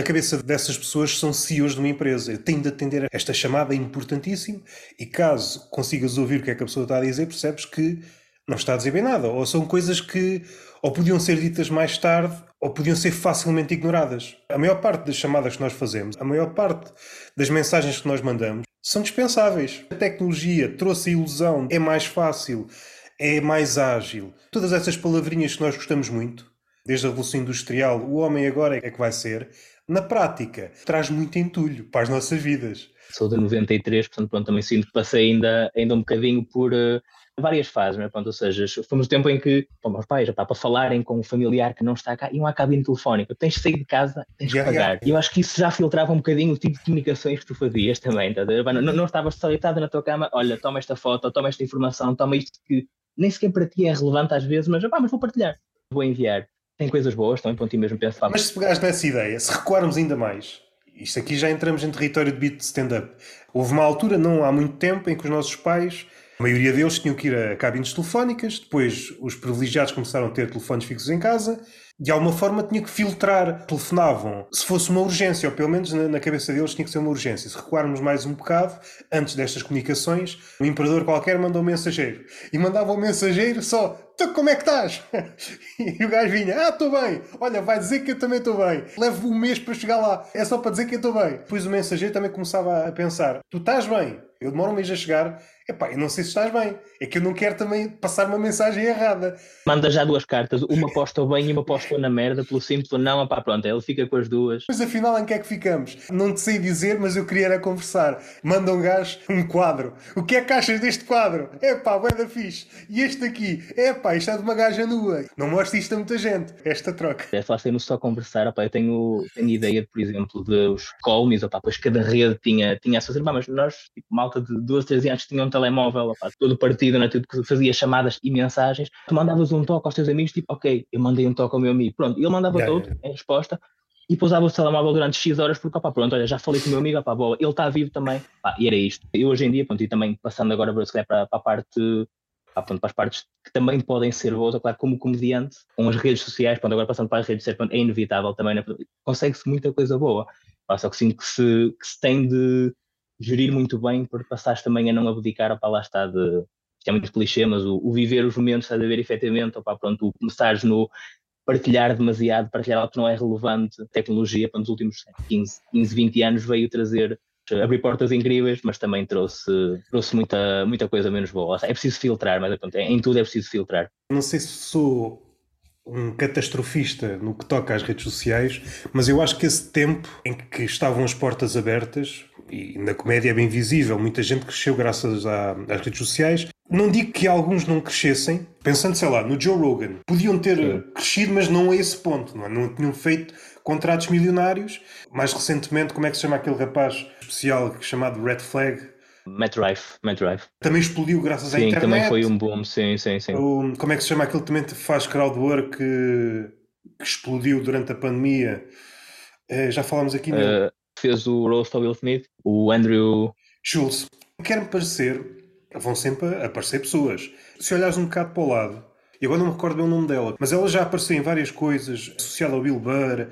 na cabeça dessas pessoas são CEOs de uma empresa. Eu tenho de atender a esta chamada, é importantíssimo, e caso consigas ouvir o que é que a pessoa está a dizer, percebes que não está a dizer bem nada. Ou são coisas que ou podiam ser ditas mais tarde ou podiam ser facilmente ignoradas. A maior parte das chamadas que nós fazemos, a maior parte das mensagens que nós mandamos, são dispensáveis. A tecnologia trouxe a ilusão, é mais fácil, é mais ágil. Todas essas palavrinhas que nós gostamos muito, desde a Revolução Industrial, o homem agora é que vai ser, na prática, traz muito entulho para as nossas vidas. Sou de 93, portanto, pronto, também sinto que passei ainda, ainda um bocadinho por uh, várias fases, né? Pronto, ou seja, fomos o tempo em que, bom, meus pais, já está para falarem com um familiar que não está cá, e um cabine telefónica, tens de sair de casa, tens de yeah, pagar. Yeah. E eu acho que isso já filtrava um bocadinho o tipo de comunicações que tu fazias também, tá? não, não estavas só deitado na tua cama, olha, toma esta foto, toma esta informação, toma isto que nem sequer para ti é relevante às vezes, mas, pá, mas vou partilhar, vou enviar. Tem coisas boas também, ponto e mesmo pensar. Mas se pegares nessa ideia, se recuarmos ainda mais, isto aqui já entramos em território de beat stand-up. Houve uma altura, não há muito tempo, em que os nossos pais a maioria deles tinham que ir a cabines telefónicas, depois os privilegiados começaram a ter telefones fixos em casa, de alguma forma tinha que filtrar, telefonavam. Se fosse uma urgência, ou pelo menos na, cabeça deles tinha que ser uma urgência. Se recuarmos mais um bocado, antes destas comunicações, um imperador qualquer mandou um mensageiro. E mandava o mensageiro só, tu como é que estás? e o gajo vinha, ah, estou bem. Olha, vai dizer que eu também estou bem. Levo um mês para chegar lá. É só para dizer que eu estou bem. Depois o mensageiro também começava a pensar, tu estás bem? Eu demoro um mês a chegar, Epá, eu não sei se estás bem. É que eu não quero também passar uma mensagem errada. Manda já duas cartas, uma posta bem e uma posta na merda, pelo simples não, pá, pronto, ele fica com as duas. Mas afinal, em que é que ficamos? Não te sei dizer, mas eu queria era conversar. Manda um gajo um quadro. O que é que achas deste quadro? É pá, da fixe. E este aqui? É pá, isto é de uma gaja nua. Não mostra isto a muita gente, esta troca. É sendo só conversar, opá, eu tenho, tenho ideia, por exemplo, dos colmes, opá, pois cada rede tinha, tinha a sua mas nós, tipo, malta de duas, três anos, tinham um telemóvel, opá, todo partido, né, tudo que fazia chamadas e mensagens, tu mandavas um toque aos teus amigos, tipo, ok, eu mandei um toque ao meu amigo, pronto, ele mandava yeah, outro, yeah. em resposta, e pousava o telemóvel durante X horas, porque, opá, pronto, olha, já falei com o meu amigo, opá, boa, ele está vivo também, pá, e era isto. E hoje em dia, pronto, e também passando agora para, para, a parte pronto, para as partes que também podem ser boas, claro, como comediante, com as redes sociais, pronto, agora passando para as redes sociais, é inevitável também, né? consegue-se muita coisa boa. Pá, só que sinto que se, que se tem de gerir muito bem, porque passares também a não abdicar, para lá está, de, isto é muito clichê, mas o, o viver os momentos, estás a ver efetivamente, opa, pronto, o começares no partilhar demasiado, partilhar algo que não é relevante, tecnologia, para nos últimos 15, 15, 20 anos veio trazer abrir portas incríveis, mas também trouxe, trouxe muita, muita coisa menos boa. É preciso filtrar, mas em tudo é preciso filtrar. Não sei se sou um catastrofista no que toca às redes sociais, mas eu acho que esse tempo em que estavam as portas abertas, e na comédia é bem visível, muita gente cresceu graças às redes sociais. Não digo que alguns não crescessem, pensando, sei lá, no Joe Rogan. Podiam ter Sim. crescido, mas não a esse ponto. Não, é? não tinham feito contratos milionários. Mais recentemente, como é que se chama aquele rapaz especial chamado Red Flag? Matt Rife, Matt Rife. Também explodiu graças sim, à internet. Sim, também foi um boom, sim, sim, sim. O, como é que se chama aquele que também faz crowdwork que, que explodiu durante a pandemia? Uh, já falámos aqui. Uh, fez o roast ao Will Smith, o Andrew... Schultz. Quer-me parecer, vão sempre aparecer pessoas. Se olhares um bocado para o lado, e agora não me recordo bem o nome dela, mas ela já apareceu em várias coisas, associada ao Bill Burr,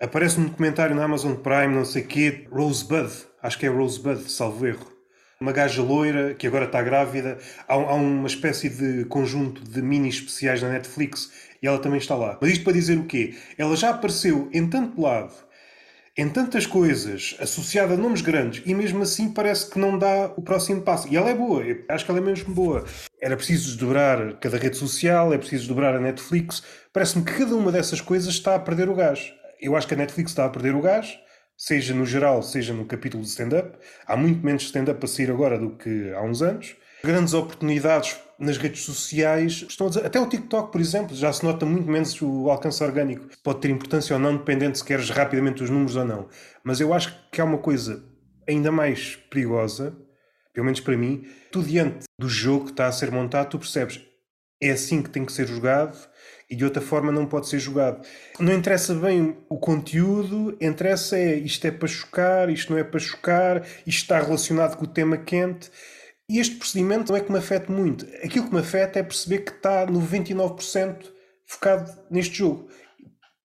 aparece num documentário na Amazon Prime, não sei o quê, Rosebud, acho que é Rosebud, salvo erro uma gaja loira que agora está grávida. Há, há, uma espécie de conjunto de mini especiais na Netflix e ela também está lá. Mas isto para dizer o quê? Ela já apareceu em tanto lado, em tantas coisas, associada a nomes grandes e mesmo assim parece que não dá o próximo passo. E ela é boa, acho que ela é mesmo boa. Era preciso desdobrar cada rede social, é preciso desdobrar a Netflix. Parece-me que cada uma dessas coisas está a perder o gás. Eu acho que a Netflix está a perder o gás seja no geral, seja no capítulo de stand-up. Há muito menos stand-up a sair agora do que há uns anos. Grandes oportunidades nas redes sociais. Estão dizer, até o TikTok, por exemplo, já se nota muito menos o alcance orgânico. Pode ter importância ou não, dependendo se queres rapidamente os números ou não. Mas eu acho que há uma coisa ainda mais perigosa, pelo menos para mim, tu diante do jogo que está a ser montado, tu percebes é assim que tem que ser jogado e de outra forma não pode ser jogado. Não interessa bem o conteúdo, interessa é isto é para chocar, isto não é para chocar, isto está relacionado com o tema quente. E este procedimento não é que me afeta muito. Aquilo que me afeta é perceber que está 99% focado neste jogo.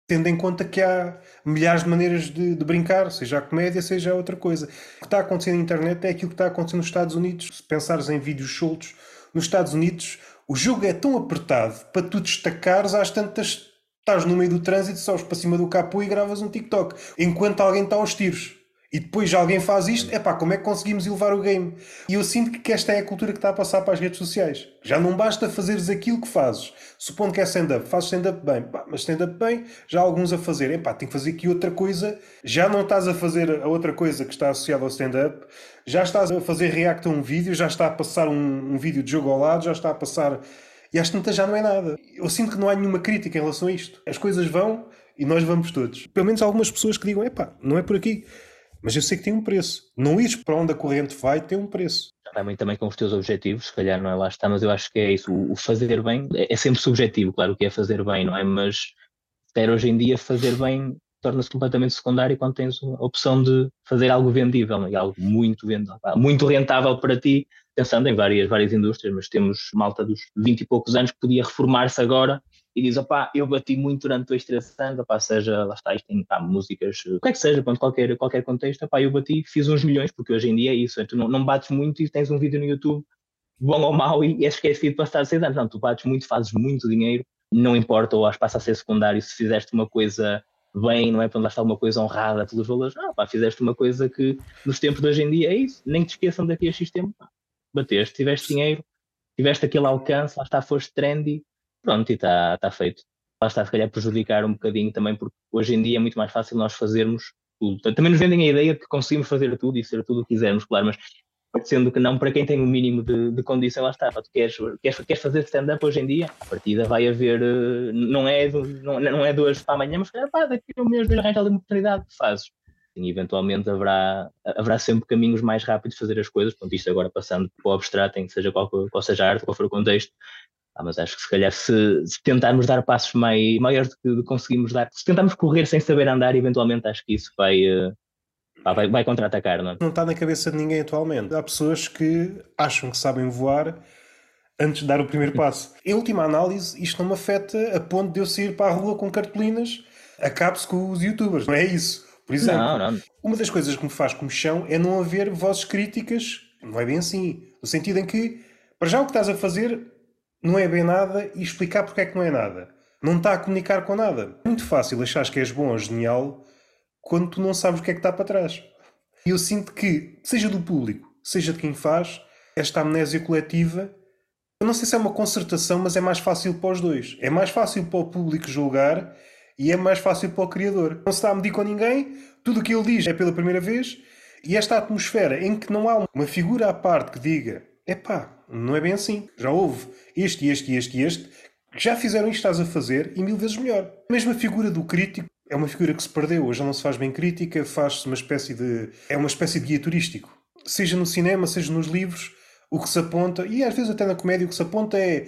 tendo em conta que há milhares de maneiras de, de, brincar, seja a comédia, seja a outra coisa. O que está acontecendo na internet é aquilo que está acontecendo nos Estados Unidos. Se pensares em vídeos soltos, nos Estados Unidos o jogo é tão apertado para tu destacares às tantas. Estás no meio do trânsito, sobes para cima do capô e gravas um TikTok, enquanto alguém está aos tiros. E depois alguém faz isto, é pá, como é que conseguimos elevar o game? E eu sinto que esta é a cultura que está a passar para as redes sociais. Já não basta fazeres aquilo que fazes. Supondo que é stand-up, fazes stand-up bem, pá, mas stand-up bem, já há alguns a fazer, é pá, tem que fazer aqui outra coisa. Já não estás a fazer a outra coisa que está associada ao stand-up, já estás a fazer react a um vídeo, já está a passar um, um vídeo de jogo ao lado, já está a passar. E às tantas já não é nada. Eu sinto que não há nenhuma crítica em relação a isto. As coisas vão e nós vamos todos. Pelo menos algumas pessoas que digam, é pá, não é por aqui. Mas eu sei que tem um preço. Não ires para onde a corrente vai tem um preço. Vai muito também com os teus objetivos, se calhar não é lá está, mas eu acho que é isso. O fazer bem é, é sempre subjetivo, claro, que é fazer bem, não é? Mas ter hoje em dia fazer bem torna-se completamente secundário quando tens a opção de fazer algo vendível, não é? algo muito vendível, muito rentável para ti, pensando em várias, várias indústrias, mas temos malta dos 20 e poucos anos que podia reformar-se agora e diz, opá, eu bati muito durante dois, três anos, opá, seja, lá está, isto tem pá, músicas, o que é que seja, pronto, qualquer, qualquer contexto, opá, eu bati, fiz uns milhões, porque hoje em dia é isso, é, tu não, não bates muito e tens um vídeo no YouTube, bom ou mau, e és esquecido estar seis anos, não, tu bates muito, fazes muito dinheiro, não importa, ou passa a ser secundário se fizeste uma coisa bem, não é? Para lá está uma coisa honrada pelos valores, não, pá, fizeste uma coisa que nos tempos de hoje em dia é isso, nem te esqueçam daqui a X tempo, pá, bateste, tiveste dinheiro, tiveste aquele alcance, lá está, foste trendy, pronto, e está tá feito. Lá está, se calhar, prejudicar um bocadinho também, porque hoje em dia é muito mais fácil nós fazermos tudo. Também nos vendem a ideia de que conseguimos fazer tudo e ser tudo o que quisermos, claro, mas sendo que não para quem tem o um mínimo de, de condição, lá está, tu queres, queres, queres fazer stand-up hoje em dia, a partida vai haver, eh, não é, não, não é duas para amanhã, mas calhar, pá, daqui a um mês, dois arranjas uma oportunidade, fazes. E eventualmente haverá, haverá sempre caminhos mais rápidos de fazer as coisas, portanto, isto agora passando para o abstrato, em seja qual, qual seja a arte, qual for o contexto, ah, mas acho que se calhar se, se tentarmos dar passos mai, maiores do que conseguimos dar, se tentarmos correr sem saber andar, eventualmente acho que isso vai, uh, vai, vai contra-atacar, não é? Não está na cabeça de ninguém atualmente. Há pessoas que acham que sabem voar antes de dar o primeiro passo. em última análise, isto não me afeta a ponto de eu sair para a rua com cartolinas, acabe-se com os youtubers, não é isso? Por exemplo, não, não. uma das coisas que me faz comichão é não haver vozes críticas, não é bem assim, no sentido em que, para já o que estás a fazer não é bem nada e explicar porque é que não é nada. Não está a comunicar com nada. É muito fácil achar que és bom ou genial quando tu não sabes o que é que está para trás. E eu sinto que, seja do público, seja de quem faz, esta amnésia coletiva, eu não sei se é uma concertação, mas é mais fácil para os dois. É mais fácil para o público julgar e é mais fácil para o criador. Não se está a medir com ninguém, tudo o que ele diz é pela primeira vez, e esta atmosfera em que não há uma figura à parte que diga epá, não é bem assim. Já houve este, este, este este já fizeram isto estás a fazer e mil vezes melhor. A mesma figura do crítico é uma figura que se perdeu. Hoje não se faz bem crítica, faz-se uma espécie de. É uma espécie de guia turístico. Seja no cinema, seja nos livros, o que se aponta, e às vezes até na comédia, o que se aponta é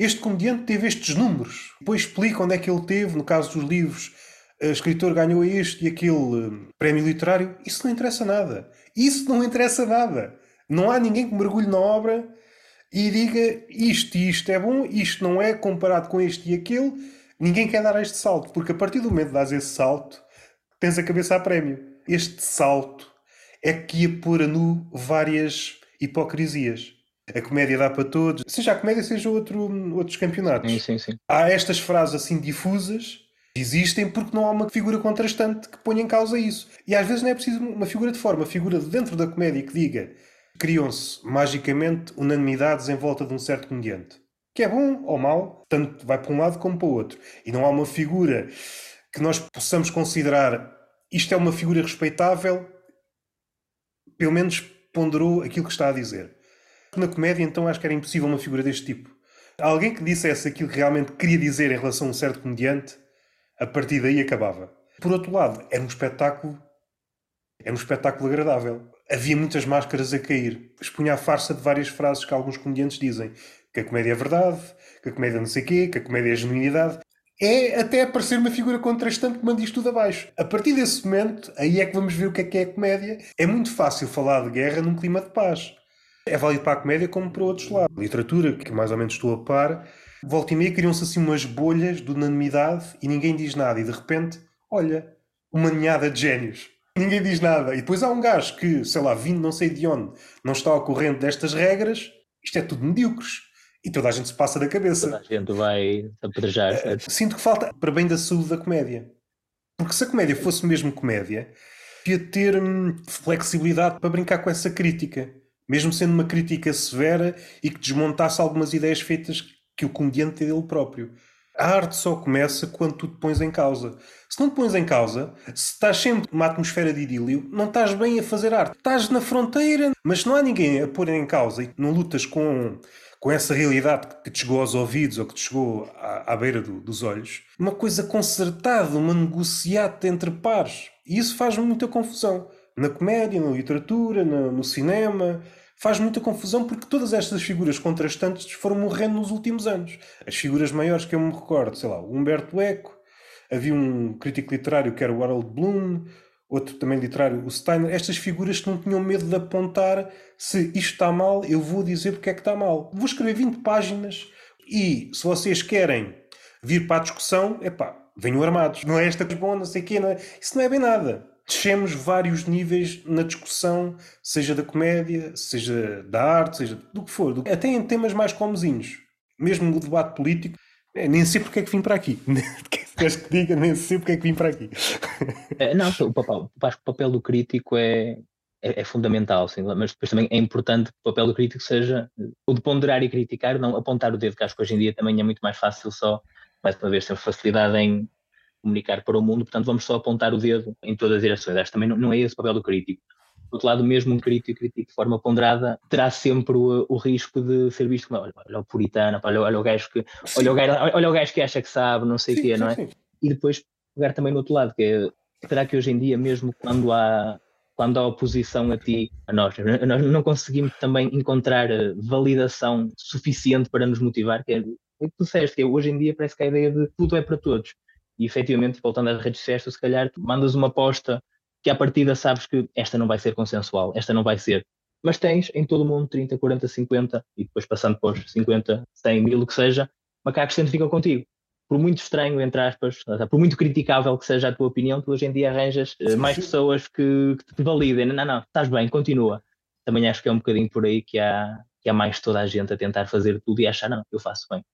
este comediante teve estes números. Depois explica onde é que ele teve, no caso dos livros, o escritor ganhou este e aquele hum, prémio literário. Isso não interessa nada. Isso não interessa nada. Não há ninguém que mergulhe na obra e diga isto e isto é bom, isto não é, comparado com este e aquele. Ninguém quer dar este salto, porque a partir do momento que dás esse salto, tens a cabeça a prémio. Este salto é que ia pôr a nu várias hipocrisias. A comédia dá para todos, seja a comédia, seja outro, outros campeonatos. Sim, sim, sim. Há estas frases assim difusas existem porque não há uma figura contrastante que ponha em causa isso. E às vezes não é preciso uma figura de forma, uma figura de dentro da comédia que diga criam-se magicamente unanimidades em volta de um certo comediante. Que é bom ou mau, tanto vai para um lado como para o outro. E não há uma figura que nós possamos considerar isto é uma figura respeitável, pelo menos ponderou aquilo que está a dizer. Na comédia, então, acho que era impossível uma figura deste tipo. Alguém que dissesse aquilo que realmente queria dizer em relação a um certo comediante, a partir daí acabava. Por outro lado, era um espetáculo. Era um espetáculo agradável havia muitas máscaras a cair. Expunha a farsa de várias frases que alguns comediantes dizem. Que a comédia é verdade, que a comédia não sei quê, que a comédia é genuinidade. É até aparecer uma figura contrastante que manda isto tudo abaixo. A partir desse momento, aí é que vamos ver o que é que é a comédia. É muito fácil falar de guerra num clima de paz. É válido para a comédia como para outros lados. A literatura, que mais ou menos estou a par, volta e meia criam-se assim umas bolhas de unanimidade e ninguém diz nada. E de repente, olha, uma ninhada de génios. Ninguém diz nada. E depois há um gajo que, sei lá, vindo não sei de onde, não está ao corrente destas regras. Isto é tudo medíocres. E toda a gente se passa da cabeça. Toda a gente vai apedrejar. Uh, sinto que falta para bem da saúde da comédia. Porque se a comédia fosse mesmo comédia, ia ter hum, flexibilidade para brincar com essa crítica. Mesmo sendo uma crítica severa e que desmontasse algumas ideias feitas que o comediante é dele próprio. A arte só começa quando tu te pões em causa. Se não te pões em causa, se estás sempre numa atmosfera de idílio, não estás bem a fazer arte. Estás na fronteira, mas não há ninguém a pôr em causa e não lutas com com essa realidade que te chegou aos ouvidos ou que te chegou à, à beira do, dos olhos, uma coisa concertada, uma negociata entre pares. E isso faz muita confusão. Na comédia, na literatura, no, no cinema, faz muita confusão porque todas estas figuras contrastantes foram morrendo nos últimos anos. As figuras maiores que eu me recordo, sei lá, o Humberto Eco, havia um crítico literário que era o Harold Bloom, outro também literário, o Steiner, estas figuras que não tinham medo de apontar se isto está mal, eu vou dizer porque é que está mal. Vou escrever 20 páginas e se vocês querem vir para a discussão, epá, venham armados. Não é esta que bom, não sei o quê, não é? isso não é bem nada. Descemos vários níveis na discussão, seja da comédia, seja da arte, seja do que for, até em temas mais comezinhos. Mesmo no debate político, é, nem sei porque é que vim para aqui. Queres que diga? Nem sei porque é que vim para aqui. É, não, o papel, acho que o papel do crítico é, é, é, fundamental, sim, mas depois também é importante que o papel do crítico seja o de ponderar e criticar, não apontar o dedo, que acho que hoje em dia também é muito mais fácil só, mais uma vez, ter facilidade em comunicar para o mundo, portanto vamos só apontar o dedo em todas as direções. Acho que também não, não é esse o papel do crítico. Do outro lado, mesmo um crítico crítico de forma ponderada terá sempre o, o risco de ser visto como olha, olha o puritano, olha, olha o gajo que olha o gajo, olha o gajo que acha que sabe, não sei o quê, sim, não é? Sim. E depois pegar também no outro lado, que é, será que hoje em dia, mesmo quando há quando há oposição a ti, a nós, nós não conseguimos também encontrar eh, validação suficiente para nos motivar, que é o que tu disseste, que é, hoje em dia parece que a ideia de tudo é para todos. E efetivamente, voltando às redes sociais, tu se calhar mandas uma aposta que à partida sabes que esta não vai ser consensual, esta não vai ser. Mas tens em todo o mundo 30, 40, 50 e depois passando para os 50, 100 mil, o que seja, macacos que ficam contigo. Por muito estranho, entre aspas, por muito criticável que seja a tua opinião, tu hoje em dia arranjas eh, mais pessoas que, que te validem. Não, não, estás bem, continua. Também acho que é um bocadinho por aí que há, que há mais toda a gente a tentar fazer tudo e achar, não, eu faço bem.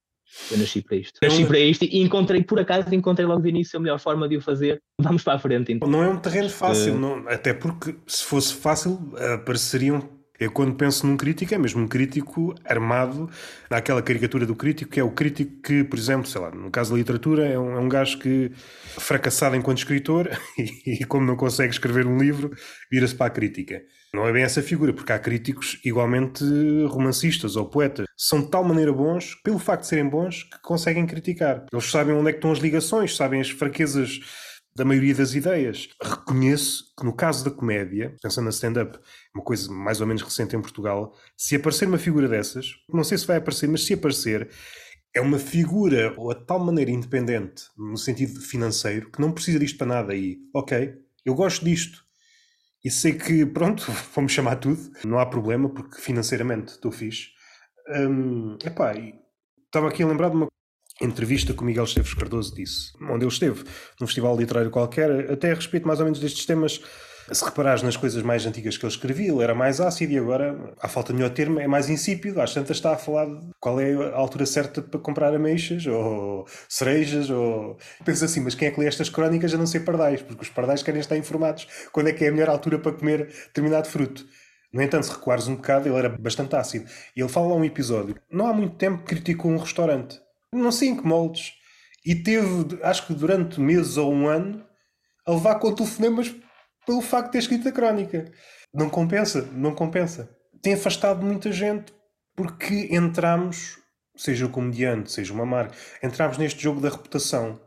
Eu nasci para isto. Eu nasci para isto e encontrei, por acaso, encontrei logo de início a melhor forma de o fazer. Vamos para a frente. Então. Não é um terreno fácil, uh... não, até porque se fosse fácil apareceriam eu, quando penso num crítico, é mesmo um crítico armado naquela caricatura do crítico, que é o crítico que, por exemplo, sei lá, no caso da literatura, é um, é um gajo que, fracassado enquanto escritor, e, e como não consegue escrever um livro, vira-se para a crítica. Não é bem essa figura, porque há críticos igualmente romancistas ou poetas. São de tal maneira bons, pelo facto de serem bons, que conseguem criticar. Eles sabem onde é que estão as ligações, sabem as fraquezas da maioria das ideias. Reconheço que no caso da comédia, pensando na stand-up, uma coisa mais ou menos recente em Portugal, se aparecer uma figura dessas, não sei se vai aparecer, mas se aparecer, é uma figura ou a tal maneira independente, no sentido financeiro, que não precisa disto para nada e, ok, eu gosto disto. E sei que, pronto, vamos chamar tudo, não há problema, porque financeiramente estou fixe. Hum, epá, estava aqui a lembrar de uma entrevista que o Miguel Esteves Cardoso disse, onde ele esteve num festival literário qualquer, até a respeito mais ou menos destes temas. Se reparares nas coisas mais antigas que ele escrevia, ele era mais ácido e agora, à falta de melhor termo, é mais insípido. Às tantas está a falar de qual é a altura certa para comprar ameixas ou cerejas. Ou... Pensa assim, mas quem é que lê estas crónicas a não ser pardais? Porque os pardais querem estar informados quando é que é a melhor altura para comer determinado fruto. No entanto, se recuares um bocado, ele era bastante ácido. E ele fala lá um episódio. Não há muito tempo criticou um restaurante não sei em que moldes, e teve, acho que durante meses ou um ano, a levar com telefonemas pelo facto de ter escrito a crónica. Não compensa, não compensa. Tem afastado muita gente porque entramos, seja o comediante, seja uma marca, entramos neste jogo da reputação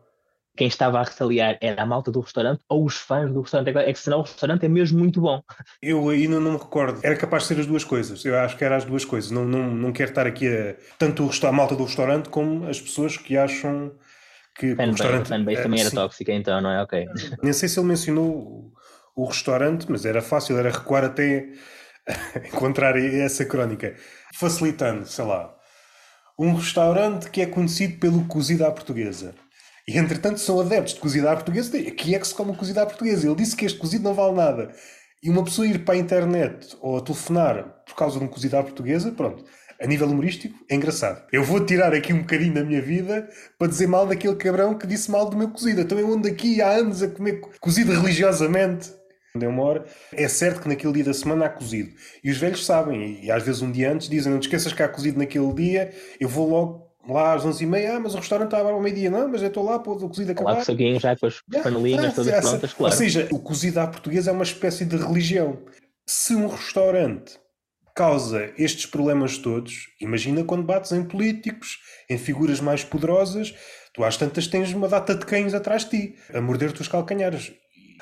quem estava a retaliar era a malta do restaurante ou os fãs do restaurante. É que senão o restaurante é mesmo muito bom. Eu ainda não me recordo. Era capaz de ser as duas coisas. Eu acho que era as duas coisas. Não, não, não quero estar aqui a. Tanto a malta do restaurante como as pessoas que acham que fanbase, o restaurante. Fanbase é, também era tóxica, então, não é? Ok. Nem sei se ele mencionou o, restaurante, mas era fácil, era recuar até encontrar essa crónica. Facilitando, sei lá um restaurante que é conhecido pelo cozido à portuguesa. E entretanto são adeptos de cozido à portuguesa. Aqui é que se come cozido à portuguesa. Ele disse que este cozido não vale nada. E uma pessoa ir para a internet ou a telefonar por causa de um cozido à portuguesa, pronto, a nível humorístico, é engraçado. Eu vou tirar aqui um bocadinho da minha vida para dizer mal daquele cabrão que disse mal do meu cozido. Então eu ando aqui há anos a comer cozido religiosamente. Onde eu moro, é certo que naquele dia da semana há cozido. E os velhos sabem, e às vezes um dia antes dizem: Não te esqueças que há cozido naquele dia, eu vou logo lá às 11h30, ah, mas o restaurante está agora ao meio-dia, não, mas eu estou lá, pô, o cozido acabar. Lá com já com as panelinhas todas prontas, claro. Ou seja, o cozido à portuguesa é uma espécie de religião. Se um restaurante causa estes problemas todos, imagina quando bates em políticos, em figuras mais poderosas, tu às tantas tens uma data de cães atrás de ti, a morder-te os calcanhares.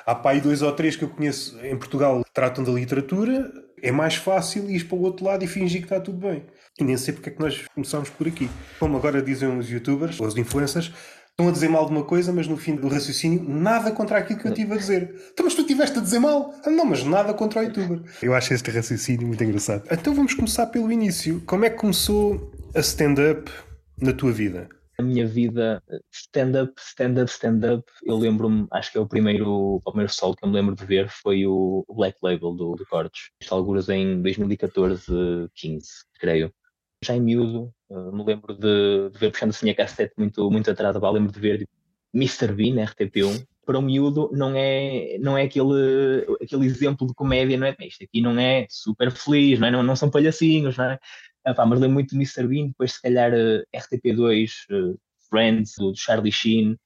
Há pai dois ou três que eu conheço em Portugal que tratam da literatura, é mais fácil ir para o outro lado e fingir que está tudo bem. E nem sei porque é que nós começamos por aqui. Como agora dizem os youtubers, ou os influencers, estão a dizer mal de uma coisa, mas no fim do raciocínio, nada contra aquilo que eu estive a dizer. Então, mas tu estiveste a dizer mal? Ah, não, mas nada contra o youtuber. Eu acho este raciocínio muito engraçado. Então vamos começar pelo início. Como é que começou a stand-up na tua vida? A minha vida, stand-up, stand-up, stand-up, eu lembro-me, acho que é o primeiro, o primeiro solo que eu me lembro de ver foi o Black Label do, do Cortes. Alguns em 2014, 15, creio já em miúdo, uh, me lembro de, de ver puxando assim a cassete muito, muito atrás da lembro de ver Mr. Bean, RTP1, para um miúdo não é, não é aquele, aquele exemplo de comédia, não é? Isto aqui não é super feliz, não, é? não, não são palhacinhos, não é? Ah, mas lembro muito de Mr. Bean, depois se calhar uh, RTP2, uh, Friends, do Charlie Sheen,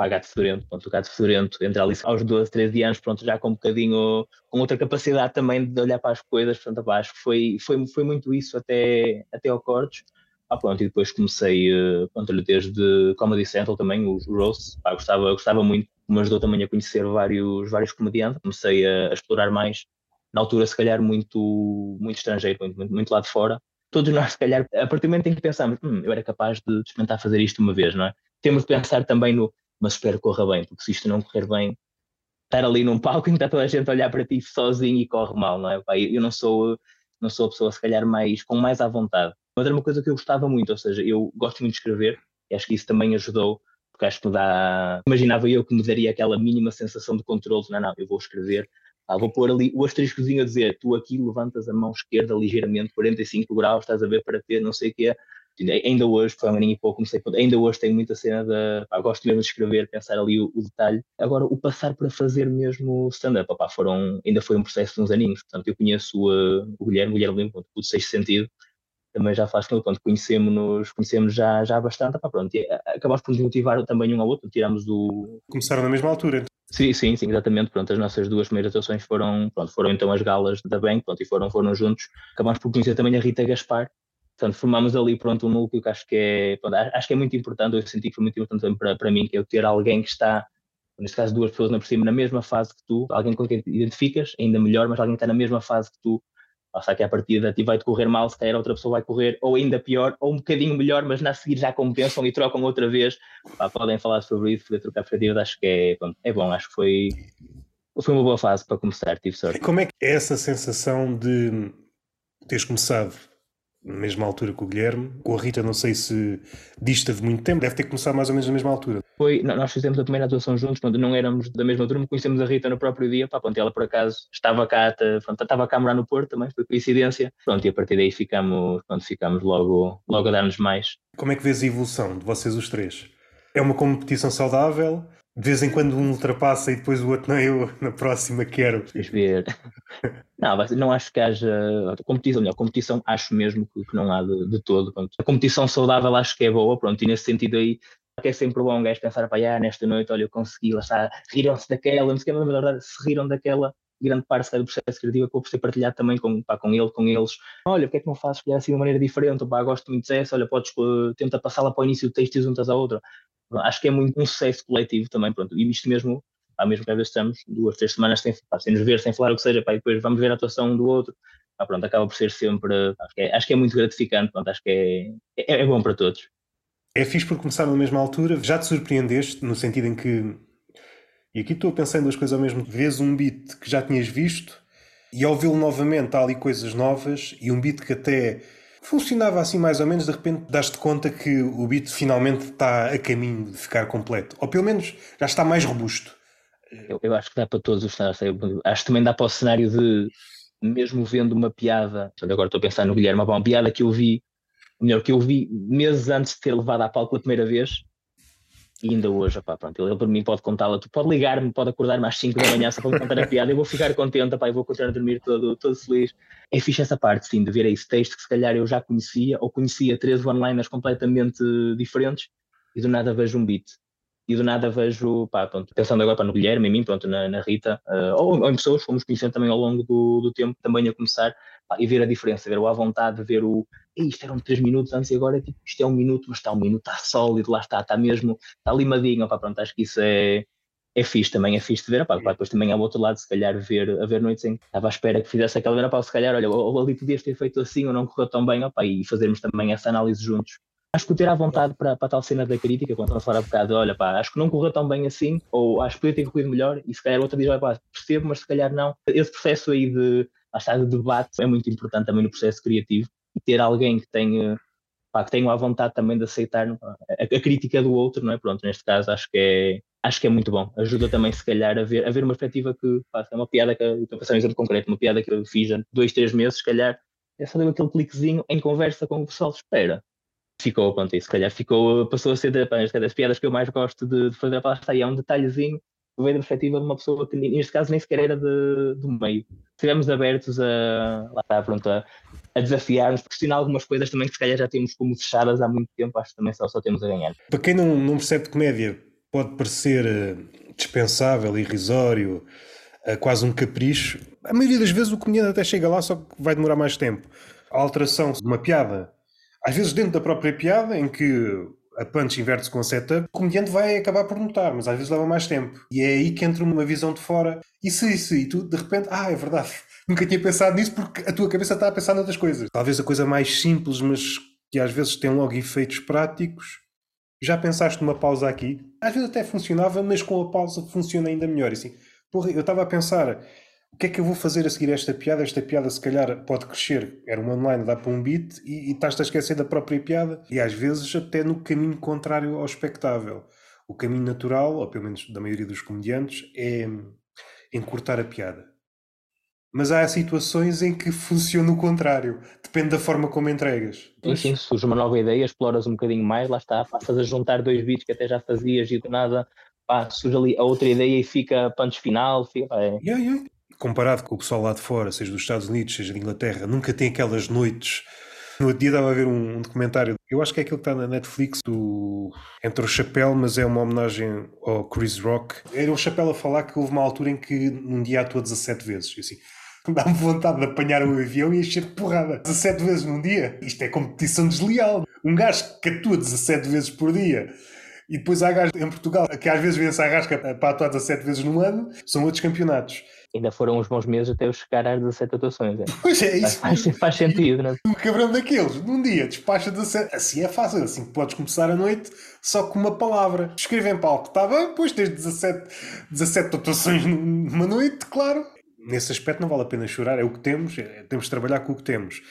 pá, gato fedorento, pronto, o gato fedorento entra ali aos 12, 13 anos, pronto, já com um bocadinho, com outra capacidade também de olhar para as coisas, portanto, pá, acho que foi, foi, foi muito isso até, até ao cortes. Ah, pronto, e depois comecei, uh, pronto, desde Comedy Central também, os roasts, pá, gostava, gostava muito, me ajudou também a conhecer vários, vários comediantes, comecei a, a explorar mais, na altura se calhar muito, muito estrangeiro, muito, muito, muito lá de fora, todos nós, se calhar, a partir do momento em que pensamos, hum, eu era capaz de experimentar fazer isto uma vez, não é? Temos de pensar também no, mas espero que corra bem, porque se isto não correr bem, estar ali num palco e está toda a gente a olhar para ti sozinho e corre mal, não é? Eu não sou, não sou a pessoa, se calhar, mais, com mais à vontade. Mas era uma coisa que eu gostava muito, ou seja, eu gosto muito de escrever e acho que isso também ajudou, porque acho que me dá. Imaginava eu que me daria aquela mínima sensação de controle, não, não, eu vou escrever, ah, vou pôr ali o asteriscozinho a dizer, tu aqui levantas a mão esquerda ligeiramente, 45 graus, estás a ver para ter não sei o quê ainda hoje, foi um aninho e pouco, comecei, ainda hoje tenho muita cena de, pá, gosto mesmo de escrever, pensar ali o, o detalhe. Agora, o passar para fazer mesmo stand-up, foram, ainda foi um processo de uns aninhos, portanto, eu conheço uh, o Guilherme, o Guilherme Limpo, do Sexto Sentido, também já faz tempo, pronto, conhecemos-nos conhecemos já, já bastante, pá, pronto, e acabamos por nos motivar também um ao outro, tiramos o... Começaram na mesma altura. Sim, sim, sim, exatamente, pronto, as nossas duas primeiras atuações foram, pronto, foram então as galas da Bank, pronto, e foram, foram juntos, acabamos por conhecer também a Rita Gaspar, Portanto, formamos ali pronto um núcleo que acho que é, pronto, acho que é muito importante, eu senti que foi muito importante também para, para mim, que é eu ter alguém que está, neste caso duas pessoas na por cima, na mesma fase que tu, alguém com quem te identificas, ainda melhor, mas alguém que está na mesma fase que tu, passa que a partida ti vai-te correr mal, se calhar outra pessoa vai correr, ou ainda pior, ou um bocadinho melhor, mas na seguir já compensam e trocam outra vez, Pá, podem falar sobre isso, poder trocar perspectivas, acho que é, pronto, é bom, acho que foi, foi uma boa fase para começar, tive sorte. Como é que é essa sensação de teres começado na mesma altura que o Guilherme. Com a Rita, não sei se dista de muito tempo, deve ter começado mais ou menos na mesma altura. Foi, nós fizemos a primeira atuação juntos, quando não éramos da mesma turma, conhecemos a Rita no próprio dia, pá, pronto, ela por acaso estava cá, pronto, estava cá a morar no Porto também, foi coincidência, pronto, e a partir daí ficamos, pronto, ficamos logo, logo a dar-nos mais. Como é que vês a evolução de vocês os três? É uma competição saudável? De vez em quando um ultrapassa e depois o outro não, eu na próxima quero. Ver. Não, não acho que haja competição, melhor, competição acho mesmo que, que não há de, de todo. Pronto. A competição saudável acho que é boa, pronto, e nesse sentido aí que é sempre bom um gajo pensar, pá, ah, nesta noite, olha, eu consegui, lá está, riram-se daquela, não sei o que, mas na verdade se riram daquela, grande parte do processo criativo acabou por ser partilhado também com, pá, com ele, com eles. Olha, porque é que não fazes escolher assim de maneira diferente? Pá, gosto muito dessa, olha, podes, uh, tenta passá-la para o início do texto e juntas à outra acho que é muito um sucesso coletivo também, pronto, e isto mesmo, há mesmo que às vezes estamos duas, três semanas sem, pá, sem nos ver, sem falar o que seja, pá, e depois vamos ver a atuação um do outro, pá, pronto, acaba por ser sempre, acho que é, acho que é muito gratificante, pronto, acho que é, é, é bom para todos. É fixe por começar na mesma altura, já te surpreendeste, no sentido em que, e aqui estou pensando as coisas ao mesmo, vês um beat que já tinhas visto, e ao vê-lo novamente há ali coisas novas, e um beat que até Funcionava assim mais ou menos, de repente daste conta que o beat finalmente está a caminho de ficar completo. Ou pelo menos já está mais robusto. Eu, eu acho que dá para todos os cenários. Acho que também dá para o cenário de, mesmo vendo uma piada, agora estou a pensar no Guilherme, uma piada que eu vi, melhor, que eu vi meses antes de ter levado à palco pela primeira vez, e ainda hoje, opá, pronto, ele, ele para mim pode contá-la, tu pode ligar-me, pode acordar-me às 5 da manhã só para me contar a piada, eu vou ficar contente, opá, eu vou continuar a dormir todo, todo feliz. É fixe essa parte, sim, de ver esse texto que se calhar eu já conhecia, ou conhecia três one-liners completamente diferentes, e do nada vejo um beat. E do nada vejo, pá, pronto, pensando agora pá, no Guilherme, em mim, pronto, na, na Rita, uh, ou, ou, em pessoas que fomos conhecendo também ao longo do, do tempo, também a começar, pá, e ver a diferença, ver o à vontade, ver o, isto eram 3 minutos antes e agora tipo, isto é um minuto, mas está um minuto, está sólido, lá está, está mesmo, está limadinho, opá, pronto, acho que isso é, é fixe também, é fixe de ver, opá, opá, depois também ao outro lado, se calhar ver, a ver noites em que estava à espera que fizesse aquela vez, opá, se calhar, olha, ou, ali podias ter feito assim ou não correu tão bem, opá, e fazermos também essa análise juntos. Acho que o ter à vontade para, para tal cena da crítica, quando estava a falar um bocado, olha pá, acho que não correu tão bem assim, ou acho que podia ter corrido melhor, e se calhar outra diz, olha pá, percebo, mas se calhar não. Esse processo aí de, lá de debate é muito importante também no processo criativo, e ter alguém que tenha pá, que tenham a vontade também de aceitar a, a, crítica do outro, não é? Pronto, neste caso acho que é, acho que é muito bom. Ajuda também, se calhar, a ver, a ver uma perspectiva que pá, é uma piada que estou a passar um exemplo concreto, uma piada que eu fiz há dois, três meses, se calhar, é só deu aquele cliquezinho em conversa com o pessoal, espera. Ficou, pronto, e se calhar ficou, passou a ser das piadas que eu mais gosto de, de fazer, para está aí, é um detalhezinho que veio da perspectiva de uma pessoa que neste caso nem sequer era de, do meio. Estivemos abertos a, lá está, pronto, a, a desafiar-nos, questionar algumas coisas também que se calhar já temos como fechadas há muito tempo, acho que também só, só temos a ganhar. Para quem não, não percebe comédia, pode parecer eh, dispensável, irrisório, eh, quase um capricho. A maioria das vezes o comediante até chega lá, só que vai demorar mais tempo. A alteração de uma piada, às vezes dentro da própria piada, em que a punch inverte-se com a setup, o comediante vai acabar por notar, mas às vezes leva mais tempo. E é aí que entra uma visão de fora. Isso, isso, e tu de repente, ah, é verdade nunca tinha pensado nisso porque a tua cabeça está a pensar noutras coisas. Talvez a coisa mais simples, mas que às vezes tem logo efeitos práticos. Já pensaste numa pausa aqui? Às vezes até funcionava, mas com a pausa funciona ainda melhor. E assim, porra, eu estava a pensar, o que é que eu vou fazer a seguir esta piada? Esta piada se calhar pode crescer. Era uma online, dá para um beat e, e estás-te a esquecer da própria piada. E às vezes até no caminho contrário ao espectável. O caminho natural, ou pelo menos da maioria dos comediantes, é encurtar a piada. Mas há situações em que funciona o contrário. Depende da forma como entregas. Sim, sim, surge uma nova ideia, exploras um bocadinho mais, lá está, passas a juntar dois beats que até já fazias e do nada pá, surge ali a outra ideia e fica punch final. Fica, é. yeah, yeah. Comparado com o pessoal lá de fora, seja dos Estados Unidos, seja da Inglaterra, nunca tem aquelas noites. No outro dia estava a ver um documentário, eu acho que é aquele que está na Netflix, do... entre o Chapéu, mas é uma homenagem ao Chris Rock. Era o Chapéu a falar que houve uma altura em que um dia atua 17 vezes. E assim, Dá-me vontade de apanhar um avião e encher de porrada 17 vezes num dia. Isto é competição desleal. Um gajo que atua 17 vezes por dia e depois há gajos em Portugal que às vezes vence a rasca para atuar 17 vezes no ano, são outros campeonatos. Ainda foram uns bons meses até eu chegar às 17 atuações. É. Pois é, isso. Faz, faz sentido, não é? Um cabrão daqueles, num dia, despacha 17. Assim é fácil, assim podes começar a noite só com uma palavra. Escreve em palco, está bem, pois tens 17, 17 atuações numa noite, claro nesse aspecto não vale a pena chorar, é o que temos, é, temos de trabalhar com o que temos.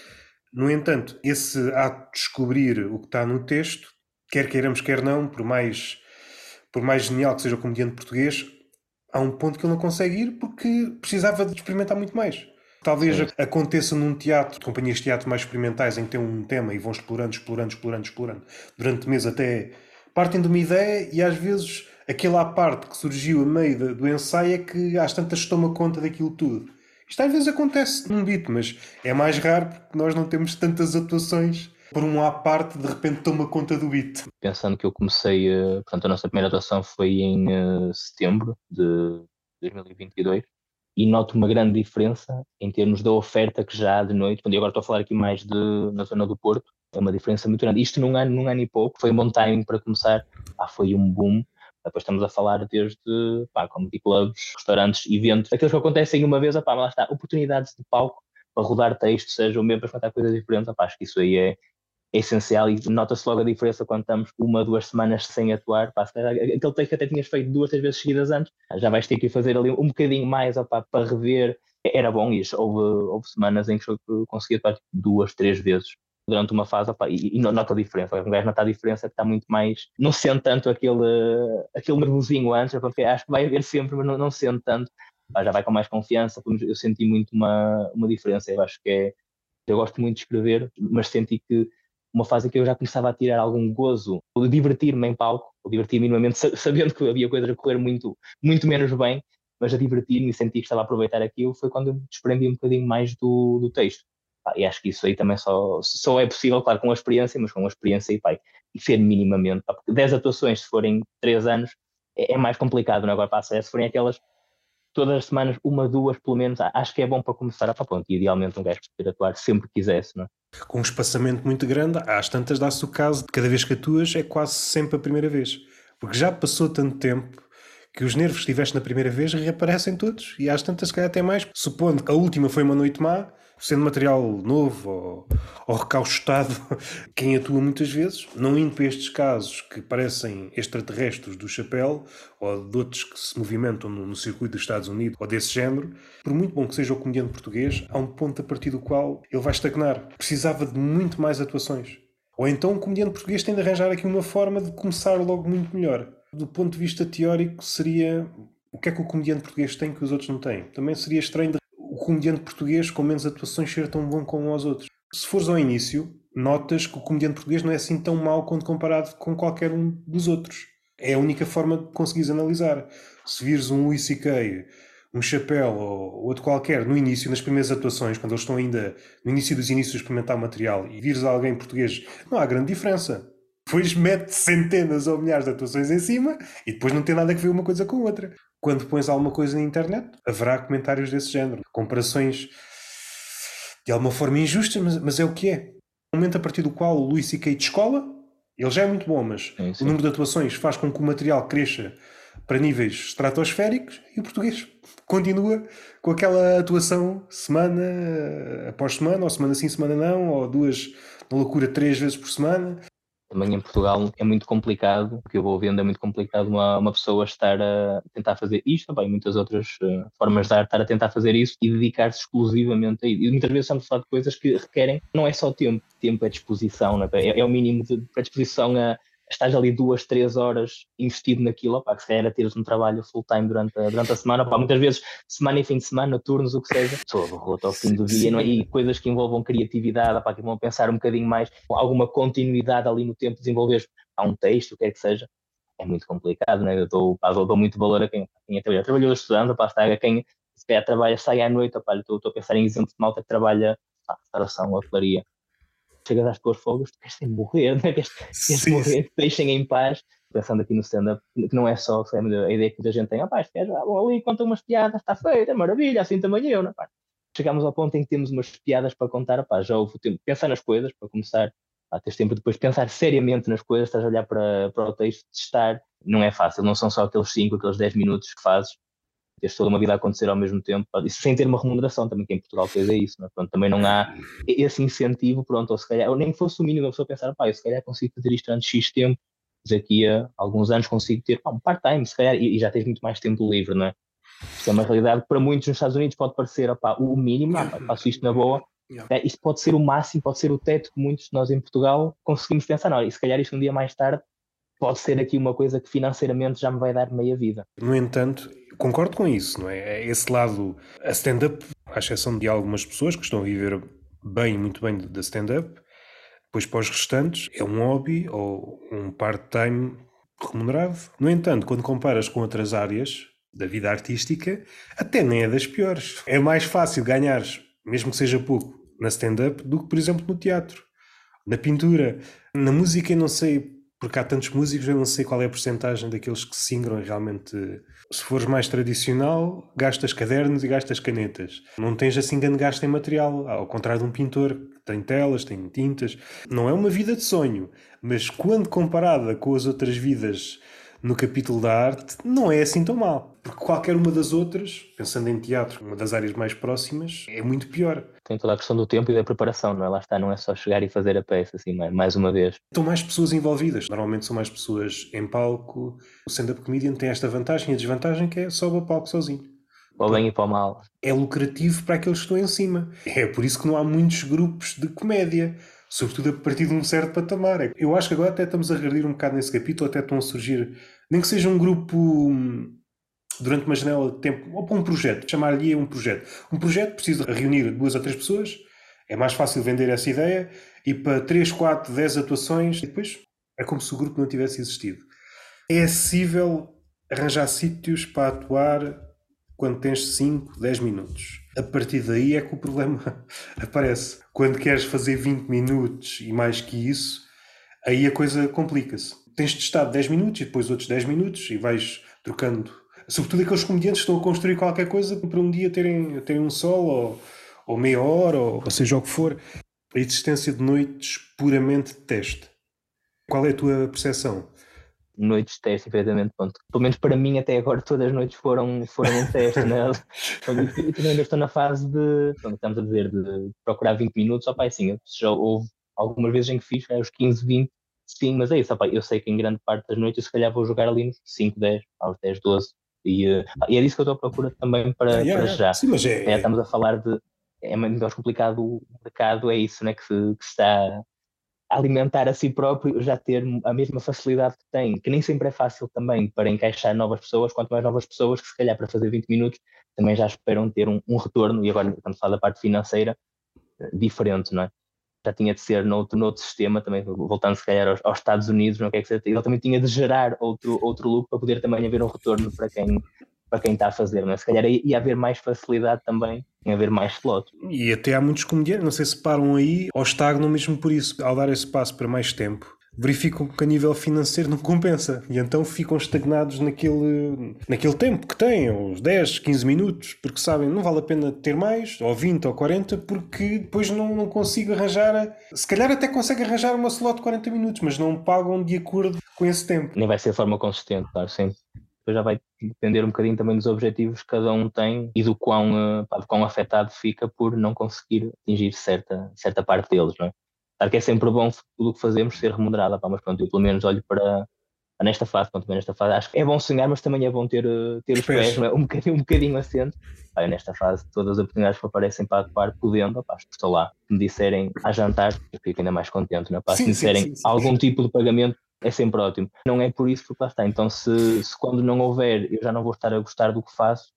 No entanto, esse ato de descobrir o que está no texto, quer queiramos, quer não, por mais, por mais genial que seja o comediante português, há um ponto que ele não consegue ir porque precisava de experimentar muito mais. Talvez Sim. aconteça num teatro, companhias de teatro mais experimentais, em que tem um tema e vão explorando, explorando, explorando, explorando, durante meses até partem de uma ideia e às vezes aquela parte que surgiu a meio do ensaio é que às tantas toma conta daquilo tudo. Isto às vezes acontece num beat, mas é mais raro porque nós não temos tantas atuações por um à parte de repente toma conta do beat. Pensando que eu comecei, eh, portanto a nossa primeira atuação foi em uh, setembro de 2022 e noto uma grande diferença em termos da oferta que já há de noite, eu agora estou a falar aqui mais de, na zona do Porto, é uma diferença muito grande. Isto num ano, num ano e pouco, foi um bom timing para começar, ah, foi um boom depois estamos a falar desde pá, comedy clubs, restaurantes, eventos, aqueles que acontecem uma vez, opá, lá está, oportunidades de palco para rodar texto, seja o mesmo para contar coisas diferentes, opá, acho que isso aí é, é essencial e nota-se logo a diferença quando estamos uma, duas semanas sem atuar. Pá, aquele texto que até tinhas feito duas, três vezes seguidas antes, já vais ter que fazer ali um bocadinho mais para rever. Era bom isso. Houve, houve semanas em que eu conseguia atuar tipo, duas, três vezes durante uma fase opa, e, e nota a diferença. Um gajo nota a diferença que está muito mais. Não sente tanto aquele, aquele nervosinho antes, porque acho que vai haver sempre, mas não, não sente tanto. já vai com mais confiança. Eu senti muito uma, uma diferença. Eu acho que é. Eu gosto muito de escrever, mas senti que uma fase em que eu já começava a tirar algum gozo, ou divertir-me em palco, ou divertir-me minimamente, sabendo que havia coisas a correr muito, muito menos bem, mas a divertir-me e sentir que estava a aproveitar aquilo, foi quando eu me desprendi um bocadinho mais do, do texto. E acho que isso aí também só, só é possível, claro, com a experiência, mas com a experiência e, pá, e ser minimamente. Porque 10 atuações, se forem 3 anos, é, é mais complicado, não é? Agora passa, se forem aquelas todas as semanas, uma, duas, pelo menos, acho que é bom para começar a pronto, idealmente um gajo poder atuar sempre que quisesse, não é? Com um espaçamento muito grande, às tantas dá-se o caso de cada vez que atuas é quase sempre a primeira vez. Porque já passou tanto tempo que os nervos que tiveste na primeira vez reaparecem todos e às tantas, se calhar até mais. Supondo que a última foi uma noite má, sendo material novo ou, ou recaustado, quem atua muitas vezes, não indo para estes casos que parecem extraterrestres do chapéu ou de outros que se movimentam no, no, circuito dos Estados Unidos ou desse género, por muito bom que seja o comediante português, há um ponto a partir do qual ele vai estagnar. Precisava de muito mais atuações. Ou então o comediante português tem de arranjar aqui uma forma de começar logo muito melhor. Do ponto de vista teórico, seria o que é que o comediante português tem que os outros não têm? Também seria estranho comediante português com menos atuações ser tão bom como os outros. Se fores ao início, notas que o comediante português não é assim tão mau quando comparado com qualquer um dos outros. É a única forma de conseguires analisar. Se vires um Luís um Chapéu ou outro qualquer no início, nas primeiras atuações, quando eles estão ainda no início dos inícios de experimentar o material e vires alguém português, não há grande diferença. Depois mete centenas ou milhares de atuações em cima e depois não tem nada a ver uma coisa com outra. Quando pões alguma coisa na internet, haverá comentários desse género. Comparações de alguma forma injustas, mas, mas é o que é. O momento a partir do qual o Luís C.K. de escola, ele já é muito bom, mas é o número de atuações faz com que o material cresça para níveis estratosféricos e o português continua com aquela atuação semana após semana, ou semana sim, semana não, ou duas na loucura três vezes por semana. Também em Portugal é muito complicado, o que eu vou vendo é muito complicado uma, uma pessoa estar a tentar fazer isto, também muitas outras uh, formas de arte, estar a tentar fazer isso e dedicar-se exclusivamente a isso. E muitas vezes estamos a falar de coisas que requerem, não é só tempo, tempo é disposição, é? é, é o mínimo de predisposição a, estás ali duas, três horas investido naquilo, opá, que se calhar teres um trabalho full time durante a, durante a semana, opá, muitas vezes semana e fim de semana, turnos, o que seja, sou derrota ao fim do dia, não é? e coisas que envolvam criatividade, opá, que vão pensar um bocadinho mais, alguma continuidade ali no tempo, desenvolver a um texto, o que é que seja, é muito complicado, né? eu dou, pá, dou muito valor a quem, quem é trabalhou estudando, opá, está a quem se calhar trabalha, sai à noite, opá, estou, estou a pensar em exemplos de malta que trabalha a restauração, hotelaria, chegas às tuas folgas, tu queres sem morrer, né? queres, queres sim, morrer, sim. deixem em paz. Pensando aqui no stand-up, que não é só a ideia que muita gente tem, ah, pá, este gajo ali conta umas piadas, está feita, maravilha, assim também eu, não é? Chegamos ao ponto em que temos umas piadas para contar, pá, já houve o tempo de pensar nas coisas, para começar, pá, tens tempo depois de pensar seriamente nas coisas, estás a olhar para, para o texto, testar, não é fácil, não são só aqueles 5, aqueles 10 minutos que fazes, tens toda uma vida a acontecer ao mesmo tempo, isso sem ter uma remuneração também, que em Portugal fez é isso, é? Pronto, também não há esse incentivo, pronto, ou se calhar, ou nem fosse o mínimo, a pessoa pensar, pá, eu se calhar consigo fazer isto antes X tempo, daqui a alguns anos consigo ter pá, um part-time, se calhar, e, e, já tens muito mais tempo livre, não é? Isso é uma realidade que para muitos nos Estados Unidos pode parecer opá, o mínimo, ah, faço isto na boa, é, isto pode ser o máximo, pode ser o teto que muitos de nós em Portugal conseguimos pensar, não, e se calhar isto um dia mais tarde pode ser aqui uma coisa que financeiramente já me vai dar meia vida. No entanto, concordo com isso, não é? é esse lado, a stand-up, à exceção de algumas pessoas que estão a viver bem, muito bem da stand-up, depois para os restantes é um hobby ou um part-time remunerado. No entanto, quando comparas com outras áreas da vida artística, até nem é das piores. É mais fácil ganhares, mesmo que seja pouco, na stand-up do que, por exemplo, no teatro, na pintura, na música, não sei porque há tantos músicos, eu não sei qual é a porcentagem daqueles que se ingram realmente. Se fores mais tradicional, gastas cadernos e gastas canetas. Não tens assim grande gasto em material, ao contrário de um pintor que tem telas, tem tintas. Não é uma vida de sonho, mas quando comparada com as outras vidas no capítulo da arte, não é assim tão mal. Porque qualquer uma das outras, pensando em teatro, uma das áreas mais próximas, é muito pior. Tem toda a questão do tempo e da preparação, não é? Lá está, não é só chegar e fazer a peça, assim, mais uma vez. Estão mais pessoas envolvidas. Normalmente são mais pessoas em palco. O stand-up comedian tem esta vantagem e a desvantagem que é sobe a palco sozinho. Para o bem e para o mal. É lucrativo para aqueles que estão em cima. É por isso que não há muitos grupos de comédia Sobretudo a partir de um certo patamar. Eu acho que agora até estamos a regredir um bocado nesse capítulo, até estão a surgir, nem que seja um grupo hum, durante uma janela de tempo, ou para um projeto, chamar-lhe um projeto. Um projeto precisa reunir duas ou três pessoas, é mais fácil vender essa ideia, e para 3, 4, 10 atuações, e depois é como se o grupo não tivesse existido. É acessível arranjar sítios para atuar quando tens 5, 10 minutos. A partir daí é que o problema aparece. Quando queres fazer 20 minutos e mais que isso, aí a coisa complica-se. Tens de estar 10 minutos e depois outros 10 minutos e vais trocando. Sobretudo aqueles comediantes estão a construir qualquer coisa para um dia terem, terem um sol ou, ou meia hora, ou, ou seja o que for. A existência de noites puramente de teste. Qual é a tua percepção? Noites de teste, efetivamente. Pronto. Pelo menos para mim, até agora, todas as noites foram, foram um teste. né? e também ainda estou na fase de, pronto, estamos a dizer, de procurar 20 minutos. Opa, é sim, já houve algumas vezes em que fiz, é, aos 15, 20, sim, mas é isso. Opa, eu sei que em grande parte das noites, eu se calhar vou jogar ali nos 5, 10, aos 10, 12. E, uh, e é disso que eu estou à procura também para, ah, yeah, para já. Sim, mas é, é, estamos a falar de. É mais complicado o mercado, é isso, né, que, se, que está alimentar a si próprio, já ter a mesma facilidade que tem, que nem sempre é fácil também para encaixar novas pessoas, quanto mais novas pessoas que se calhar para fazer 20 minutos também já esperam ter um, um retorno, e agora estamos a falar da parte financeira, eh, diferente, não é? Já tinha de ser noutro, noutro sistema, também voltando se calhar aos, aos Estados Unidos, não é que é que ele também tinha de gerar outro, outro lucro para poder também haver um retorno para quem, para quem está a fazer, não é? Se calhar ia haver mais facilidade também em haver mais slots. E até há muitos comediantes, não sei se param aí ou estagnam mesmo por isso, ao dar esse passo para mais tempo. Verificam que a nível financeiro não compensa e então ficam estagnados naquele, naquele tempo que têm, uns 10, 15 minutos, porque sabem não vale a pena ter mais, ou 20 ou 40, porque depois não, não consigo arranjar. Se calhar até consegue arranjar uma slot de 40 minutos, mas não pagam de acordo com esse tempo. Nem vai ser de forma consistente, claro, sim depois já vai depender um bocadinho também dos objetivos que cada um tem e do quão, eh, pá, do quão afetado fica por não conseguir atingir certa, certa parte deles, não é? Claro que é sempre bom tudo o que fazemos ser remunerado, pá, mas pronto, eu pelo menos olho para, nesta fase, pronto, nesta fase, acho que é bom sonhar, mas também é bom ter, eh, ter os pés é? um, bocadinho, um bocadinho assente. Pá, nesta fase, todas as oportunidades que aparecem para atuar, podendo, pá, estou lá. Me disserem a jantar, eu fico ainda mais contente, não é? Pá, sim, se me disserem sim, sim, algum tipo de pagamento, é sempre ótimo. Não é por isso que lá está. Então, se, se quando não houver, eu já não vou estar a gostar do que faço,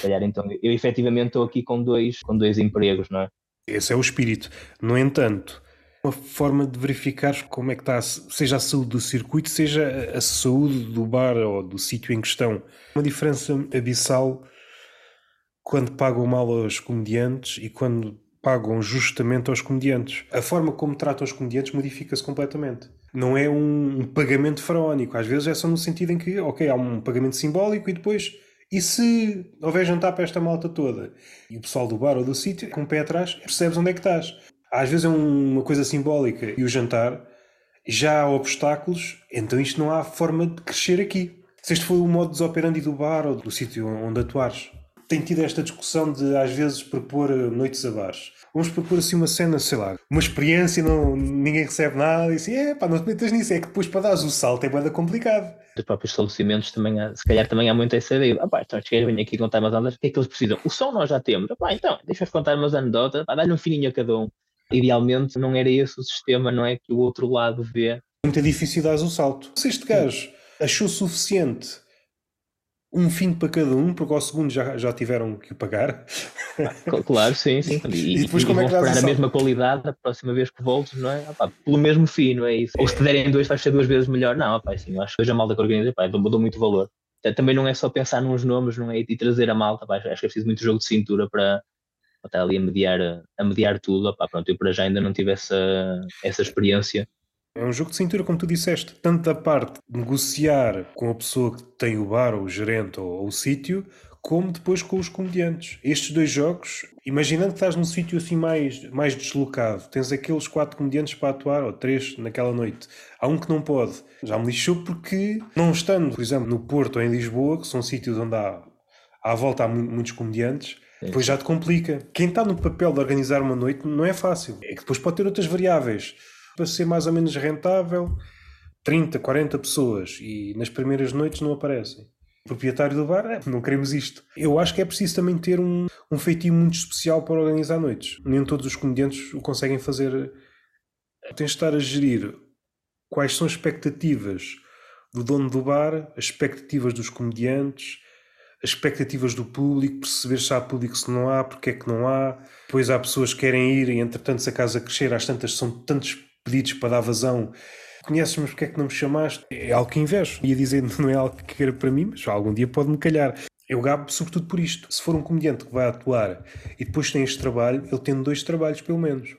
calhar então eu efetivamente estou aqui com dois, com dois empregos, não é? Esse é o espírito. No entanto, uma forma de verificar como é que está, seja a saúde do circuito, seja a saúde do bar ou do sítio em questão. Uma diferença abissal quando pagam mal aos comediantes e quando pagam justamente aos comediantes. A forma como tratam os comediantes modifica-se completamente. Não é um pagamento faraónico. Às vezes é só no sentido em que, ok, há um pagamento simbólico e depois e se houver jantar para esta malta toda e o pessoal do bar ou do sítio, com o pé atrás, percebes onde é que estás. Às vezes é uma coisa simbólica e o jantar, já há obstáculos, então isto não há forma de crescer aqui. Se este foi o modo operandi do bar ou do sítio onde atuares. Tem tido esta discussão de às vezes propor noites a bares vamos propor assim uma cena, sei lá, uma experiência, não, ninguém recebe nada, e assim, é pá, não te metas nisso, é que depois para dar o salto é bem complicado. Os próprios estabelecimentos também, há, se calhar também há muita essa ideia, ah pá, então cheguei venho aqui contar umas anedotas, o que é que eles precisam? O som nós já temos, ah, pá, então, deixa-os contar umas anedotas, dá-lhe um fininho a cada um. Idealmente não era esse o sistema, não é, que o outro lado vê. É muito difícil dar o salto. Se este gajo achou suficiente um fim para cada um, porque ao segundo já, já tiveram que pagar. Claro, sim, sim. E, e depois e, como é que esperar a mesma qualidade a próxima vez que voltes, não é? Opa, pelo mesmo fim, não é isso? Ou se te derem dois, vais ser duas vezes melhor. Não, assim, eu acho que hoje a malta que organiza, pá, dou, dou muito valor. Também não é só pensar nos nomes, não é? E trazer a malta, pá, acho que é preciso muito jogo de cintura para, para estar ali a mediar, a mediar tudo. Opa, pronto, eu para já ainda não tive essa, essa experiência é um jogo de cintura, como tu disseste. Tanto da parte de negociar com a pessoa que tem o bar, ou o gerente, ou, ou o sítio, como depois com os comediantes. Estes dois jogos, imaginando que estás num sítio assim mais, mais deslocado, tens aqueles quatro comediantes para atuar, ou três naquela noite. Há um que não pode. Já me lixou porque, não estando, por exemplo, no Porto ou em Lisboa, que são sítios onde há, à volta há muitos comediantes, depois já te complica. Quem está no papel de organizar uma noite não é fácil. É que depois pode ter outras variáveis para ser mais ou menos rentável, 30, 40 pessoas e nas primeiras noites não aparecem. O proprietário do bar, é, não queremos isto. Eu acho que é preciso também ter um, um feitio muito especial para organizar noites. Nem todos os comediantes o conseguem fazer Tens de estar a gerir quais são as expectativas do dono do bar, as expectativas dos comediantes, as expectativas do público, perceber se há público, se não há, porque é que não há. Depois há pessoas que querem ir e, entretanto, se a casa crescer, às tantas são tantos pedidos para dar vazão. Conheces-me, porque é que não me chamaste? É algo que invejo. Ia dizer, não é algo que queira para mim, mas algum dia pode-me calhar. Eu gabo sobretudo por isto. Se for um comediante que vai atuar e depois tem este trabalho, ele tem dois trabalhos pelo menos.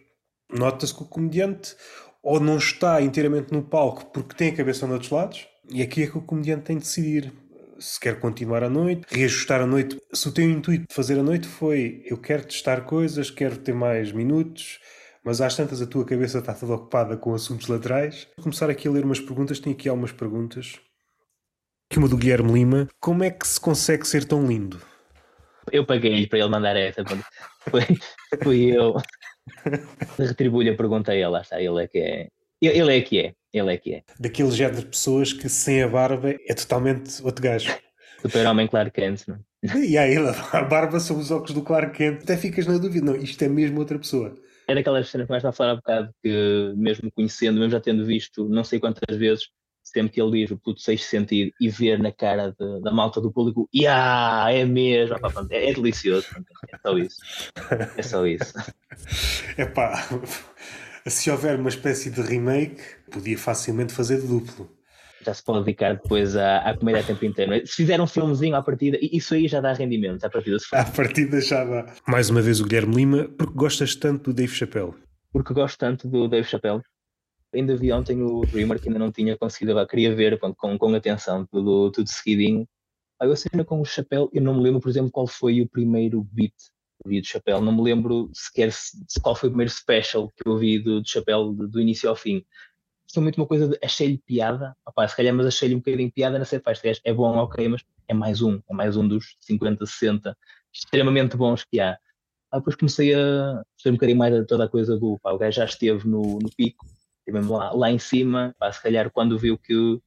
Nota-se que o comediante ou não está inteiramente no palco porque tem a cabeça noutros lados, e aqui é que o comediante tem de decidir se quer continuar a noite, reajustar a noite. Se o teu intuito de fazer a noite foi eu quero testar coisas, quero ter mais minutos, mas às tantas a tua cabeça está toda ocupada com assuntos laterais. Vou começar aqui a ler umas perguntas, tenho aqui algumas perguntas. Aqui uma do Guilherme Lima. Como é que se consegue ser tão lindo? Eu paguei para ele mandar essa. Foi, fui eu. Retribuo-lhe a pergunta a ele, lá está, ele é que é. Ele é que é, ele é que é. Daquele género de pessoas que sem a barba é totalmente outro gajo. Super-homem Clark Kent, não é? E aí, a barba são os óculos do Clark Kent. Até ficas na dúvida, não, isto é mesmo outra pessoa. É daquelas cenas que mais está a falar há bocado, que mesmo conhecendo, mesmo já tendo visto não sei quantas vezes, sempre que ele diz o puto sexto sentido e ver na cara de, da malta do público, yeah, é mesmo, é, é delicioso, é só isso. É só isso. É pá, se houver uma espécie de remake, podia facilmente fazer de duplo. Já se pode dedicar depois à, à comédia a tempo inteiro. É? Se fizer um filmezinho à partida, isso aí já dá rendimento. À partida, se for. À partida já dá. Mais uma vez o Guilherme Lima, porque gostas tanto do Dave Chappelle? Porque gosto tanto do Dave Chappelle. Ainda vi ontem o Dreamer que ainda não tinha conseguido, queria ver com, com, com atenção, tudo, tudo seguidinho. Aí eu cena com o Chapéu, eu não me lembro, por exemplo, qual foi o primeiro beat que vi do Chapéu, não me lembro sequer se, qual foi o primeiro special que eu vi do, do Chapéu do, do início ao fim. Foi muito uma coisa de achei-lhe piada, Opa, se calhar, mas achei-lhe um bocadinho piada, não sei, é bom, ok, mas é mais um, é mais um dos 50, 60 extremamente bons que há. Aí depois comecei a perceber um bocadinho mais de toda a coisa do pá, o gajo já esteve no, no pico, estivemos lá, lá em cima, pá, se calhar quando viu que o,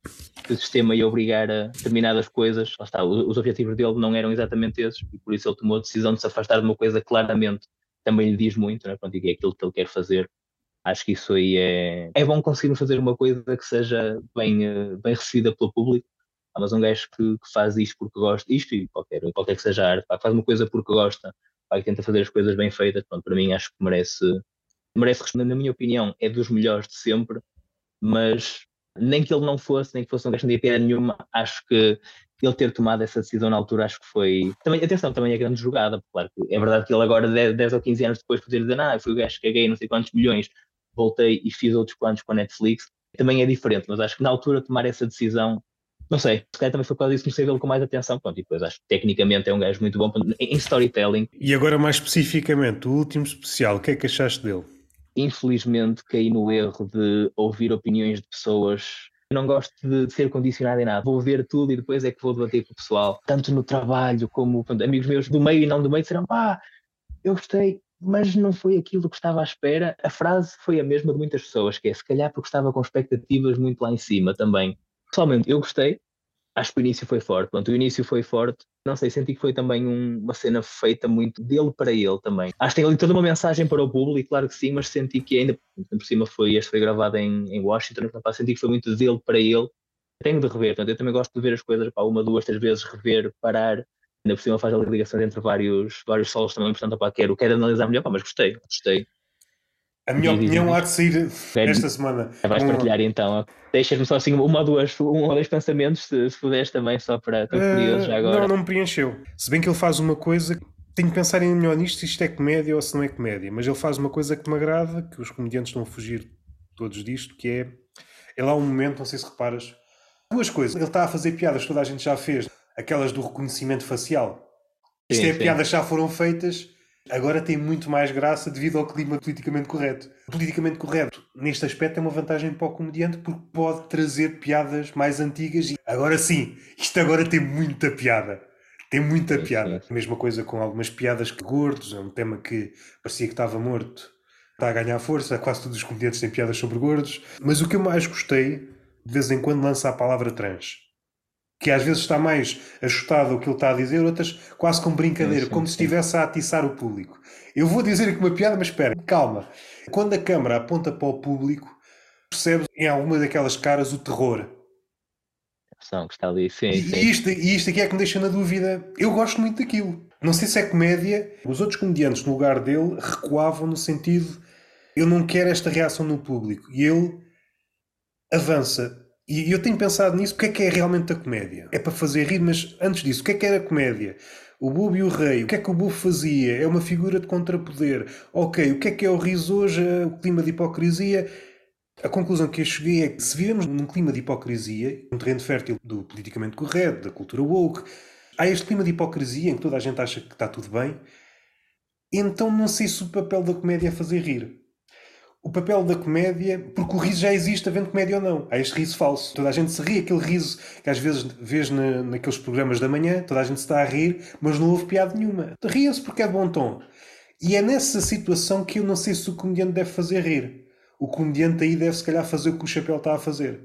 que o, sistema ia obrigar a determinadas coisas, lá está, os, os, objetivos dele não eram exatamente esses, e por isso ele tomou a decisão de se afastar de uma coisa claramente também lhe diz muito, né? Pronto, e é aquilo que ele quer fazer. Acho que isso aí é, é bom conseguir fazer uma coisa que seja bem, eh, bem recebida pelo público. Ah, mas um gajo que, que, faz isto porque gosta, isto e qualquer, qualquer que seja a arte, pá, faz uma coisa porque gosta, pá, tenta fazer as coisas bem feitas, pronto, para mim acho que merece, merece responder, na minha opinião, é dos melhores de sempre, mas nem que ele não fosse, nem que fosse um gajo de piada nenhuma, acho que ele ter tomado essa decisão na altura, acho que foi. Também, atenção, também é grande jogada, claro que é verdade que ele agora, 10, 10 ou 15 anos depois, poder dizer, ah, eu fui o gajo que caguei não sei quantos milhões, voltei e fiz outros quantos com a Netflix, também é diferente, mas acho que na altura tomar essa decisão, não sei, se calhar também foi por causa disso que comecei a vê-lo com mais atenção, pronto, e depois acho que tecnicamente é um gajo muito bom em storytelling. E agora mais especificamente, o último especial, o que é que achaste dele? infelizmente caí no erro de ouvir opiniões de pessoas. Não gosto de ser condicionado em nada. Vou ver tudo e depois é que vou debater com o pessoal, tanto no trabalho como pronto, amigos meus do meio e não do meio disseram: pá, eu gostei, mas não foi aquilo que estava à espera. A frase foi a mesma de muitas pessoas, que é se calhar porque estava com expectativas muito lá em cima também. Pessoalmente, eu gostei, acho que o início foi forte. Pronto, o início foi forte. Não sei, senti que foi também um, uma cena feita muito dele para ele também. Acho que tem ali toda uma mensagem para o público, claro que sim, mas senti que ainda por cima foi, este foi gravado em, em Washington, então, senti que foi muito dele para ele. Tenho de rever, portanto, eu também gosto de ver as coisas pá, uma, duas, três vezes, rever, parar. Ainda por cima faz a ligação entre vários, vários solos também, portanto, pá, quero, quero analisar melhor, pá, mas gostei, gostei. A minha opinião há de sair esta semana. Vais partilhar então. Deixas-me só assim uma ou duas, um ou dois pensamentos, se, se puderes também, só para estar uh, curioso já agora. Não, não me preencheu. Se bem que ele faz uma coisa, tenho que pensar em melhor nisto, se isto é comédia ou se não é comédia, mas ele faz uma coisa que me agrada, que os comediantes estão a fugir todos disto, que é. Ele há um momento, não sei se reparas, duas coisas. Ele está a fazer piadas que toda a gente já fez, aquelas do reconhecimento facial. Isto sim, é sim. piadas já foram feitas agora tem muito mais graça devido ao clima politicamente correto. Politicamente correto, neste aspecto, é uma vantagem para o comediante porque pode trazer piadas mais antigas. E agora sim, isto agora tem muita piada. Tem muita sim, piada. Sim. Mesma coisa com algumas piadas que gordos, é um tema que parecia que estava morto. Está a ganhar força, quase todos os comediantes têm piadas sobre gordos. Mas o que eu mais gostei, de vez em quando lança a palavra trans. Que às vezes está mais ajustado ao que ele está a dizer, outras quase com brincadeira, sim, sim, como sim. se estivesse a atiçar o público. Eu vou dizer aqui uma piada, mas espera, calma. Quando a câmara aponta para o público, percebes em alguma daquelas caras o terror. A que está ali, sim. E, Isto, e isto aqui é que me deixa na dúvida. Eu gosto muito daquilo. Não sei se é comédia. Os outros comediantes, no lugar dele, recuavam no sentido eu não quero esta reação no público. E ele avança. E eu tenho pensado nisso, o que é que é realmente a comédia? É para fazer rir, mas antes disso, o que é que era a comédia? O Bobo e o Rei, o que é que o Bobo fazia? É uma figura de contrapoder. Ok, o que é que é o riso hoje? O clima de hipocrisia? A conclusão que eu cheguei é que se vivemos num clima de hipocrisia, um terreno fértil do politicamente correto, da cultura woke, há este clima de hipocrisia em que toda a gente acha que está tudo bem, então não sei se o papel da comédia é fazer rir o papel da comédia, porque o riso já existe, havendo comédia ou não. Há este riso falso. Toda a gente se ri, aquele riso que às vezes vês na, naqueles programas da manhã, toda a gente se está a rir, mas não houve piada nenhuma. Riam-se porque é de bom tom. E é nessa situação que eu não sei se o comediante deve fazer rir. O comediante aí deve, se calhar, fazer o que o chapéu está a fazer.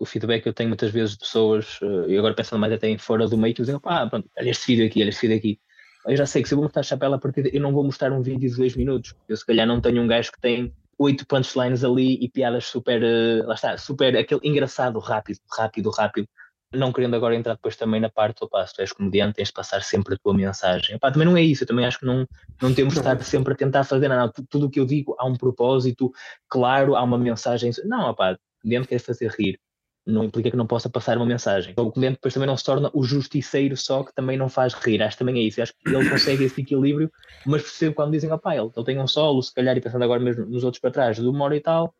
O feedback que eu tenho muitas vezes de pessoas, eh, e agora pensando mais até em fora do meio, que dizem, pá, pronto, olha este vídeo aqui, olha este vídeo aqui eu já sei que se eu vou mostrar chapéu à partida, eu não vou mostrar um vídeo de dois minutos. Eu se calhar não tenho um gajo que tem oito punchlines ali e piadas super, uh, lá está, super, aquele engraçado, rápido, rápido, rápido. Não querendo agora entrar depois também na parte, opa, se tu és comediante, tens de passar sempre a tua mensagem. Opa, também não é isso, eu também acho que não, não temos de estar sempre a tentar fazer nada. Tudo o que eu digo há um propósito, claro, há uma mensagem. Não, opa, comediante quer fazer rir não implica que não possa passar uma mensagem. O comediante depois também não se torna o justiceiro só que também não faz rir. Acho que também é isso. Acho que ele consegue esse equilíbrio, mas percebo quando dizem, opá, ele, ele tem um solo, se calhar, e pensando agora mesmo nos outros para trás, uma hora e tal,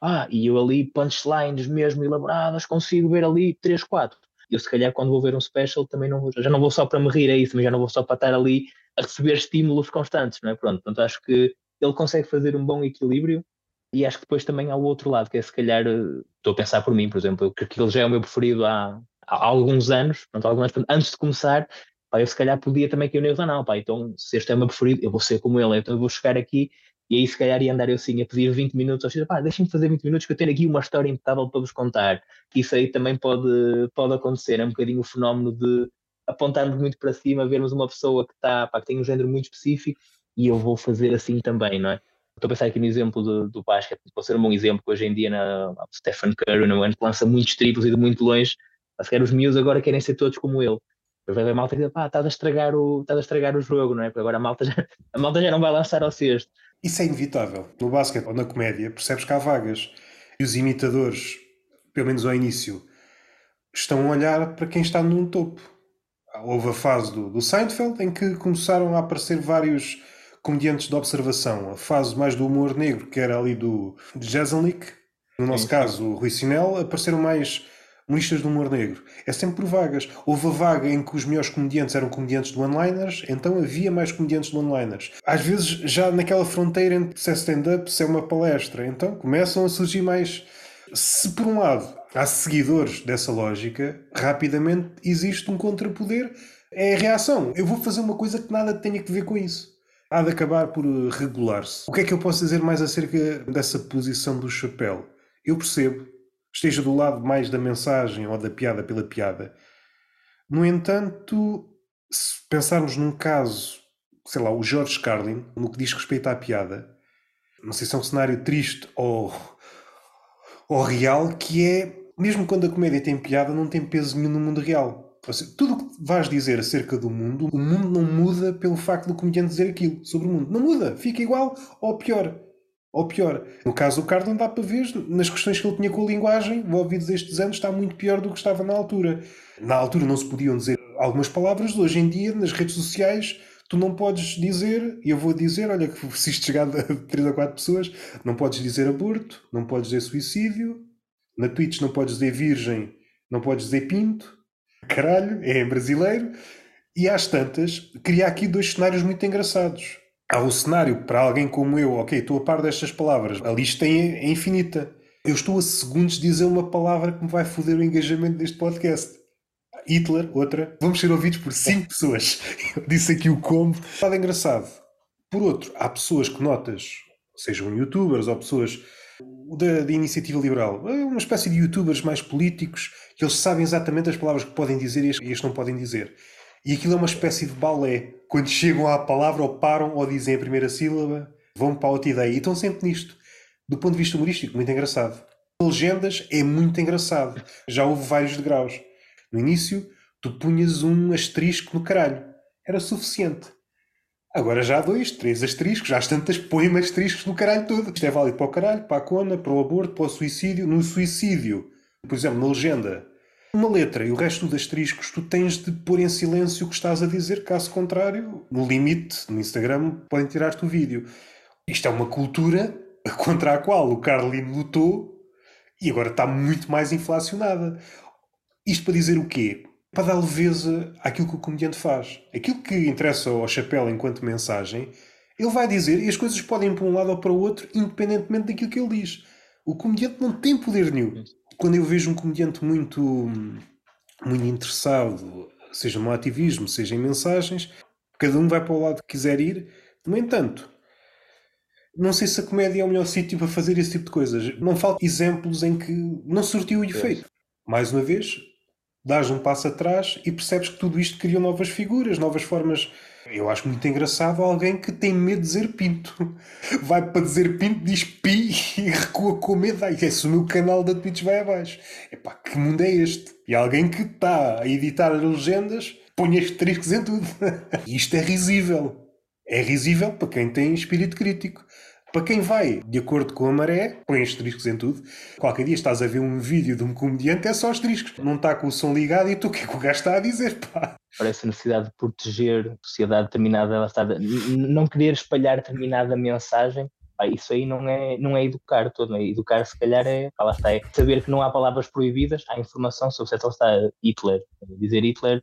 ah, e eu ali punchlines mesmo elaboradas, consigo ver ali 3, 4. Eu se calhar quando vou ver um special também não vou, já não vou só para me rir, é isso, mas já não vou só para estar ali a receber estímulos constantes, não é? Pronto, portanto acho que ele consegue fazer um bom equilíbrio e acho que depois também há o outro lado, que é se calhar, eh, estou a pensar por mim, por exemplo, que aquilo já é o meu preferido há, há alguns anos, alguns antes de começar, pá, eu se calhar podia também que eu nem não, pá, então se este é o meu preferido, eu vou ser como ele, então eu vou chegar aqui e aí se calhar ia andar eu sim a pedir 20 minutos ao pá, deixem-me fazer 20 minutos que eu tenho aqui uma história impecável para vos contar. Isso aí também pode, pode acontecer, é um bocadinho o fenómeno de apontarmos muito para cima, vermos uma pessoa que, está, pá, que tem um género muito específico e eu vou fazer assim também, não é? Estou a pensar aqui no exemplo do, do basquete, pode ser um bom exemplo que hoje em dia na, na Stephen Curry, no ano que lança muitos triplos e de muito longe, a sequer os miúdos agora querem ser todos como ele. Depois vai ver a malta e diz, pá, estás a estragar o, a estragar o jogo, não é? Porque agora a malta, já, a malta já não vai lançar ao sexto. Isso é inevitável. No basquete ou na comédia, percebes que há vagas. E os imitadores, pelo menos ao início, estão a olhar para quem está no topo. Houve a fase do, do Seinfeld em que começaram a aparecer vários comediantes de observação, a fase mais do humor negro, que era ali do Jezelnik, no nosso sim, caso o Rui Sinel, apareceram mais humoristas do humor negro. É sempre por vagas. Houve a vaga em que os melhores comediantes eram comediantes de one-liners, então havia mais comediantes de one-liners. Às vezes, já naquela fronteira entre se é stand-up, se é uma palestra, então começam a surgir mais. Se por um lado há seguidores dessa lógica, rapidamente existe um contrapoder. É a reação. Eu vou fazer uma coisa que nada tenha que ver com isso há de acabar por regular-se. O que é que eu posso dizer mais acerca dessa posição do chapéu? Eu percebo, esteja do lado mais da mensagem ou da piada pela piada. No entanto, se pensarmos num caso, sei lá, o George Carlin, no que diz respeito à piada, não sei se é um cenário triste ou, ou real, que é, mesmo quando a comédia tem piada, não tem peso nenhum no mundo real tudo o que vais dizer acerca do mundo, o mundo não muda pelo facto do comediante dizer aquilo sobre o mundo. Não muda, fica igual ou pior. Ou pior. No caso do Carlin, dá para ver, nas questões que ele tinha com a linguagem, o ouvido destes anos está muito pior do que estava na altura. Na altura não se podiam dizer algumas palavras, hoje em dia, nas redes sociais, tu não podes dizer, e eu vou dizer, olha, que se isto chegar a 3 ou 4 pessoas, não podes dizer aborto, não podes dizer suicídio, na Twitch não podes dizer virgem, não podes dizer pinto, caralho, é brasileiro. E às tantas, cria aqui dois cenários muito engraçados. Há um cenário para alguém como eu, ok, estou a par destas palavras, a lista é infinita. Eu estou a segundos de dizer uma palavra que me vai foder o engajamento deste podcast. Hitler, outra. Vamos ser ouvidos por cinco pessoas. Eu disse aqui o combo. Nada engraçado. Por outro, há pessoas que notas, sejam youtubers ou pessoas da, da iniciativa liberal, uma espécie de youtubers mais políticos, que eles sabem exatamente as palavras que podem dizer e as que não podem dizer. E aquilo é uma espécie de balé. Quando chegam à palavra, ou param, ou dizem a primeira sílaba, vão para outra ideia. E estão sempre nisto. Do ponto de vista humorístico, muito engraçado. Legendas é muito engraçado. Já houve vários degraus. No início, tu punhas um asterisco no caralho. Era suficiente. Agora já há dois, três asteriscos, já as tantas põem asteriscos no caralho todo. Isto é válido para o caralho, para a cona, para o aborto, para o suicídio. No suicídio, por exemplo, na legenda, uma letra e o resto dos asteriscos tu tens de pôr em silêncio o que estás a dizer, caso contrário, no limite, no Instagram, podem tirar-te o vídeo. Isto é uma cultura contra a qual o Carlino lutou e agora está muito mais inflacionada. Isto para dizer o quê? para dar leveza àquilo que o comediante faz. Aquilo que interessa ao chapéu enquanto mensagem, ele vai dizer e as coisas podem ir para um lado ou para o outro, independentemente daquilo que ele diz. O comediante não tem poder nenhum. Quando eu vejo um comediante muito, muito interessado, seja no ativismo, seja em mensagens, cada um vai para o lado que quiser ir. No entanto, não sei se a comédia é o melhor sítio para fazer esse tipo de coisas. Não faltam exemplos em que não surtiu o efeito. Mais uma vez, dás um passo atrás e percebes que tudo isto criou novas figuras, novas formas. Eu acho muito engraçado alguém que tem medo de dizer pinto. Vai para dizer pinto, diz pi e recua com medo. Ai, esse o meu canal da Twitch vai abaixo. Epá, que mundo é este? E alguém que está a editar as legendas põe asteriscos em tudo. Isto é risível. É risível para quem tem espírito crítico. Para quem vai de acordo com a maré, põe asteriscos em tudo. Qualquer dia estás a ver um vídeo de um comediante, é só asteriscos. Não está com o som ligado e tu o que é que o gajo está a dizer, pá? Parece a necessidade de proteger a sociedade determinada, ela está não querer espalhar determinada mensagem. Isso aí não é, não é educar todo, é? educar se calhar é, lá está, é saber que não há palavras proibidas, há informação sobre certo está Hitler. Dizer Hitler,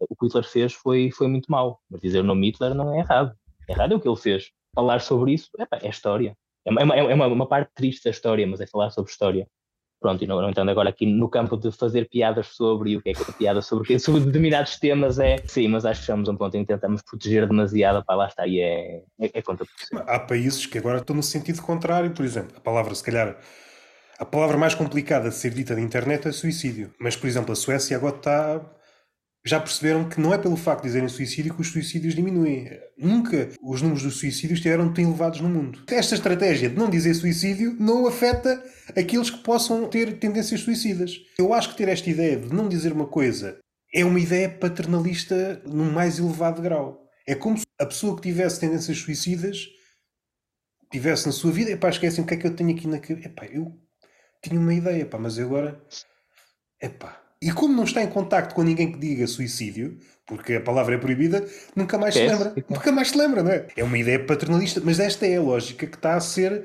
o que Hitler fez foi, foi muito mau, mas dizer o nome Hitler não é errado. Errado é o que ele fez falar sobre isso é história. É uma, é, uma, uma, parte triste da história, mas é falar sobre história. Pronto, e não, não entrando agora aqui no campo de fazer piadas sobre e o que é que é piada sobre, sobre determinados temas é sim, mas acho que chegamos a um ponto em que tentamos proteger demasiado, para lá está, e é, é, é contraproducente. Há países que agora estão no sentido contrário, por exemplo, a palavra, se calhar, a palavra mais complicada de ser dita na internet é suicídio, mas, por exemplo, a Suécia agora está já perceberam que não é pelo facto de dizerem suicídio que os suicídios diminuem. Nunca os números dos suicídios estiveram tão elevados no mundo. Esta estratégia de não dizer suicídio não afeta aqueles que possam ter tendências suicidas. Eu acho que ter esta ideia de não dizer uma coisa é uma ideia paternalista no mais elevado grau. É como se a pessoa que tivesse tendências suicidas tivesse na sua vida, epá, esquecem o que é que eu tenho aqui na cabeça. Epá, eu tinha uma ideia, epá, mas agora, epá, e como não está em contacto com ninguém que diga suicídio, porque a palavra é proibida, nunca mais se lembra. Nunca mais se lembra, não é? É uma ideia paternalista, mas esta é a lógica que está a ser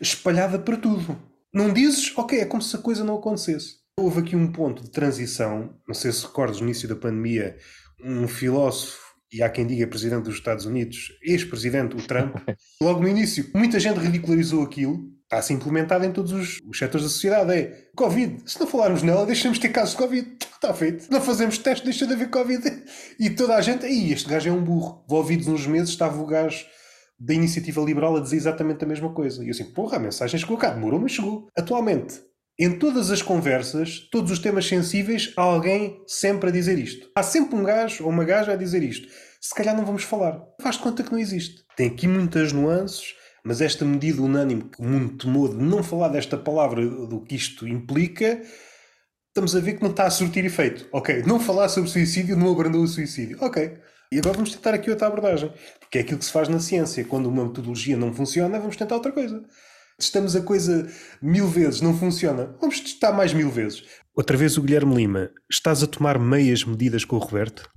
espalhada para tudo. Não dizes, ok, é como se a coisa não acontecesse. Houve aqui um ponto de transição, não sei se recordas no início da pandemia, um filósofo, e há quem diga presidente dos Estados Unidos, ex-presidente, o Trump, logo no início, muita gente ridicularizou aquilo está a ser implementada em todos os, os setores da sociedade. É Covid. Se não falarmos nela, deixamos de ter casos de Covid. Está feito. Não fazemos teste, deixa de haver Covid. E toda a gente. Aí, este gajo é um burro. Envolvidos uns meses, estava o gajo da iniciativa liberal a dizer exatamente a mesma coisa. E eu assim, porra, a mensagem chegou cá, demorou, mas chegou. Atualmente, em todas as conversas, todos os temas sensíveis, há alguém sempre a dizer isto. Há sempre um gajo ou uma gaja a dizer isto. Se calhar não vamos falar. Faz de conta que não existe. Tem aqui muitas nuances mas esta medida unânime que o mundo tomou de não falar desta palavra, do que isto implica, estamos a ver que não está a surtir efeito. Ok, não falar sobre suicídio não abrandou o suicídio. Ok. E agora vamos tentar aqui outra abordagem. Porque é aquilo que se faz na ciência. Quando uma metodologia não funciona, vamos tentar outra coisa. Testamos a coisa mil vezes, não funciona. Vamos testar mais mil vezes. Outra vez o Guilherme Lima. Estás a tomar meias medidas com o Roberto?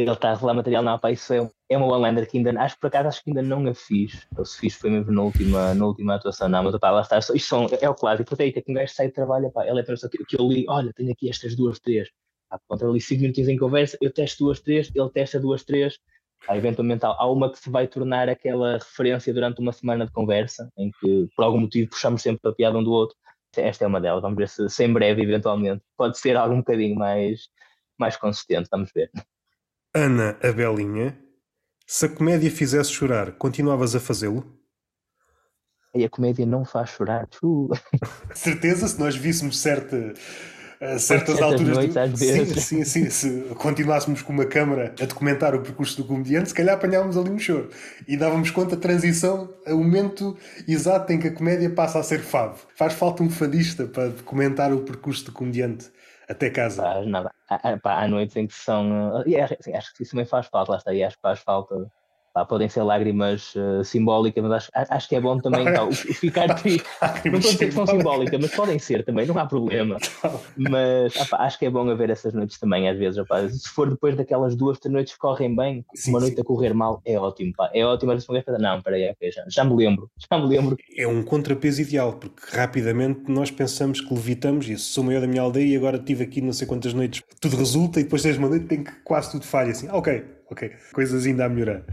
Ele está a rolar material na APA, isso é, é uma one que ainda, acho que por acaso acho que ainda não a fiz, ou se fiz foi mesmo na última, na última atuação, não, mas opa, lá está, isto são, é o clássico, porque aí que um gajo sai de trabalho, pá, ela é para que, que eu li, olha, tenho aqui estas duas, três, pá, pronto, ali 5 minutos em conversa, eu testo duas, três, ele testa duas, três, pá, eventualmente há uma que se vai tornar aquela referência durante uma semana de conversa, em que por algum motivo puxamos sempre a piada um do outro, esta é uma delas, vamos ver se, se em breve, eventualmente, pode ser algo um bocadinho mais, mais consistente, vamos ver. Ana a Belinha, se a comédia fizesse chorar, continuavas a fazê-lo? E a comédia não faz chorar. Uh. Certeza, se nós víssemos certa, a certas alturas. Noites, do... Sim, sim, sim. Se continuássemos com uma câmara a documentar o percurso do comediante, se calhar apanhávamos ali um choro. E dávamos conta a transição, o momento exato em que a comédia passa a ser fado. Faz falta um fadista para documentar o percurso do comediante até casa. Pá, nada. Há, há noites em que são. E acho, acho que isso também faz falta, lá está. E acho que faz falta Pá, podem ser lágrimas uh, simbólicas, mas acho, acho que é bom também o, ficar triste. não estou a dizer que são simbólicas, mas podem ser também, não há problema. Mas acho que é bom haver essas noites também, às vezes. se for depois daquelas duas, três noites que correm bem, sim, uma noite sim. a correr mal, é ótimo. Pá. É ótimo, mas uma vez não, peraí, okay, já, já me lembro, já me lembro. É um contrapeso ideal, porque rapidamente nós pensamos que levitamos, e sou maior da minha aldeia e agora tive aqui não sei quantas noites, tudo resulta e depois tens uma noite tem que quase tudo falha, assim, ok, ok, coisas ainda a melhorar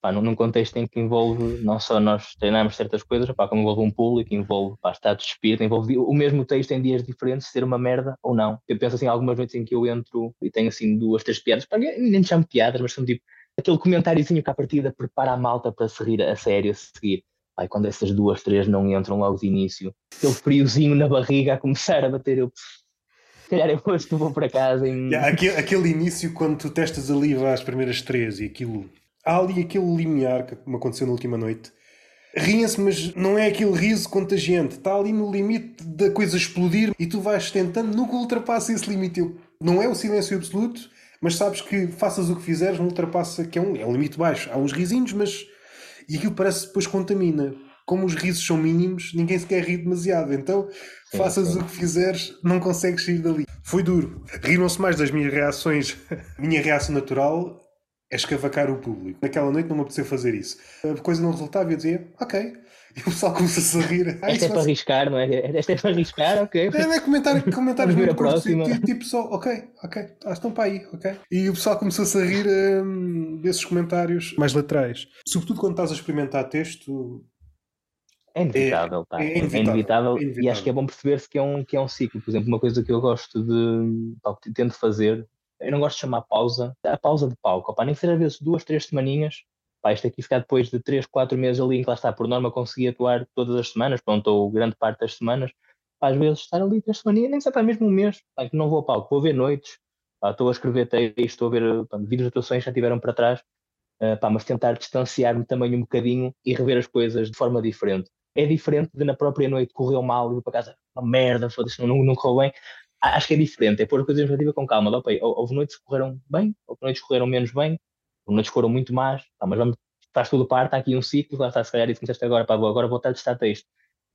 pá, num, contexto em que envolve não só nós treinarmos certas coisas, pá, como envolve um público, envolve pá, estado de espírito, envolve o mesmo texto em dias diferentes, ser uma merda ou não. Eu penso assim, algumas noites em que eu entro e tenho assim duas, três piadas, pá, nem chamo piadas, mas são tipo aquele comentáriozinho que à partida prepara a malta para se rir a sério, a seguir. Pai, quando essas duas, três não entram logo de início, aquele friozinho na barriga a começar a bater, eu se calhar eu hoje vou para casa. Em... Yeah, aquele, aquele início quando tu testas ali às primeiras três e aquilo há ali aquele limiar que me aconteceu na última noite. Riem-se, mas não é aquele riso contagiante. Está ali no limite da coisa explodir e tu vais tentando, nunca ultrapassa esse limite. Não é o silêncio absoluto, mas sabes que faças o que fizeres, não ultrapassa, que é um, é um limite baixo. Há uns risinhos, mas. E aquilo parece que depois contamina. Como os risos são mínimos, ninguém sequer ri demasiado. Então, faças o que fizeres, não consegues sair dali. Foi duro. Riram-se mais das minhas reações. Minha reação natural é escavacar o público. Naquela noite não me apeteceu fazer isso. A coisa não resultava e eu dizia, ok. E o pessoal começa a rir. Ah, Esta é para arriscar, não é? Esta é para arriscar, ok. É, é comentário, comentários muito curtos, tipo, tipo só, ok, ok, ah, estão para aí, ok. E o pessoal começou-se a rir hum, desses comentários mais laterais. Sobretudo quando estás a experimentar texto, é inevitável, é, é, inevitável, é, inevitável, é, inevitável, e acho que é bom perceber-se que, é um, que é um ciclo. Por exemplo, uma coisa que eu gosto de. Pá, tento fazer eu não gosto de chamar pausa, a pausa de palco, nem que seja às vezes duas, três semaninhas, pá, isto aqui ficar depois de três, quatro meses ali, em que lá está, por norma consegui atuar todas as semanas, pronto, ou grande parte das semanas, às vezes estar ali três semaninhas, nem que seja mesmo um mês, que não vou a palco, vou ver noites, pá, estou a escrever texto, estou a ver pá, vídeos de atuações que já tiveram para trás, uh, pá, mas tentar distanciar-me também um bocadinho e rever as coisas de forma diferente. É diferente de na própria noite correu mal e vou para casa, uma merda, foda-se, não, não correu bem, acho que é diferente, é pôr a coisa perspectiva com calma. Ok, houve noites que correram bem, houve noites que correram menos bem, houve noites que foram muito más, tá, mas vamos, faz tudo parte, está aqui um ciclo, lá está, se calhar isso começaste agora, pá, agora vou estar a testar texto.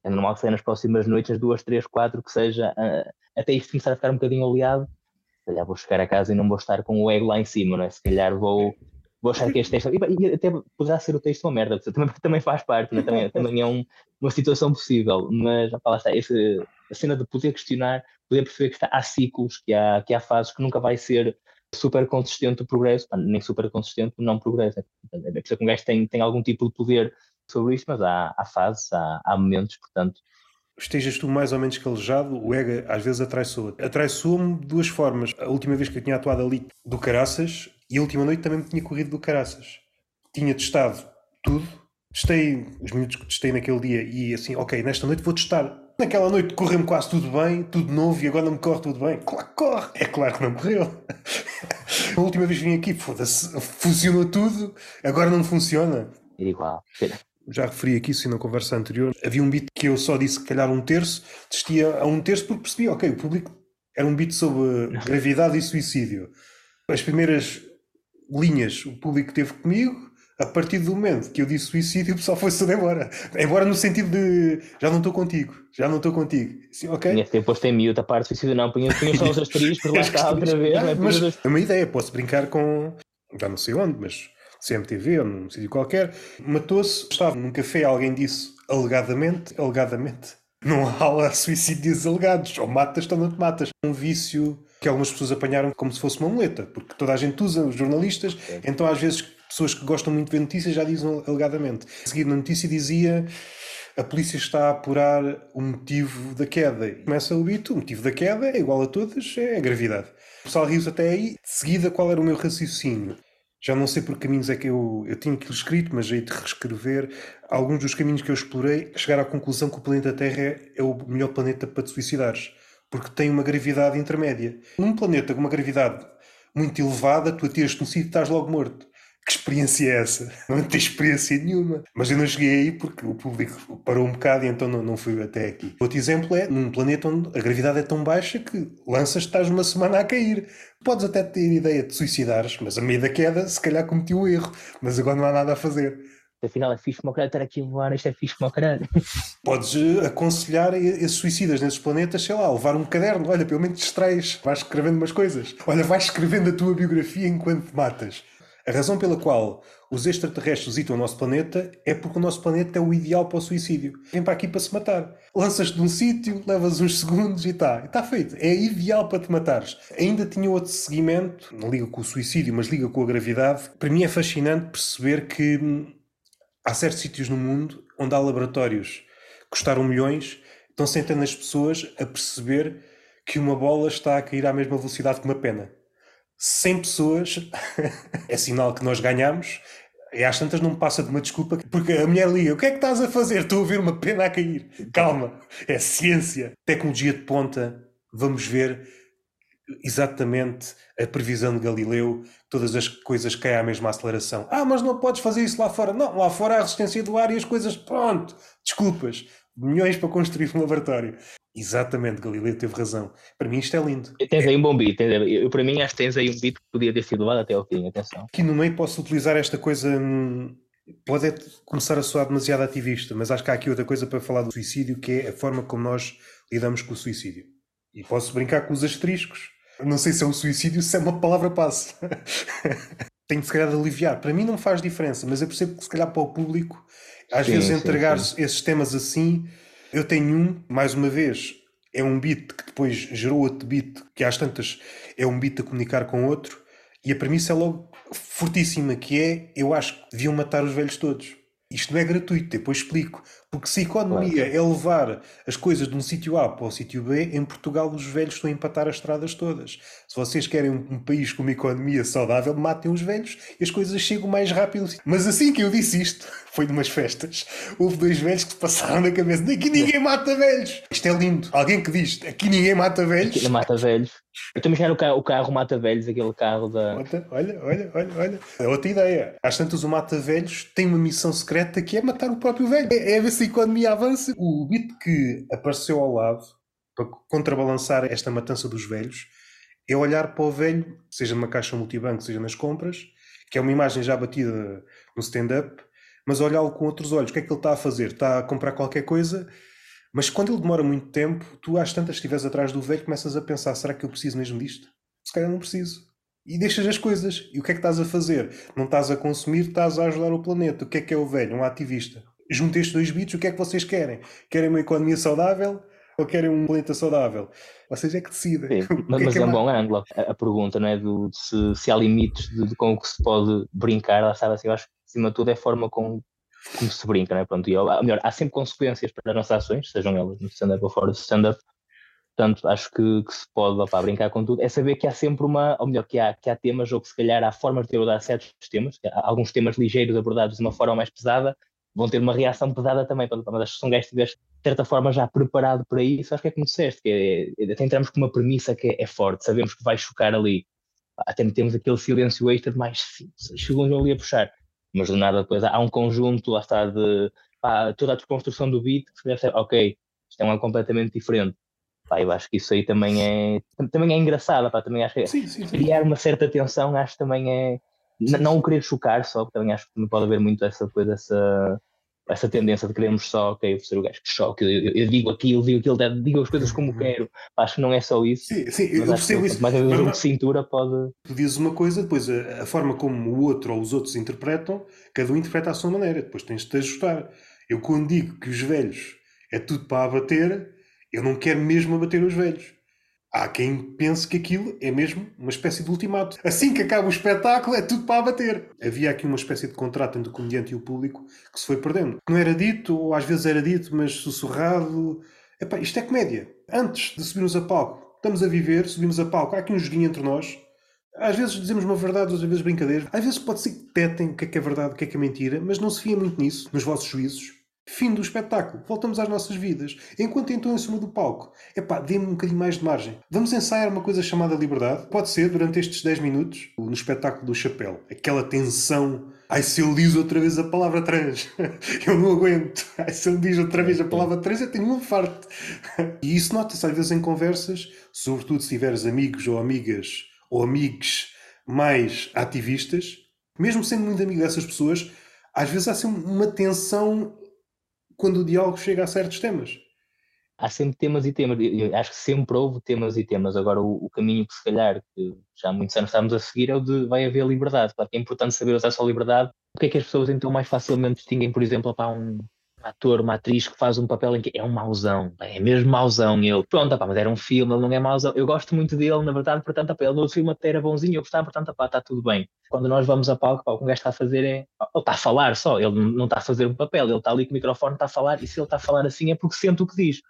É normal que seja nas próximas noites, as duas, três, quatro, que seja, uh, até isto começar a ficar um bocadinho oleado, se calhar vou chegar a casa e não vou estar com o ego lá em cima, não é? Se calhar vou, vou achar que este texto. E, e até poderá ser o texto uma merda, também, também faz parte, né? também, também é um, uma situação possível, mas lá está, a cena de poder questionar poder perceber que está, há ciclos, que há, que há fases que nunca vai ser super consistente o progresso, nem super consistente o não progresso. É preciso que um gajo tem, tem algum tipo de poder sobre isto, mas há, há fases, há, há momentos, portanto. Estejas tu mais ou menos calejado, o ego às vezes atraiçoa. Atraiçoa-me de duas formas. A última vez que eu tinha atuado ali do Caraças e a última noite também me tinha corrido do Caraças. Tinha testado tudo, testei os minutos que testei naquele dia e assim, ok, nesta noite vou testar Naquela noite correu-me quase tudo bem, tudo novo, e agora não me corre tudo bem. Claro que corre! É claro que não correu. A última vez que vim aqui, foda-se, funcionou tudo, agora não funciona. É igual. Já referi aqui isso na conversa anterior. Havia um beat que eu só disse que calhar um terço, desistia a um terço porque percebi, ok, o público era um beat sobre gravidade e suicídio. As primeiras linhas o público teve comigo, a partir do momento que eu disse suicídio, o pessoal foi-se tudo embora. Embora no sentido de já não estou contigo, já não estou contigo. Sim, ok? Ter posto em mute a parte suicídio, não, punha, punha só os asteriscos, lá está outra vez. É? mas é uma ideia, posso brincar com, já não sei onde, mas CMTV ou num sítio qualquer. Matou-se, estava num café, alguém disse alegadamente, alegadamente. Não há suicídios alegados, ou matas ou não te matas. Um vício que algumas pessoas apanharam como se fosse uma muleta, porque toda a gente usa, os jornalistas, então às vezes pessoas que gostam muito de ver notícias já dizem alegadamente. A seguir na notícia dizia a polícia está a apurar o motivo da queda. Começa o bito, o motivo da queda é igual a todas, é a gravidade. O pessoal riu até aí. De seguida, qual era o meu raciocínio? Já não sei por que caminhos é que eu, eu tinha aquilo escrito, mas aí de reescrever alguns dos caminhos que eu explorei, chegar à conclusão que o planeta Terra é, é o melhor planeta para te suicidares. Porque tem uma gravidade intermédia. Num planeta com uma gravidade muito elevada, tu atiras-te num sítio e estás logo morto. Que experiência é essa? Não tenho experiência nenhuma. Mas eu não cheguei aí porque o público parou um bocado e então não, não fui até aqui. Outro exemplo é num planeta onde a gravidade é tão baixa que lanças estás uma semana a cair. Podes até ter ideia de suicidares, mas a meio da queda se calhar cometi um erro. Mas agora não há nada a fazer afinal é fixe como o caralho estar aqui a voar, isto é fixe como o caralho. Podes eh, aconselhar esses suicidas nesses planetas, sei lá, levar um caderno, olha, pelo menos distrais, vais escrevendo umas coisas. Olha, vais escrevendo a tua biografia enquanto te matas. A razão pela qual os extraterrestres visitam o nosso planeta é porque o nosso planeta é o ideal para o suicídio. Vem para aqui para se matar. Lanças-te de um sítio, levas uns segundos e está. Está feito. É ideal para te matares. Ainda tinha outro seguimento, não liga com o suicídio, mas liga com a gravidade. Para mim é fascinante perceber que hum, há certos sítios no mundo onde há laboratórios que custaram milhões, estão centenas de pessoas a perceber que uma bola está a cair à mesma velocidade que uma pena. 100 pessoas é sinal que nós ganhamos. E às tantas não me passa de uma desculpa, porque a mulher liga: O que é que estás a fazer? Estou a ver uma pena a cair. Calma, é ciência. Tecnologia de ponta. Vamos ver exatamente a previsão de Galileu, todas as coisas caem à mesma aceleração. Ah, mas não podes fazer isso lá fora. Não, lá fora há resistência do ar e as coisas, pronto, desculpas, milhões para construir um laboratório. Exatamente, Galileu teve razão. Para mim isto é lindo. Tens aí um bom beat, eu, para mim acho que tens aí um beat que podia ter sido levado até ao fim, atenção. Aqui no meio posso utilizar esta coisa, hum, pode começar a soar demasiado ativista, mas acho que há aqui outra coisa para falar do suicídio, que é a forma como nós lidamos com o suicídio. E posso brincar com os asteriscos. Não sei se é um suicídio, se é uma palavra passe. Tenho de se calhar de aliviar. Para mim não faz diferença, mas eu percebo que se calhar para o público, às sim, vezes entregar sim, sim. esses temas assim, eu tenho um, mais uma vez, é um beat que depois gerou outro beat, que às tantas é um beat a comunicar com outro, e a premissa é logo fortíssima, que é, eu acho que deviam matar os velhos todos. Isto não é gratuito, depois explico. Porque se a economia claro. é levar as coisas de um sítio A para o sítio B, em Portugal os velhos estão a empatar as estradas todas. Se vocês querem um, um, país com uma economia saudável, matem os velhos e as coisas chegam mais rápido. Mas assim que eu disse isto, foi numas festas, houve dois velhos que passaram na cabeça: aqui ninguém mata velhos. Isto é lindo. Alguém que diz: aqui ninguém mata velhos. Aqui não mata velhos. Eu estou a imaginar o carro, o carro mata-velhos, aquele carro da. Olha, olha, olha, olha. É outra ideia. Às tantas, o mata-velhos tem uma missão secreta que é matar o próprio velho. É, é ver se a economia avança. O bit que apareceu ao lado para contrabalançar esta matança dos velhos é olhar para o velho, seja numa caixa multibanco, seja nas compras, que é uma imagem já batida no stand-up, mas olhá-lo com outros olhos. O que é que ele está a fazer? Está a comprar qualquer coisa mas quando ele demora muito tempo, tu às tantas estiveres atrás do velho, começas a pensar: será que eu preciso mesmo disto? Se calhar não preciso. E deixas as coisas. E o que é que estás a fazer? Não estás a consumir, estás a ajudar o planeta. O que é que é o velho? Um ativista. Junta estes dois bits, o que é que vocês querem? Querem uma economia saudável ou querem um planeta saudável? Vocês é que decidem. Sim, mas é, que é, é um bom ângulo. A, a, pergunta não é do, se, se há limites de, de, com o que se pode brincar, lá sabe assim, eu acho que acima de tudo é a forma com, como se brinca, né? Pronto, e, ou melhor, há sempre consequências para as nossas ações, sejam elas no stand-up ou fora do stand-up. Portanto, acho que, que se pode opa, brincar com tudo. É saber que há sempre uma, ou melhor, que há, que há temas, ou que se calhar há formas de abordar certos temas, alguns temas ligeiros abordados de uma forma mais pesada, vão ter uma reação pesada também. Mas acho que se um gajo estiver, de certa forma, já preparado para isso, acho que é como disseste, que é, até entramos com uma premissa que é, é, forte, sabemos que vai chocar ali. Até temos aquele silêncio extra de mais 5, 6 segundos ali a puxar mas do nada depois há um conjunto, lá está, de pá, toda a desconstrução do beat que se ser, ok, isto é um completamente diferente. Pá, eu acho que isso aí também é, também é engraçado, pá, também acho que sim, sim, sim. criar uma certa tensão, acho que também é, não o querer chocar só, também acho que pode haver muito essa coisa, essa, essa tendência de queremos só, ok, ser o gajo que choque, eu, eu, eu, digo aquilo, digo aquilo, digo as coisas como uhum. quero. Acho que não é só isso. Sim, sim eu percebo isso. Mas o de cintura pode. Tu dizes uma coisa, depois a, a, forma como o outro ou os outros interpretam, cada um interpreta à sua maneira, depois tens de te ajustar. Eu quando digo que os velhos é tudo para abater, eu não quero mesmo abater os velhos. Há quem pense que aquilo é mesmo uma espécie de ultimato. Assim que acaba o espetáculo, é tudo para abater. Havia aqui uma espécie de contrato entre o comediante e o público que se foi perdendo. Não era dito, ou às vezes era dito, mas sussurrado. Epá, isto é comédia. Antes de subirmos a palco, estamos a viver, subimos a palco, há aqui um joguinho entre nós. Às vezes dizemos uma verdade, outras vezes brincadeira. Às vezes pode ser que tetem o que é que é verdade, o que é que é mentira, mas não se fia muito nisso, nos vossos juízos. Fim do espetáculo. Voltamos às nossas vidas. Enquanto então em cima do palco, epá, dê-me um bocadinho mais de margem. Vamos ensaiar uma coisa chamada liberdade. Pode ser durante estes 10 minutos, no espetáculo do chapéu. Aquela tensão. Ai, se ele diz outra vez a palavra trans, eu não aguento. Ai, se ele diz outra vez a palavra trans, eu tenho um farto. E isso nota-se às vezes em conversas, sobretudo se tiveres amigos ou amigas ou amigos mais ativistas, mesmo sendo muito amigo dessas pessoas, às vezes há assim uma tensão quando o diálogo chega a certos temas. Há sempre temas e temas. Eu acho que sempre houve temas e temas. Agora, o, o, caminho que, se calhar, que já há muitos anos estamos a seguir é o de vai haver liberdade. Claro que é importante saber usar essa liberdade. O que é que as pessoas então mais facilmente distinguem, por exemplo, para um, ator, uma atriz que faz um papel em que é um mauzão, é mesmo mauzão. ele, pronto, mas era um filme, ele não é mauzão. Eu gosto muito dele, na verdade, portanto, apá, ele no filme até era bonzinho, eu gostava, portanto, apá, está tudo bem. Quando nós vamos a palco, o que um gajo está a fazer é. Ele está a falar só, ele não está a fazer um papel, ele está ali com o microfone, está a falar, e se ele está a falar assim é porque sente o que diz.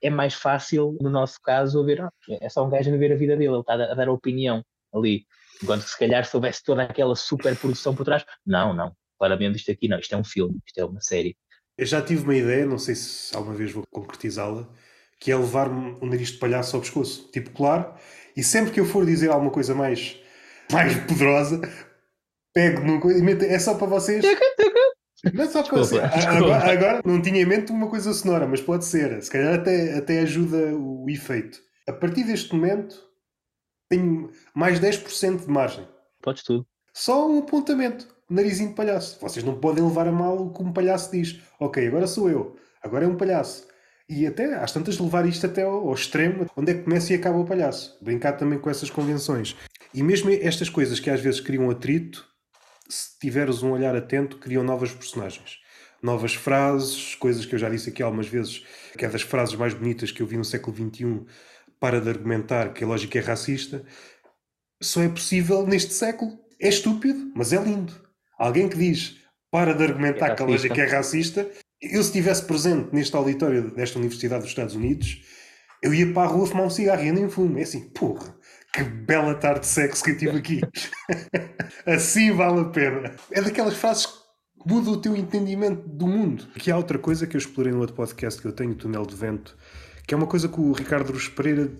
É mais fácil, no nosso caso, ah, é só um gajo a viver a vida dele, ele está a dar a opinião ali. Enquanto que se calhar se houvesse toda aquela super produção por trás, não, não, claramente isto aqui não, isto é um filme, isto é uma série. Eu já tive uma ideia, não sei se alguma vez vou concretizá-la, que é levar-me um nariz de palhaço ao pescoço, tipo claro, e sempre que eu for dizer alguma coisa mais, mais poderosa, pego numa coisa e meto, é só para vocês. Não é só para vocês. Agora, agora, não tinha em mente uma coisa sonora, mas pode ser. Se calhar até, até ajuda o efeito. A partir deste momento, tenho mais 10% de margem. Podes tudo. Só um apontamento narizinho de palhaço. Vocês não podem levar a mal o que um palhaço diz. Ok, agora sou eu. Agora é um palhaço. E até, às tantas, levar isto até ao, ao, extremo, onde é que começa e acaba o palhaço. Brincar também com essas convenções. E mesmo estas coisas que às vezes criam atrito, se tiveres um olhar atento, criam novas personagens. Novas frases, coisas que eu já disse aqui algumas vezes, que é das frases mais bonitas que eu vi no século XXI, para de argumentar que a lógica é racista, só é possível neste século. É estúpido, mas é lindo. Alguém que diz para de argumentar é que a lógica é racista, eu se estivesse presente neste auditório desta Universidade dos Estados Unidos, eu ia para a rua fumar um cigarro e eu nem fumo. É assim, porra, que bela tarde de sexo que eu tive aqui. assim vale a pena. É daquelas frases que mudam o teu entendimento do mundo. Aqui há outra coisa que eu explorei no outro podcast que eu tenho, o Túnel de Vento, que é uma coisa que o Ricardo Ruz Pereira,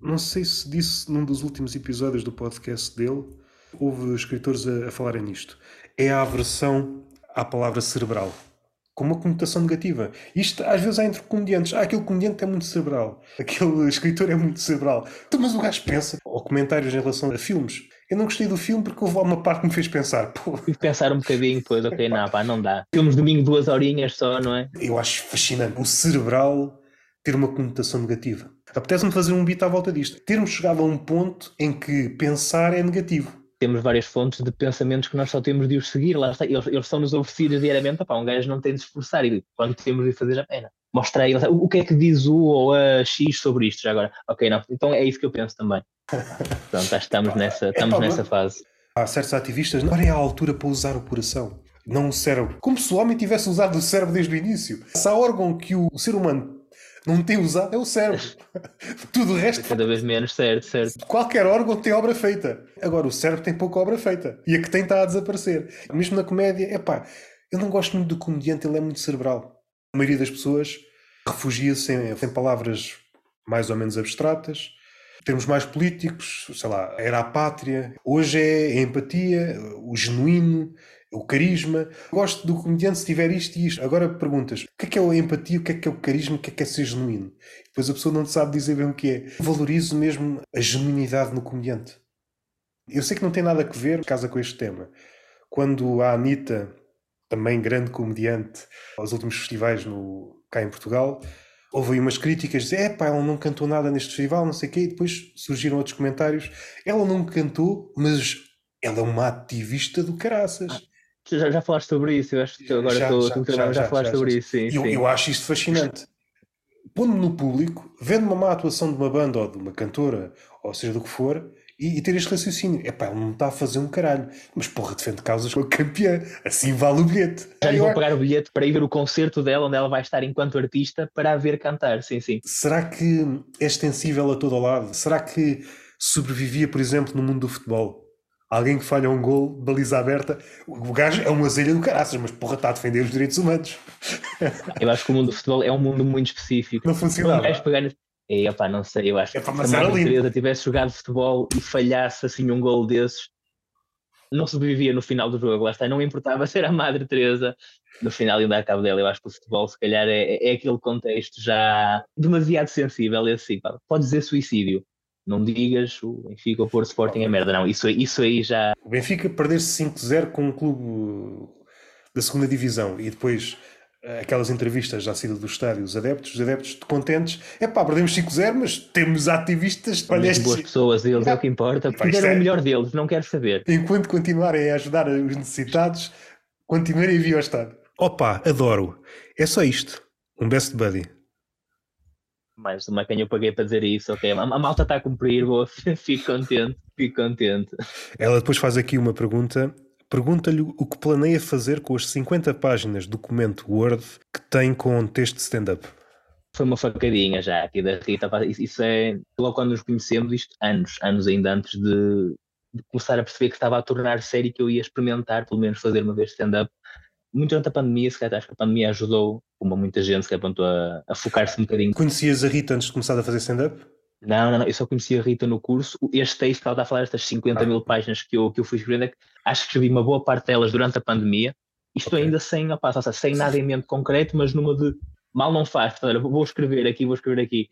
não sei se disse num dos últimos episódios do podcast dele, houve escritores a, a falarem nisto é a aversão à palavra cerebral, com uma conotação negativa. Isto às vezes há entre comediantes. Ah, aquele comediante é muito cerebral, aquele escritor é muito cerebral. Então, mas o gajo pensa. Ou comentários em relação a filmes. Eu não gostei do filme porque houve uma parte que me fez pensar. Pô. Pensar um bocadinho, pois, ok, não, pá, não dá. Filmes domingo, duas horinhas só, não é? Eu acho fascinante o cerebral ter uma conotação negativa. Apetece-me fazer um beat à volta disto. Termos chegado a um ponto em que pensar é negativo temos várias fontes de pensamentos que nós só temos de os seguir, lá está, eles, eles são-nos oferecidos diariamente, opá, um gajo não tem de se esforçar e quando temos de fazer a pena, mostra aí o, o que é que diz o ou a X sobre isto já agora, ok, não, então é isso que eu penso também. Pronto, estamos nessa, estamos é, nessa fase. Há certos ativistas, agora é a altura para usar o coração, não o cérebro. Como se o homem tivesse usado o cérebro desde o início. Se há órgão que o ser humano não tem usado é o cérebro. Tudo o resto. Cada vez menos, certo, certo. Qualquer órgão tem obra feita. Agora, o cérebro tem pouca obra feita. E a que tem está a desaparecer. Mesmo na comédia, é pá, eu não gosto muito do comediante, ele é muito cerebral. A maioria das pessoas refugia-se em, em palavras mais ou menos abstratas. Termos mais políticos, sei lá, era a pátria. Hoje é a empatia, o genuíno, o carisma. Gosto do comediante se tiver isto e isto. Agora perguntas: o que é que é a empatia, o que é que é o carisma, o que é que é ser genuíno? Depois a pessoa não sabe dizer bem o que é. Valorizo mesmo a genuinidade no comediante. Eu sei que não tem nada a ver casa com este tema. Quando a Anitta, também grande comediante, aos últimos festivais no, cá em Portugal, houve aí umas críticas, dizer, é pá, ela não cantou nada neste festival, não sei o quê, e depois surgiram outros comentários, ela não cantou, mas ela é uma ativista do caraças. Já, já falaste sobre isso, eu acho que agora já, estou, já, já, já, falaste sobre isso. Sim, eu, sim. eu acho isto fascinante. Pondo-me no público, vendo uma má atuação de uma banda ou de uma cantora, ou seja do que for, e, e ter este raciocínio. É pá, ele não está a fazer um caralho, mas porra, defende causas com a campeã, assim vale o bilhete. Já lhe vou pagar o bilhete para ir ver o concerto dela, onde ela vai estar enquanto artista, para a ver cantar, sim, sim. Será que é extensível a todo lado? Será que sobrevivia, por exemplo, no mundo do futebol? Alguém que falha um gol, baliza aberta, o gajo é uma azelha do caraças, mas porra, está a defender os direitos humanos. Eu acho que o mundo do futebol é um mundo muito específico. Não funciona. Não pegar... É, opa, não sei, eu acho é, que se a Madre Teresa tivesse jogado futebol e falhasse assim um gol desses, não sobrevivia no final do jogo, lá está, não importava ser a Madre Teresa no final e dar cabo dela. Eu acho que o futebol, se calhar, é, é aquele contexto já demasiado sensível. É assim, pá, pode dizer suicídio, não digas o Benfica ou Porto Sporting é merda, não. Isso, isso aí já. O Benfica perder-se 5-0 com um clube da segunda divisão e depois eh, aquelas entrevistas já saída do estádio, os adeptos, os adeptos contentes, é pá, perdemos 5-0, mas temos ativistas. Estes... boas pessoas, eles é, é o que importa, fizeram é... o melhor deles, não quero saber. Enquanto continuarem a ajudar os necessitados, continuem a vir ao estádio. Opa, adoro. É só isto. Um best buddy mais uma quem eu paguei para dizer isso, ok, a, malta está a cumprir, vou, fico contente, fico contente. Ela depois faz aqui uma pergunta, pergunta-lhe o que planeia fazer com as 50 páginas de documento Word que tem com texto de stand-up. Foi uma facadinha já aqui da Rita, isso é, logo quando nos conhecemos, isto anos, anos ainda antes de, de começar a perceber que estava a tornar sério que eu ia experimentar, pelo menos fazer uma vez stand-up, muito durante a pandemia, se calhar acho que a pandemia ajudou, como muita gente, se calhar, a, a focar-se um bocadinho. Conhecias a Rita antes de começar a fazer stand-up? Não, não, não, eu só conhecia a Rita no curso. Este texto que ela está a falar, estas 50 ah. mil páginas que eu, que eu fui escrevendo, é acho que escrevi uma boa parte delas durante a pandemia. Isto okay. ainda sem, opa, seja, sem nada em mente concreto, mas numa de mal não faz. Olha, vou escrever aqui, vou escrever aqui.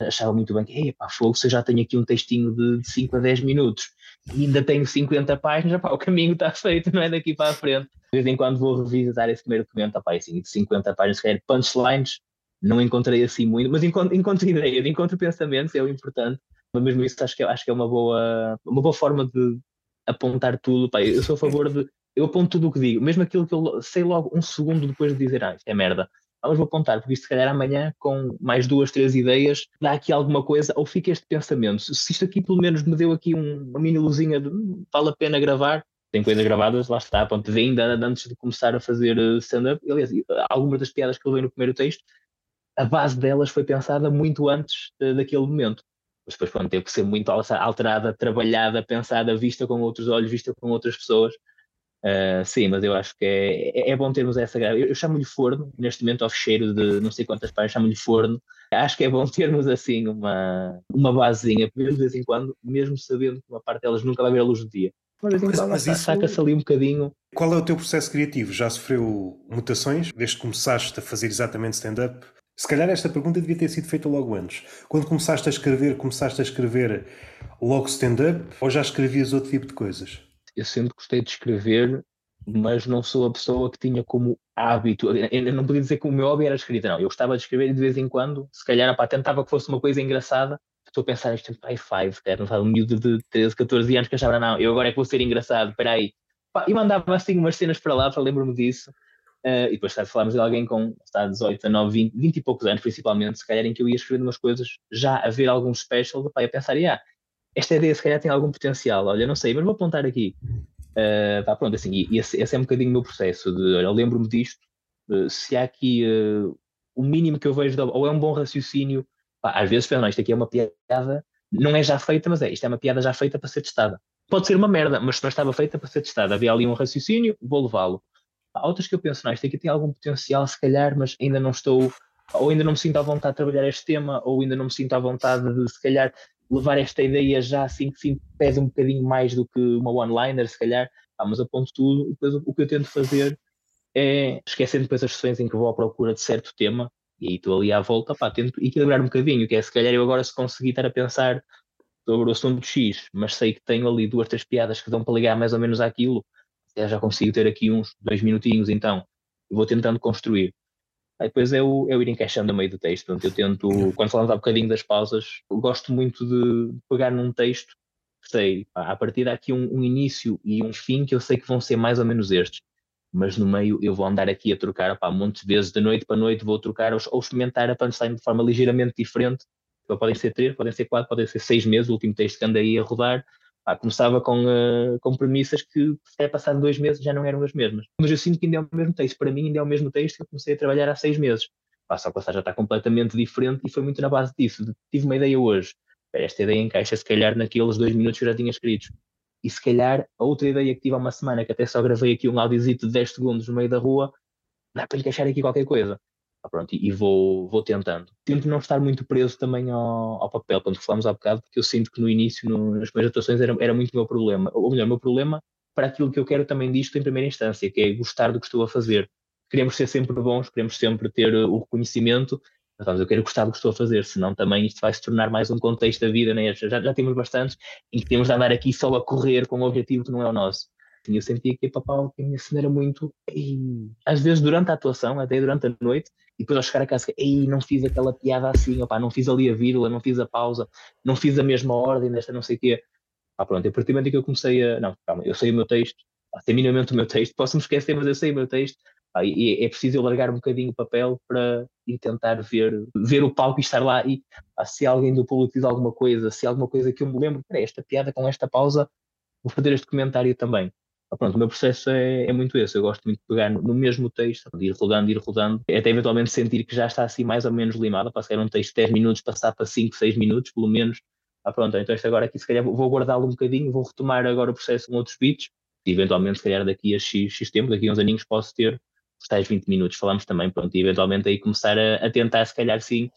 Achava muito bem que, pá, fogo, se eu já tenho aqui um textinho de, de 5 a 10 minutos e ainda tenho 50 páginas, pá, o caminho está feito, não é daqui para a frente. De vez em quando vou revisitar esse primeiro documento, pá, assim, de 50 páginas, se punchlines, não encontrei assim muito, mas encontro, encontro ideias, encontro pensamentos, é o importante. Mas mesmo isso acho que, acho que é uma boa, uma boa forma de apontar tudo. Pá, eu sou a favor de. Eu aponto tudo o que digo, mesmo aquilo que eu sei logo um segundo depois de dizer, ah, é merda. Mas vou apontar, porque isto se calhar amanhã, com mais duas, três ideias, dá aqui alguma coisa, ou fica este pensamento. Se isto aqui pelo menos me deu aqui um, uma mini luzinha de hum, vale a pena gravar, tem coisas gravadas, lá está, ponto, de ainda antes de começar a fazer eh, stand-up. Aliás, algumas das piadas que eu levei no primeiro texto, a base delas foi pensada muito antes uh, daquele momento. Mas depois, pronto, teve que ser muito alterada, trabalhada, pensada, vista com outros olhos, vista com outras pessoas. Uh, sim, mas eu acho que é, é, é bom termos essa. Eu, eu chamo-lhe forno, neste momento, ao cheiro de não sei quantas páginas, chamo-lhe forno. Acho que é bom termos assim uma, uma basezinha, de vez em quando, mesmo sabendo que uma parte delas nunca vai ver a luz do dia. Mas, mas, mas isso... saca-se ali um bocadinho. Qual é o teu processo criativo? Já sofreu mutações desde que começaste a fazer exatamente stand-up? Se calhar esta pergunta devia ter sido feita logo antes. Quando começaste a escrever, começaste a escrever logo stand-up ou já escrevias outro tipo de coisas? Eu sempre gostei de escrever, mas não sou a pessoa que tinha como hábito. Eu não podia dizer que o meu hobby era escrita, não. Eu gostava de escrever de vez em quando, se calhar pá, tentava que fosse uma coisa engraçada. Estou a pensar isto em five, era um miúdo de 13, 14 anos que achava, não, eu agora é que vou ser engraçado, espera aí. E mandava assim umas cenas para lá, para lembro-me disso. Uh, e depois sabe, falámos de alguém com está, 18, 19, 20, 20 e poucos anos, principalmente, se calhar em que eu ia escrevendo umas coisas já a ver alguns specials, pá, eu pensaria, ah, esta ideia se calhar tem algum potencial, olha, não sei, mas vou apontar aqui. Uh, pá, pronto, assim, e esse, esse, é um bocadinho o meu processo, de, olha, lembro-me disto, uh, se há aqui uh, o mínimo que eu vejo, de, ou é um bom raciocínio, pá, às vezes penso, não, isto aqui é uma piada, não é já feita, mas é, isto é uma piada já feita para ser testada. Pode ser uma merda, mas não estava feita para ser testada, havia ali um raciocínio, vou levá-lo. Há outras que eu penso, não, isto aqui tem algum potencial, se calhar, mas ainda não estou, ou ainda não me sinto à vontade de trabalhar este tema, ou ainda não me sinto à vontade de, se calhar, levar esta ideia já assim que sim, pesa um bocadinho mais do que uma one-liner, se calhar, ah, mas aponto tudo, depois o, o que eu tento fazer é, esquecendo depois as sessões em que vou à procura de certo tema, e aí estou ali à volta, pá, tento equilibrar um bocadinho, que é se calhar eu agora se conseguir estar a pensar sobre o assunto X, mas sei que tenho ali duas, três piadas que dão para ligar mais ou menos àquilo, já consigo ter aqui uns dois minutinhos, então vou tentando construir. Aí depois é o, é o ir encaixando a meio do texto. Portanto, eu tento, quando falamos há bocadinho das pausas, gosto muito de pegar num texto, sei, pá, a partir daqui um, um início e um fim que eu sei que vão ser mais ou menos estes mas no meio eu vou andar aqui a trocar, pá, montes de vezes de noite para noite vou trocar ou, ou experimentar a punchline de forma ligeiramente diferente. Então, podem ser três, podem ser quatro, podem ser seis meses, o último texto que anda aí a rodar, Começava com, uh, com premissas que, se passado dois meses, já não eram as mesmas. Mas eu sinto que ainda é o mesmo texto. Para mim, ainda é o mesmo texto que eu comecei a trabalhar há seis meses. Pá, só que já está completamente diferente e foi muito na base disso. Tive uma ideia hoje. Esta ideia encaixa, se calhar, naqueles dois minutos que eu já tinha escrito. E se calhar a outra ideia que tive há uma semana, que até só gravei aqui um audiozito de 10 segundos no meio da rua, dá para encaixar aqui qualquer coisa. Ah, pronto, e, vou, vou tentando. Tento não estar muito preso também ao, ao papel, quando falamos há bocado, porque eu sinto que no início, no, nas primeiras atuações, era, era muito o meu problema. Ou melhor, o meu problema para aquilo que eu quero também disto em primeira instância, que é gostar do que estou a fazer. Queremos ser sempre bons, queremos sempre ter o reconhecimento, mas eu quero gostar do que estou a fazer, senão também isto vai se tornar mais um contexto da vida, né? já, já temos bastantes em que temos de andar aqui só a correr com um objetivo que não é o nosso. E eu sentia que para pau, a minha cena era muito. E, às vezes durante a atuação, até durante a noite, e depois ao chegar a casa, ei, não fiz aquela piada assim, opa, não fiz ali a vírgula, não fiz a pausa, não fiz a mesma ordem desta não sei o quê. Ah, pronto, a partir do momento que eu comecei a. Não, calma, eu sei o meu texto, sei minimamente o meu texto, posso me esquecer, mas eu sei o meu texto. Ah, e é preciso eu largar um bocadinho o papel para ir tentar ver, ver o palco e estar lá. E ah, se alguém do público diz alguma coisa, se alguma coisa que eu me lembro, esta piada com esta pausa, vou fazer este comentário também. Ah, pronto, o meu processo é, é, muito esse. Eu gosto muito de pegar no, mesmo texto, de ir rodando, ir rodando, até eventualmente sentir que já está assim mais ou menos limado. Passar um texto de 10 minutos, passar para 5, 6 minutos, pelo menos. Ah, pronto, então este agora aqui, se calhar vou guardá-lo um bocadinho, vou retomar agora o processo com outros beats. E eventualmente, se calhar daqui a X, X tempo, daqui a uns aninhos, posso ter os tais 20 minutos. Falamos também, pronto, e eventualmente aí começar a, a tentar, se calhar sim,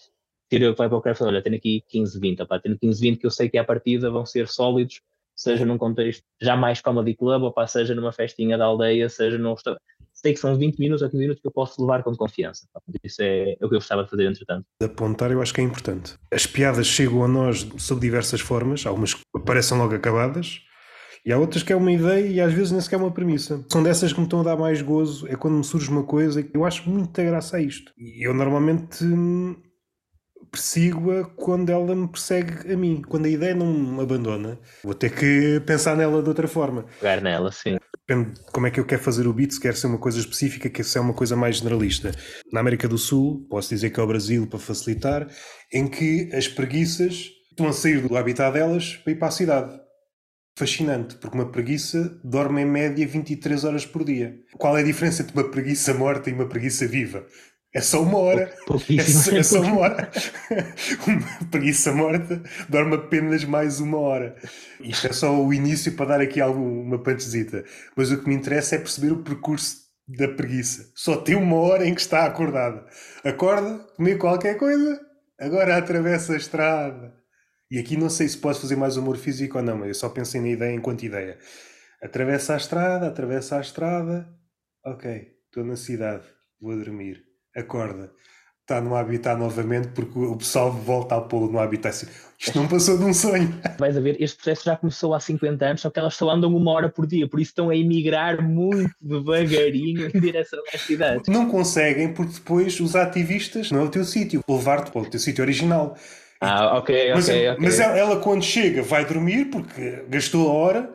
ter eu que vai para o craft, olha, tenho aqui 15, 20, opa, tenho 15, 20 que eu sei que à partida vão ser sólidos seja num contexto já mais comedy club, ou pá, seja numa festinha da aldeia, seja num restaurante. Sei que são 20 minutos ou 15 minutos que eu posso levar com confiança. Isso é, é o que eu gostava de fazer, entretanto. Apontar eu acho que é importante. As piadas chegam a nós sob diversas formas, algumas aparecem logo acabadas, e há outras que é uma ideia e às vezes nem sequer é uma premissa. São dessas que me estão a dar mais gozo, é quando me surge uma coisa que eu acho muita graça a isto. E eu normalmente hum, persigo-a quando ela me persegue a mim. Quando a ideia não me abandona, vou ter que pensar nela de outra forma. Pegar nela, sim. Depende de como é que eu quero fazer o beat, se quer ser uma coisa específica, quer ser uma coisa mais generalista. Na América do Sul, posso dizer que é o Brasil para facilitar, em que as preguiças estão a sair do habitat delas para ir para a cidade. Fascinante, porque uma preguiça dorme em média 23 horas por dia. Qual é a diferença entre uma preguiça morta e uma preguiça viva? É só uma hora. É só, é só uma hora. uma preguiça morta dorme apenas mais uma hora. Isto é só o início para dar aqui alguma pantezita. Mas o que me interessa é perceber o percurso da preguiça. Só tem uma hora em que está acordada. Acorda, comer qualquer coisa, agora atravessa a estrada. E aqui não sei se posso fazer mais humor físico ou não, mas eu só pensei na ideia enquanto ideia. Atravessa a estrada, atravessa a estrada. Ok, estou na cidade, vou dormir acorda, está no habitat novamente porque o pessoal volta a pô-lo no habitat. Assim, Isto não passou de um sonho. Vais a ver, este processo já começou há 50 anos, só que elas só andam uma hora por dia, por isso estão a emigrar muito devagarinho em direção às cidades. Não conseguem porque depois os ativistas não é o teu sítio, levar-te para o teu sítio original. Ah, ok, mas, ok, Mas ela, ela, quando chega vai dormir porque gastou a hora,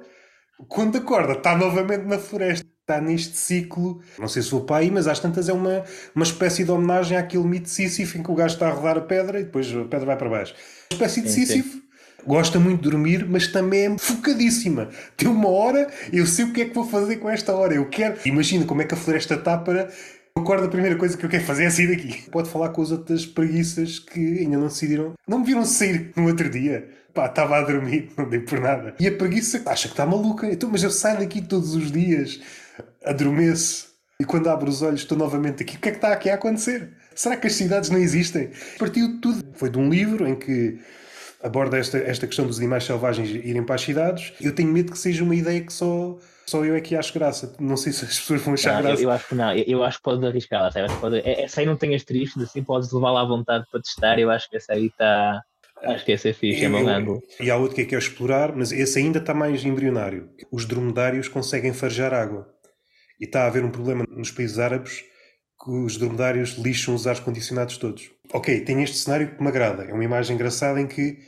quando acorda está novamente na floresta está neste ciclo. Não sei se vou para aí, mas às tantas é uma, uma espécie de homenagem àquele mito de Sísifo em que o gajo está a rodar a pedra e depois a pedra vai para baixo. Uma espécie de Sísifo. Gosta muito de dormir, mas também é focadíssima. Tem uma hora, eu sei o que é que vou fazer com esta hora. Eu quero. Imagina como é que a floresta está para. Eu acordo, a primeira coisa que eu quero fazer é sair daqui. Pode falar com as outras preguiças que ainda não decidiram. Não me viram sair no outro dia. Pá, estava a dormir, não dei por nada. E a preguiça acha que está maluca. Então, mas eu saio daqui todos os dias adormeço e quando abro os olhos estou novamente aqui. O que é que está aqui a acontecer? Será que as cidades não existem? Partiu de tudo. Foi de um livro em que aborda esta, esta questão dos animais selvagens irem para as cidades. Eu tenho medo que seja uma ideia que só, só eu é que acho graça. Não sei se as pessoas vão achar não, graça. Eu, eu, acho que não. Eu, eu acho que podes arriscar. Sabe? Pode... É, essa aí não tem asteriscos, assim podes levá-la à vontade para testar. Eu acho que essa aí está. Acho que esse é fixe, é bom ângulo. E há outro que é que é explorar, mas esse ainda está mais embrionário. Os dromedários conseguem farejar água. E está a haver um problema nos países árabes que os dromedários lixam os ares condicionados todos. Ok, tem este cenário que me agrada. É uma imagem engraçada em que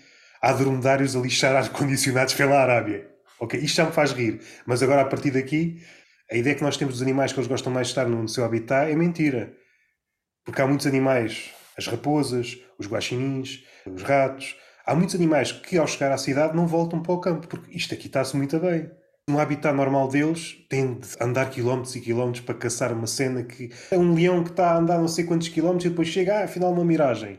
há dromedários a lixar ar condicionados pela Arábia. Ok, isto já me faz rir. Mas agora, a partir daqui, a ideia que nós temos dos animais que eles gostam mais de estar no seu habitat é mentira. Porque há muitos animais, as raposas, os guaxinins, os ratos, há muitos animais que ao chegar à cidade não voltam para o campo, porque isto aqui está-se muito bem. No habitat normal deles, tem de andar quilómetros e quilómetros para caçar uma cena que é um leão que está a andar não sei quantos quilómetros e depois chega, ah, afinal uma miragem.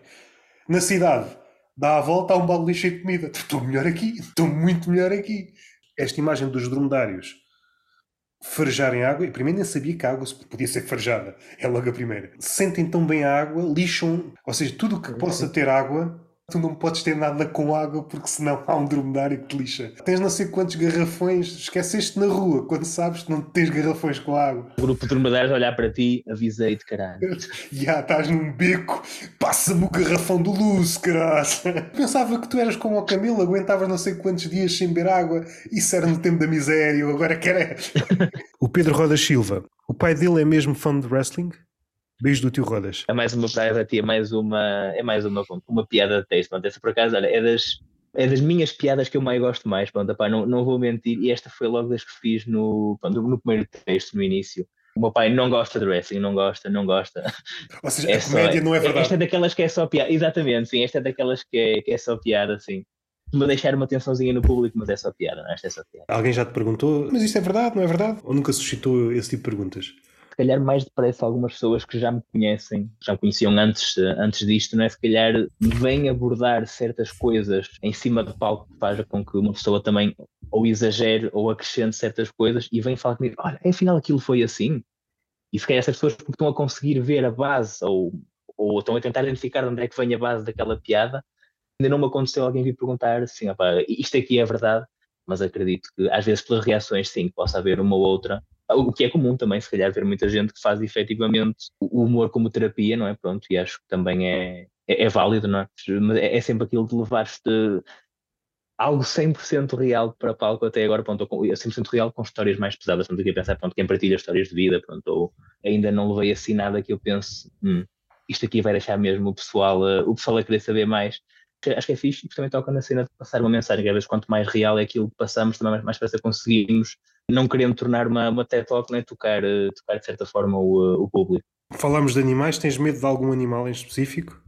Na cidade, dá a volta, há um balde cheio de comida. Estou melhor aqui, estou muito melhor aqui. esta imagem dos dromedários farejarem água, e primeiro nem sabia que a água podia ser farejada, é logo a primeira. Sentem tão bem a água, lixam, ou seja, tudo o que possa ter água tu não podes ter nada com água porque senão há um dromedário que te lixa. Tens não sei quantos garrafões, esqueceste na rua quando sabes que não tens garrafões com água. O grupo de dromedários olhar para ti, avisei-te, caralho. Já estás num beco, passa-me o garrafão do luz, caralho. Pensava que tu eras como o Camilo, aguentavas não sei quantos dias sem beber água. Isso era no tempo da miséria, agora quer o Pedro Roda Silva, o pai dele é mesmo fã de wrestling? Beijo do tio Rodas. É mais uma praia para ti, é mais uma, é mais uma, uma piada de texto. Pronto, essa por acaso, olha, é das, é das minhas piadas que eu mais gosto mais. Pronto, apá, não, não vou mentir, e esta foi logo das que fiz no, pronto, no primeiro texto, no início. O meu pai não gosta de wrestling, não gosta, não gosta. Ou seja, é a comédia só, não é verdade. Esta é daquelas que é só piada, exatamente, sim, esta é daquelas que é, que é só piada, sim. Me deixar uma atençãozinha no público, mas é só piada, não? É? esta é só piada. Alguém já te perguntou, mas isto é verdade, não é verdade? Ou nunca suscitou esse tipo de perguntas? Calhar mais depressa algumas pessoas que já me conhecem, já me conheciam antes, antes disto, não é? Se calhar vêm abordar certas coisas em cima do palco que faz com que uma pessoa também ou exagere ou acrescente certas coisas e vem falar comigo, olha, afinal aquilo foi assim. E se calhar essas pessoas porque estão a conseguir ver a base ou, ou estão a tentar identificar de onde é que vem a base daquela piada, ainda não me aconteceu alguém vir perguntar assim, isto aqui é verdade, mas acredito que às vezes pelas reações sim, possa haver uma ou outra o que é comum também, se calhar, ver muita gente que faz efetivamente o humor como terapia, não é? Pronto, e acho que também é, é, é válido, não é? Mas é, é sempre aquilo de levar-te algo 100% real para palco até agora, pronto, ou 100% real com histórias mais pesadas, pronto, aqui a pensar, pronto, quem partilha histórias de vida, pronto, ou ainda não levei assim nada que eu pense, hum, isto aqui vai deixar mesmo o pessoal, uh, o pessoal a querer saber mais, acho que é fixe e também toca na cena de passar uma mensagem, cada vez quanto mais real é aquilo que passamos, também mais, mais conseguimos, não querendo tornar uma, uma TED Talk, né, tocar, eh, tocar de certa forma o, eh, o público. Falamos de animais, tens medo de algum animal em específico?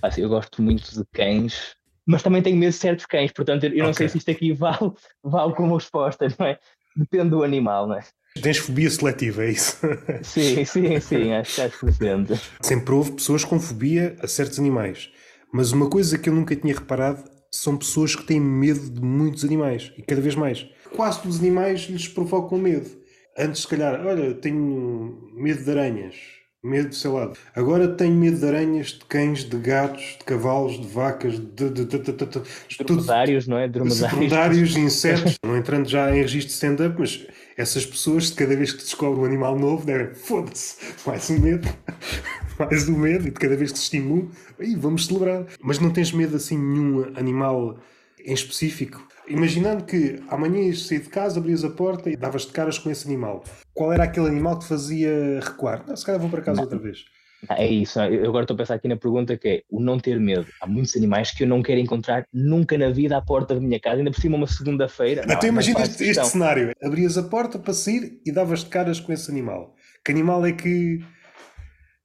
Assim, eu gosto muito de cães, mas também tenho medo de certos cães, portanto eu okay. não sei se isto aqui vale, vale como resposta, não é? Depende do animal, não é? Tens fobia seletiva, é isso? Sim, sim, sim, acho, que depende. Sempre houve pessoas com fobia a certos animais. Mas uma coisa que eu nunca tinha reparado são pessoas que têm medo de muitos animais e cada vez mais. Quase todos os animais lhes provocam medo. Antes, se calhar, olha, tenho medo de aranhas, medo de sei lá. Agora tenho medo de aranhas, de cães, de gatos, de cavalos, de vacas, de. de, de, de, de dromedários, não é? Dromedários. dromedários, insetos. não entrando já em registro de stand-up, mas essas pessoas, cada vez que descobrem um animal novo, devem. Foda-se, mais um medo mais o medo, e de cada vez que se estimula, aí vamos celebrar. Mas não tens medo assim nenhum animal em específico? Imaginando que amanhã ias sair de casa, abrias a porta e davas de caras com esse animal. Qual era aquele animal que te fazia recuar? Não, se calhar vou para casa não. outra vez. É isso, eu agora estou a pensar aqui na pergunta que é o não ter medo. Há muitos animais que eu não quero encontrar nunca na vida à porta da minha casa, ainda por cima uma segunda-feira. Então imagina este, este cenário: abrias a porta para sair e davas de caras com esse animal. Que animal é que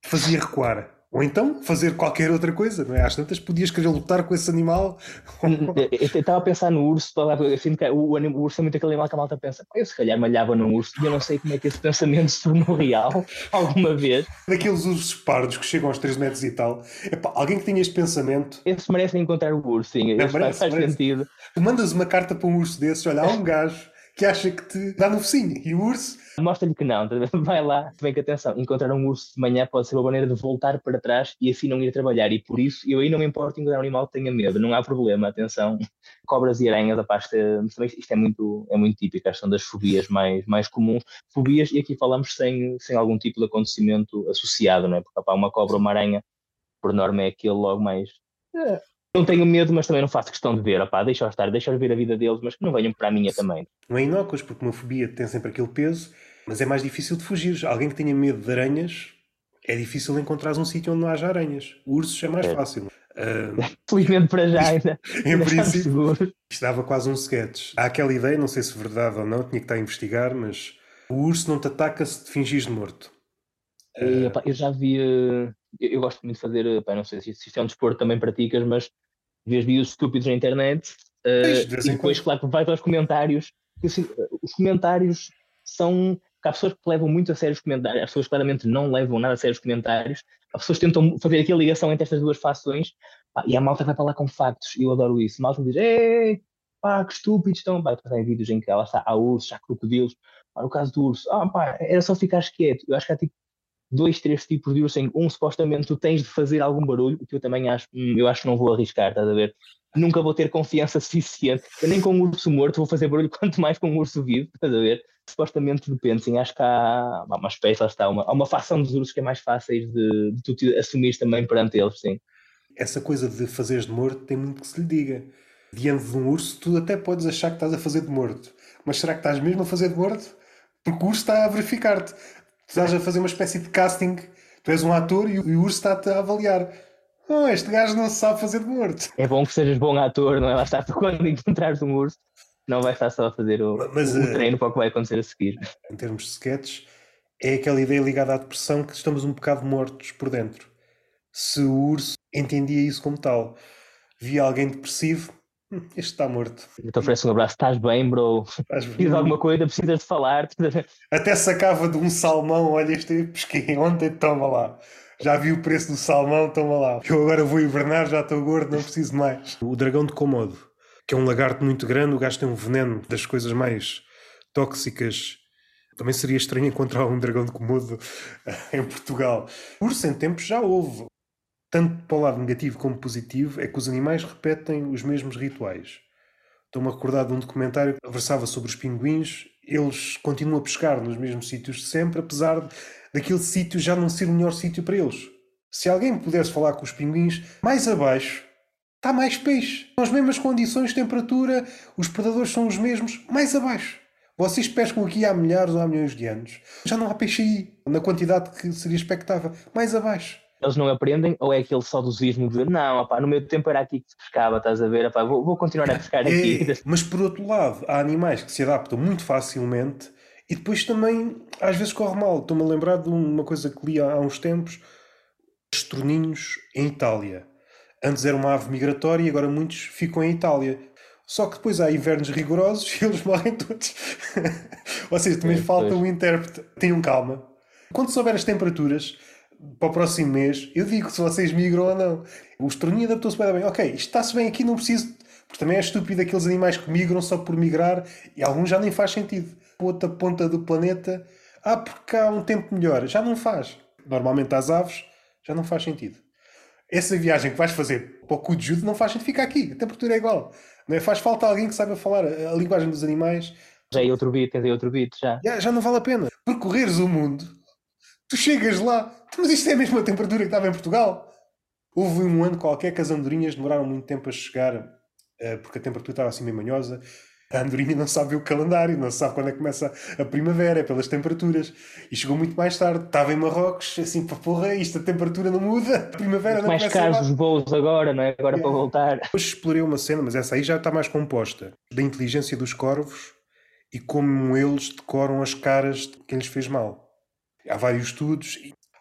fazia recuar. Ou então fazer qualquer outra coisa, não é? Às tantas podias querer lutar com esse animal. eu estava a pensar no urso, assim, o, o, urso é muito aquele animal que a malta pensa, eu se calhar malhava num urso e eu não sei como é que esse pensamento se tornou real alguma vez. Daqueles ursos pardos que chegam aos 3 metros e tal, epá, alguém que tenha este pensamento. Esse merece encontrar o urso, sim, é, merece, faz, merece. sentido. Tu mandas uma carta para um urso desses, olha, há um gajo que acha que te dá no focinho e o urso Mostra-lhe que não, vai lá, vem que atenção, encontrar um urso de manhã pode ser uma maneira de voltar para trás e assim não ir trabalhar. E por isso eu aí não me importo encontrar um animal que tenha medo, não há problema, atenção. Cobras e aranhas, a pasta, isto é muito, é muito típico, são das fobias mais, mais comuns. Fobias, e aqui falamos sem, sem algum tipo de acontecimento associado, não é? Porque opa, uma cobra ou uma aranha, por norma, é aquele logo mais. É, não tenho medo, mas também não faço questão de ver. Opá, deixa-os estar, deixa-os ver a vida deles, mas que não venham para a minha também. Não é inócuos, porque uma fobia tem sempre aquele peso mas é mais difícil de fugir. Alguém que tenha medo de aranhas, é difícil encontrar um sítio onde não haja aranhas. Ursos é mais é. fácil. Uh, Felizmente para já ainda. em princípio, isto dava quase um sketch. Há aquela ideia, não sei se verdade ou não, tinha que estar a investigar, mas o urso não te ataca se te fingires morto. Uh, eu já vi, eu, eu, gosto muito de fazer, pá, não sei se isto é um desporto também praticas, mas vi vídeos estúpidos na internet uh, de e depois, claro, vai aos comentários. Assim, os comentários são há pessoas que levam muito a sério os comentários, as pessoas claramente não levam nada a sério os comentários, as pessoas tentam fazer aqui a ligação entre estas duas fações, pá, e a malta vai para lá com factos, e eu adoro isso. A malta diz, Ei, pá, que estúpidos estão. Pá, em vídeos em que ela está, há ursos, há crocodilos. Pá, no caso do urso, ah, pá, era só ficar quieto. Eu acho que há tipo dois, três tipos de em um supostamente tu tens de fazer algum barulho, que eu também acho, hum, eu acho que não vou arriscar, estás a ver? Nunca vou ter confiança suficiente. Eu nem com um urso morto vou fazer barulho, quanto mais com um urso vivo, estás a ver? Supostamente depende, sim, acho que há uma espécie, lá está, uma, há uma facção dos ursos que é mais fáceis de, de tu te assumir também perante eles, sim. Essa coisa de fazeres de morto tem muito que se lhe diga. Diante de um urso, tu até podes achar que estás a fazer de morto. Mas será que estás mesmo a fazer de morto? Porque o urso está a verificar-te estás a fazer uma espécie de casting, tu és um ator e o urso está-te a avaliar. Oh, este gajo não se sabe fazer de morto. É bom que sejas bom ator, não é? Lá está, quando encontrares um urso, não vais estar só a fazer o, Mas, o eh, treino para o que vai acontecer a seguir. Em termos de sketches, é aquela ideia ligada à depressão que estamos um bocado mortos por dentro. Se o urso entendia isso como tal, via alguém depressivo, este está morto. Eu te ofereço um abraço. Estás bem, bro? Estás bem? alguma coisa? Precisas de falar? Até sacava de um salmão. Olha, este pesquei ontem, toma lá. Já vi o preço do salmão, toma lá. Eu agora vou hibernar, já estou gordo, não preciso mais. O dragão de Komodo, que é um lagarto muito grande, o gajo tem um veneno das coisas mais tóxicas. Também seria estranho encontrar um dragão de Komodo em Portugal. Por sem tempo já houve tanto para o lado negativo como positivo, é que os animais repetem os mesmos rituais. Estou-me a recordar de um documentário que versava sobre os pinguins. Eles continuam a pescar nos mesmos sítios de sempre, apesar daquele sítio já não ser o melhor sítio para eles. Se alguém pudesse falar com os pinguins, mais abaixo está mais peixe. São as mesmas condições de temperatura, os predadores são os mesmos, mais abaixo. Vocês pescam aqui há milhares ou há milhões de anos. Já não há peixe aí, na quantidade que seria expectável. Mais abaixo eles não aprendem, ou é aquele saudosismo de não, opá, no meu tempo era aqui que se pescava, estás a ver, opá, vou, vou continuar a pescar é, aqui. mas por outro lado, há animais que se adaptam muito facilmente e depois também às vezes corre mal. Estou-me a lembrar de uma coisa que li há uns tempos: estroninhos em Itália. Antes era uma ave migratória e agora muitos ficam em Itália. Só que depois há invernos rigorosos e eles morrem todos. Ou seja, também é, falta o um intérprete. Tenham calma. Quando souber as temperaturas, para o próximo mês, eu digo se vocês migram ou não. O estorninho adaptou-se bem. Ok, isto está-se bem aqui, não preciso. Porque também é estúpido aqueles animais que migram só por migrar e alguns já nem faz sentido. Outra ponta do planeta, ah, porque há um tempo melhor. Já não faz. Normalmente às aves, já não faz sentido. Essa viagem que vais fazer para o cu de judo não faz sentido. Fica aqui, a temperatura é igual. Não é? Faz falta alguém que saiba falar a, linguagem dos animais. Já é outro beat, é outro beat, já. já. Já não vale a pena. Percorreres o mundo Tu chegas lá, mas isto é a mesma temperatura que estava em Portugal. Houve um ano qualquer que as andorinhas demoraram muito tempo a chegar, uh, porque a temperatura estava assim meio manhosa. A andorinha não sabe o calendário, não sabe quando é que começa a primavera, é pelas temperaturas. E chegou muito mais tarde. Estava em Marrocos, assim, para porra, isto a temperatura não muda, a primavera não mais começa Mais caros os voos agora, não é? Agora é. para voltar. Hoje explorei uma cena, mas essa aí já está mais composta, da inteligência dos corvos e como eles decoram as caras de quem lhes fez mal. Há vários estudos.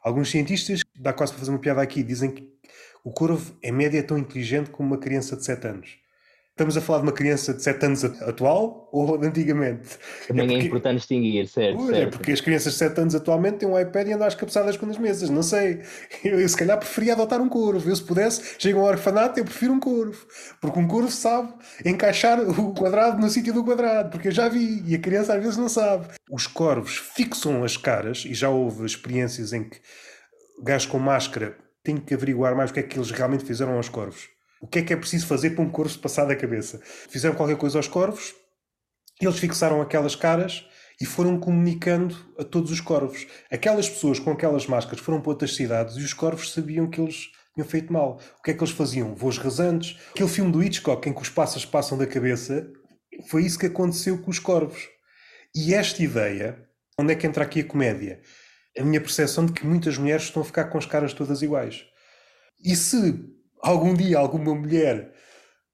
Alguns cientistas, dá quase para fazer uma piada aqui, dizem que o corvo, em média, é tão inteligente como uma criança de 7 anos. Estamos a falar de uma criança de 7 anos atual ou de antigamente? Também é, porque... é importante distinguir, certo, Pois, é certo. É porque as crianças de 7 anos atualmente têm um iPad e andam às cabeçadas com as mesas, não sei. Eu, eu, se calhar preferia adotar um corvo. Eu se pudesse, chego a um orfanato, eu prefiro um corvo. Porque um corvo sabe encaixar o quadrado no sítio do quadrado, porque eu já vi e a criança às vezes não sabe. Os corvos fixam as caras e já houve experiências em que gajos com máscara têm que averiguar mais o que é que eles realmente fizeram aos corvos o que é que é preciso fazer para um corvo passar da cabeça? Fizeram qualquer coisa aos corvos, eles fixaram aquelas caras e foram comunicando a todos os corvos. Aquelas pessoas com aquelas máscaras foram para outras cidades e os corvos sabiam que eles tinham feito mal. O que é que eles faziam? Voos rasantes. Aquele filme do Hitchcock em que os pássaros passam da cabeça, foi isso que aconteceu com os corvos. E esta ideia, onde é que entra aqui a comédia? A minha percepção de que muitas mulheres estão a ficar com as caras todas iguais. E se algum dia alguma mulher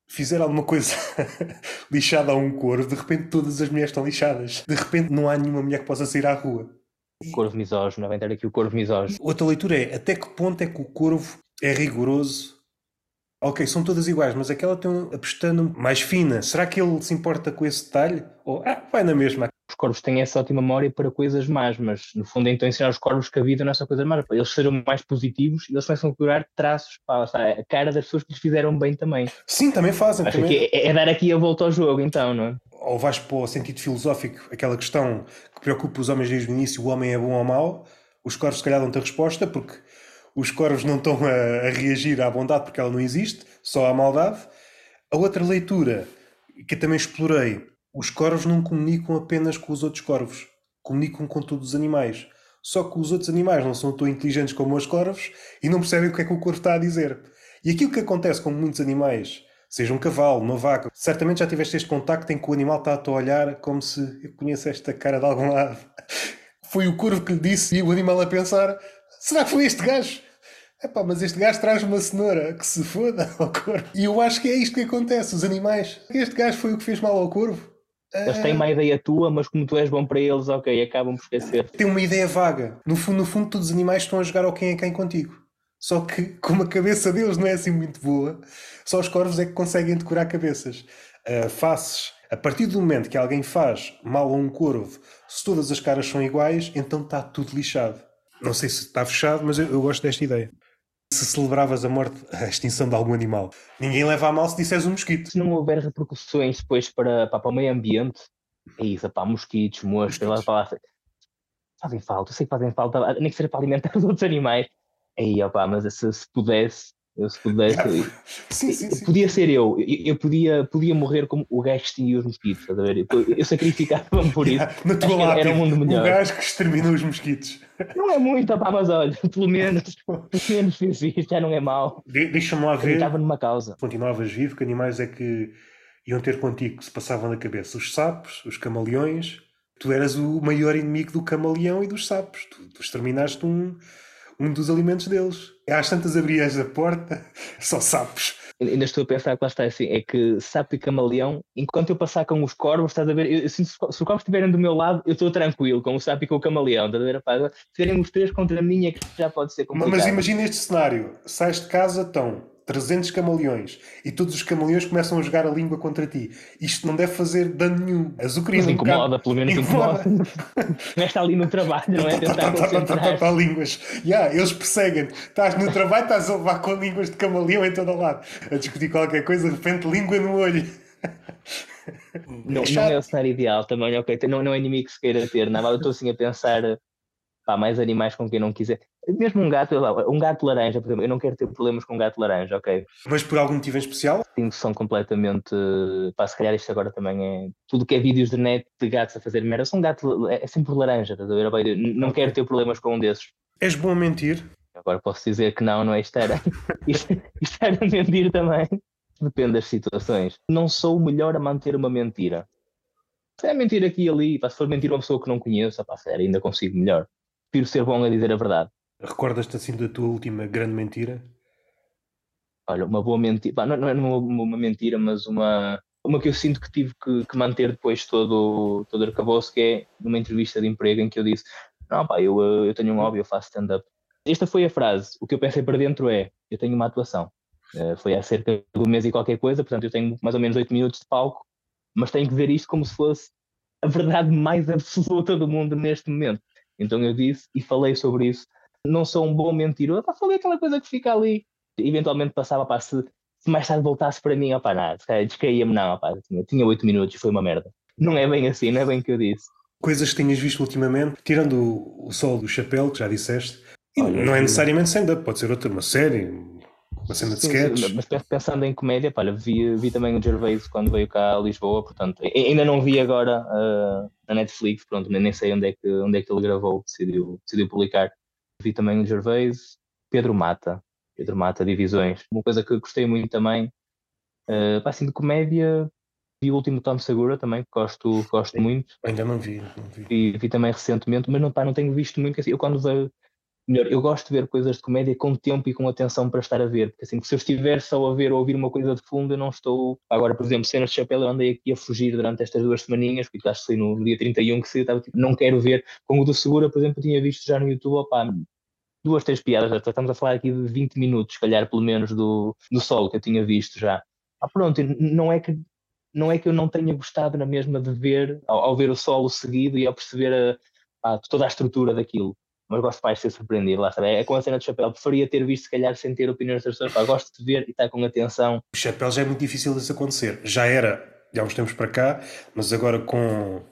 fizer alguma coisa lixada a um corvo, de repente todas as mulheres estão lixadas. De repente não há nenhuma mulher que possa sair à rua. O corvo misógino, vai ter aqui o corvo misógino. Outra leitura é até que ponto é que o corvo é rigoroso? Ok, são todas iguais, mas aquela tem a pestana mais fina. Será que ele se importa com esse detalhe? Ou, ah, vai na mesma. Os corvos têm essa ótima memória para coisas más, mas no fundo é então ensinar os corvos que a vida não é só coisas más, para eles sejam mais positivos e eles começam a curar traços, pá, a cara das pessoas que lhes fizeram bem também. Sim, também fazem. Acho também. é, é, dar aqui a volta ao jogo, então, não é? Ou vais para o sentido filosófico, aquela questão que preocupa os homens desde o início: o homem é bom ou mau? Os corvos, se calhar, dão-te a resposta, porque os corvos não estão a, a reagir à bondade porque ela não existe, só à maldade. A outra leitura, que eu também explorei, os corvos não comunicam apenas com os outros corvos, comunicam com todos os animais. Só que os outros animais não são tão inteligentes como os corvos e não percebem o que é que o corvo está a dizer. E aquilo que acontece com muitos animais, seja um cavalo, uma vaca, certamente já tiveste este contacto em que o animal está a olhar como se eu conheço esta cara de algum lado. Foi o corvo que lhe disse e o animal a pensar: será que foi este gajo? Epá, mas este gajo traz uma cenoura que se foda ao corvo. E eu acho que é isto que acontece, os animais. Este gajo foi o que fez mal ao corvo. Eles têm uma ideia tua, mas como tu és bom para eles, ok, acabam por esquecer. Tem uma ideia vaga. No fundo, no fundo, todos os animais estão a jogar ao quem é quem contigo. Só que, como a cabeça deles não é assim muito boa, só os corvos é que conseguem decorar cabeças. Uh, faces. A partir do momento que alguém faz mal a um corvo, se todas as caras são iguais, então está tudo lixado. Não sei se está fechado, mas eu, eu gosto desta ideia se celebravas a morte, a extinção de algum animal. Ninguém leva a mal se disseres um mosquito. Se não houver repercussões depois para, para, para o meio ambiente, é isso, pá, mosquitos, moscas, lá para lá, fazem falta, eu sei que fazem falta, nem que seja para alimentar os outros animais. Aí, opá, mas se, se pudesse, eu se pudesse. sim, sim, sim. Podia ser eu. eu. Eu, podia, podia morrer como o gajo que extinguiu os mosquitos, estás a ver? Eu, eu sacrificava-me por isso. Na tua lá, era um mundo melhor. O gajo que exterminou os mosquitos. Não é muito, pá, mas olha, pelo menos, pelo menos fiz isto, já não é mau. De, Deixa-me lá ver. Estava numa causa. Continuavas vivo, que animais é que iam ter contigo que se passavam na cabeça? Os sapos, os camaleões. Tu eras o maior inimigo do camaleão e dos sapos. Tu, tu exterminaste um um dos alimentos deles. Às tantas abrias a porta, só sapos. Ainda estou a pensar que lá está assim, é que sapo e camaleão, enquanto eu passar com os corvos, estás a ver, eu, eu sinto, se os corvos estiverem do meu lado, eu estou tranquilo, com o sapo e com o camaleão, estás a ver, rapaz? Se estiverem os três contra mim é que já pode ser complicado. Mas imagina este cenário, sais de casa, estão 300 camaleões e todos os camaleões começam a jogar a língua contra ti. Isto não deve fazer dano nenhum. Azucrina Mas incomoda, um pelo menos incomoda. não está ali no trabalho, não é? Tentar concentrar. línguas. Yeah, eles perseguem. Estás no trabalho, estás a levar com línguas de camaleão em todo lado. A discutir qualquer coisa, de repente língua no olho. Não, não é o cenário ideal também, ok? Não, não é inimigo que se queira ter, não. Eu estou assim a pensar pá, mais animais com quem não quiser. Mesmo um gato, um gato laranja, por exemplo, eu não quero ter problemas com um gato laranja, ok? Mas por algum motivo em especial? Sim, são completamente. Pá, se calhar isto agora também é. Tudo que é vídeos de net de gatos a fazer merda, são gato, é, é sempre laranja, estás a ver? Não quero ter problemas com um desses. És bom a mentir? Agora posso dizer que não, não é isto era. isto, isto era mentir também. Depende das situações. Não sou o melhor a manter uma mentira. Se é mentir aqui e ali, pá, se for mentir uma pessoa que não conheço, pá, sério, ainda consigo melhor prefiro ser bom a dizer a verdade. Recordas-te assim da tua última grande mentira? Olha, uma boa mentira, não, não é uma, uma, mentira, mas uma, uma que eu sinto que tive que, que manter depois todo, todo o arcabouço, que é numa entrevista de emprego em que eu disse: Não, pá, eu, eu tenho um hobby, eu faço stand-up. Esta foi a frase. O que eu pensei para dentro é: Eu tenho uma atuação. Uh, foi há cerca de um mês e qualquer coisa, portanto eu tenho mais ou menos oito minutos de palco, mas tenho que ver isto como se fosse a verdade mais absoluta do mundo neste momento. Então eu disse e falei sobre isso. Não sou um bom mentiroso, pá, falei aquela coisa que fica ali. Eventualmente passava, para se, se mais tarde voltasse para mim, opá, nada, descaía-me, não, opá, tinha oito minutos e foi uma merda. Não é bem assim, não é bem o que eu disse. Coisas que tenhas visto ultimamente, tirando o, o sol do chapéu, que já disseste, Olha, não é necessariamente stand-up, pode ser outra, uma série, uma cena de sketch. Mas pensando em comédia, pá, vi, vi também o Gervais quando veio cá a Lisboa, portanto, ainda não vi agora uh, na Netflix, pronto, nem sei onde é que, onde é que ele gravou, decidiu, decidiu publicar. Vi também o Gervais, Pedro Mata, Pedro Mata, Divisões. Uma coisa que gostei muito também, uh, assim, de comédia, vi o último Tom Segura também, que gosto, gosto muito. Ainda não vi, não vi. Vi, vi também recentemente, mas não, pá, não tenho visto muito, assim, eu quando vejo melhor, eu gosto de ver coisas de comédia com tempo e com atenção para estar a ver, porque assim, se eu estiver só a ver ou ouvir uma coisa de fundo, eu não estou. Agora, por exemplo, cenas de chapéu, eu andei aqui a fugir durante estas duas semaninhas, porque acho que foi no dia 31 que se estava tipo, não quero ver. Como o do Segura, por exemplo, eu tinha visto já no YouTube, opá, duas, três piadas, estamos a falar aqui de 20 minutos, se calhar, pelo menos, do, do solo que eu tinha visto já. Ah, pronto, não é que não é que eu não tenha gostado na mesma de ver, ao, ao ver o solo seguido e ao perceber a, a, toda a estrutura daquilo. Mas gosto mais de ser surpreendido, lá está. É, é com a cena do chapéu. Preferia ter visto, se calhar, sem ter opiniões das pessoas. Pá, gosto de ver e estar com atenção. O chapéu já é muito difícil disso acontecer. Já era, há uns tempos para cá, mas agora com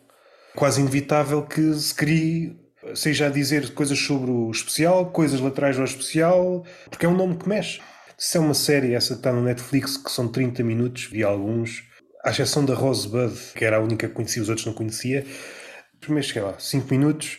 quase inevitável que se crie seja a dizer coisas sobre o especial, coisas laterais ao especial, porque é um nome que mexe. Se é uma série, essa está no Netflix, que são 30 minutos, vi alguns, à exceção da Rosebud, que era a única que conhecia, os outros não conhecia. Primeiro cheguei lá, 5 minutos,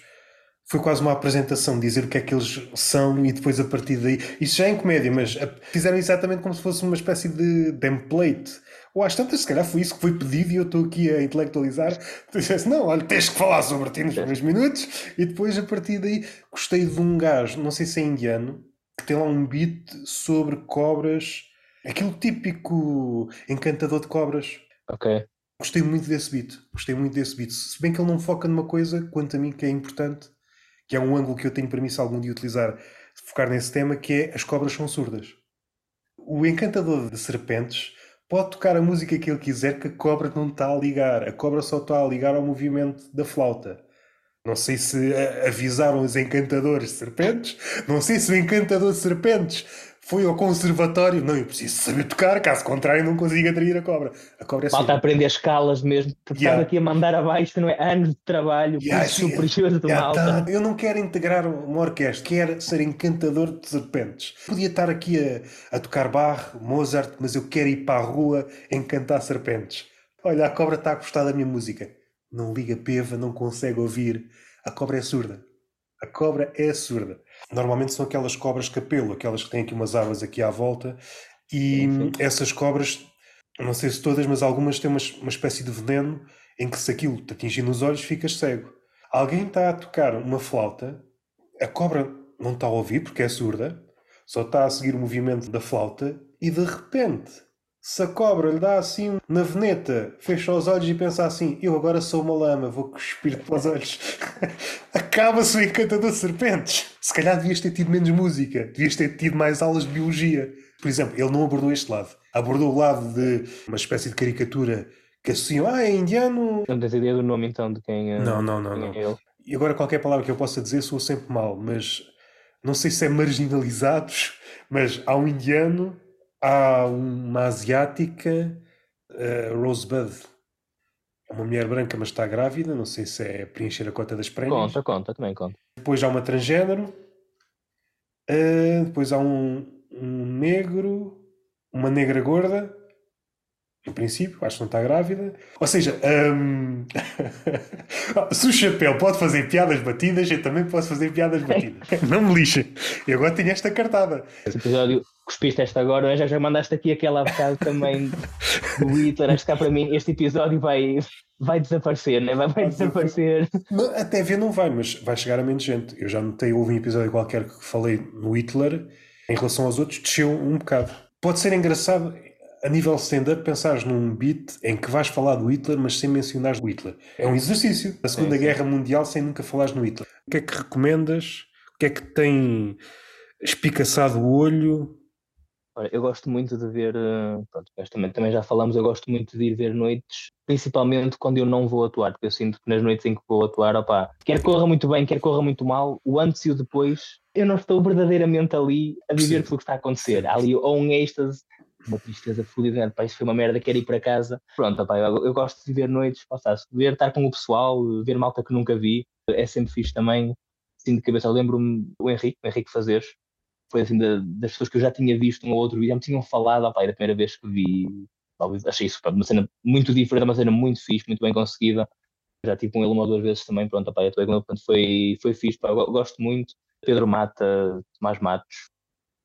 foi quase uma apresentação, dizer o que é que eles são e depois a partir daí. Isso já é em comédia, mas fizeram exatamente como se fosse uma espécie de template ou às tantas, se calhar foi isso que foi pedido e eu estou aqui a intelectualizar. Tu disseste, não, olha, tens que falar sobre ti nos primeiros minutos. E depois, a partir daí, gostei de um gajo, não sei se é indiano, que tem lá um beat sobre cobras. Aquele típico encantador de cobras. Ok. Gostei muito desse beat. Gostei muito desse beat. Se bem que ele não foca numa coisa, quanto a mim, que é importante, que é um ângulo que eu tenho se algum dia utilizar, focar nesse tema, que é as cobras são surdas. O encantador de serpentes pode tocar a música que ele quiser, que a cobra não está a ligar. A cobra só está a ligar ao movimento da flauta. Não sei se avisaram os encantadores de serpentes, não sei se o encantador de serpentes foi ao conservatório. Não, eu preciso saber tocar, caso contrário, não consigo atrair a cobra. A cobra é Falta aprender escalas mesmo, porque yeah. estás aqui a mandar abaixo, não é? Anos de trabalho, yeah, superior do yeah, malta. Tá. Eu não quero integrar uma orquestra, quero ser encantador de serpentes. Podia estar aqui a, a tocar Bach, Mozart, mas eu quero ir para a rua encantar serpentes. Olha, a cobra está a gostar da minha música. Não liga peva, não consegue ouvir. A cobra é surda. A cobra é surda. Normalmente são aquelas cobras capelo, aquelas que têm aqui umas abas aqui à volta, e essas cobras, não sei se todas, mas algumas têm uma, uma espécie de veneno em que se aquilo te atingir nos olhos, ficas cego. Alguém está a tocar uma flauta, a cobra não está a ouvir porque é surda, só está a seguir o movimento da flauta, e de repente se a cobra lhe dá assim na veneta, fecha os olhos e pensa assim: Eu agora sou uma lama, vou cuspir para os olhos. Acaba-se o encantador de serpentes. Se calhar devias ter tido menos música, devias ter tido mais aulas de biologia. Por exemplo, ele não abordou este lado. Abordou o lado de uma espécie de caricatura que associam, ah, é indiano. Não tens ideia do nome então de quem, é, não, não, não, não. É ele? E agora qualquer palavra que eu possa dizer sou sempre mal, mas não sei se é marginalizados, mas há um indiano Há uma asiática, uh, Rosebud. É uma mulher branca, mas está grávida. Não sei se é preencher a cota das prémios. Conta, conta, também conta. Depois há uma transgênero. Uh, depois há um, um negro, uma negra gorda em princípio, acho que não está grávida. Ou seja, um... se o chapéu pode fazer piadas batidas, eu também posso fazer piadas batidas. não me lixem. E agora tenho esta cartada. Esse episódio, cuspiste esta agora, já, já mandaste aqui aquela bocado também do Hitler. Acho que cá para mim este episódio vai, vai desaparecer, né? vai, vai desaparecer. Até ver não vai, mas vai chegar a menos gente. Eu já notei, houve um episódio qualquer que falei no Hitler, em relação aos outros, desceu um bocado. Pode ser engraçado a nível stand-up, pensares num beat em que vais falar do Hitler, mas sem mencionar o Hitler. É um exercício. A Segunda Guerra Mundial sem nunca falares no Hitler. O que é que recomendas? O que é que tem espicaçado o olho? Olha, eu gosto muito de ver, eh, pronto, também, também já falamos, eu gosto muito de ir ver noites, principalmente quando eu não vou atuar, porque eu sinto que nas noites em que vou atuar, opá, quer corra muito bem, quer corra muito mal, o antes e o depois, eu não estou verdadeiramente ali a viver Sim. tudo o que está a acontecer. Há ali ou um êxtase uma tristeza fodida, pá, isso foi uma merda, quero ir para casa. Pronto, pá, eu, eu gosto de ver noites, posso ver, estar com o pessoal, ver malta que nunca vi, é sempre fixe também. Assim de cabeça, lembro-me do Henrique, o Henrique Fazeres, foi assim da, das pessoas que eu já tinha visto um ou outro já me tinham falado, opa, era a primeira vez que vi, achei isso pá, uma cena muito diferente, uma cena muito fixe, muito bem conseguida. Já tive com ele uma ou duas vezes também, pronto, opa, eu estou com ele, foi, foi fixe, pá, eu gosto muito. Pedro Mata, Tomás Matos,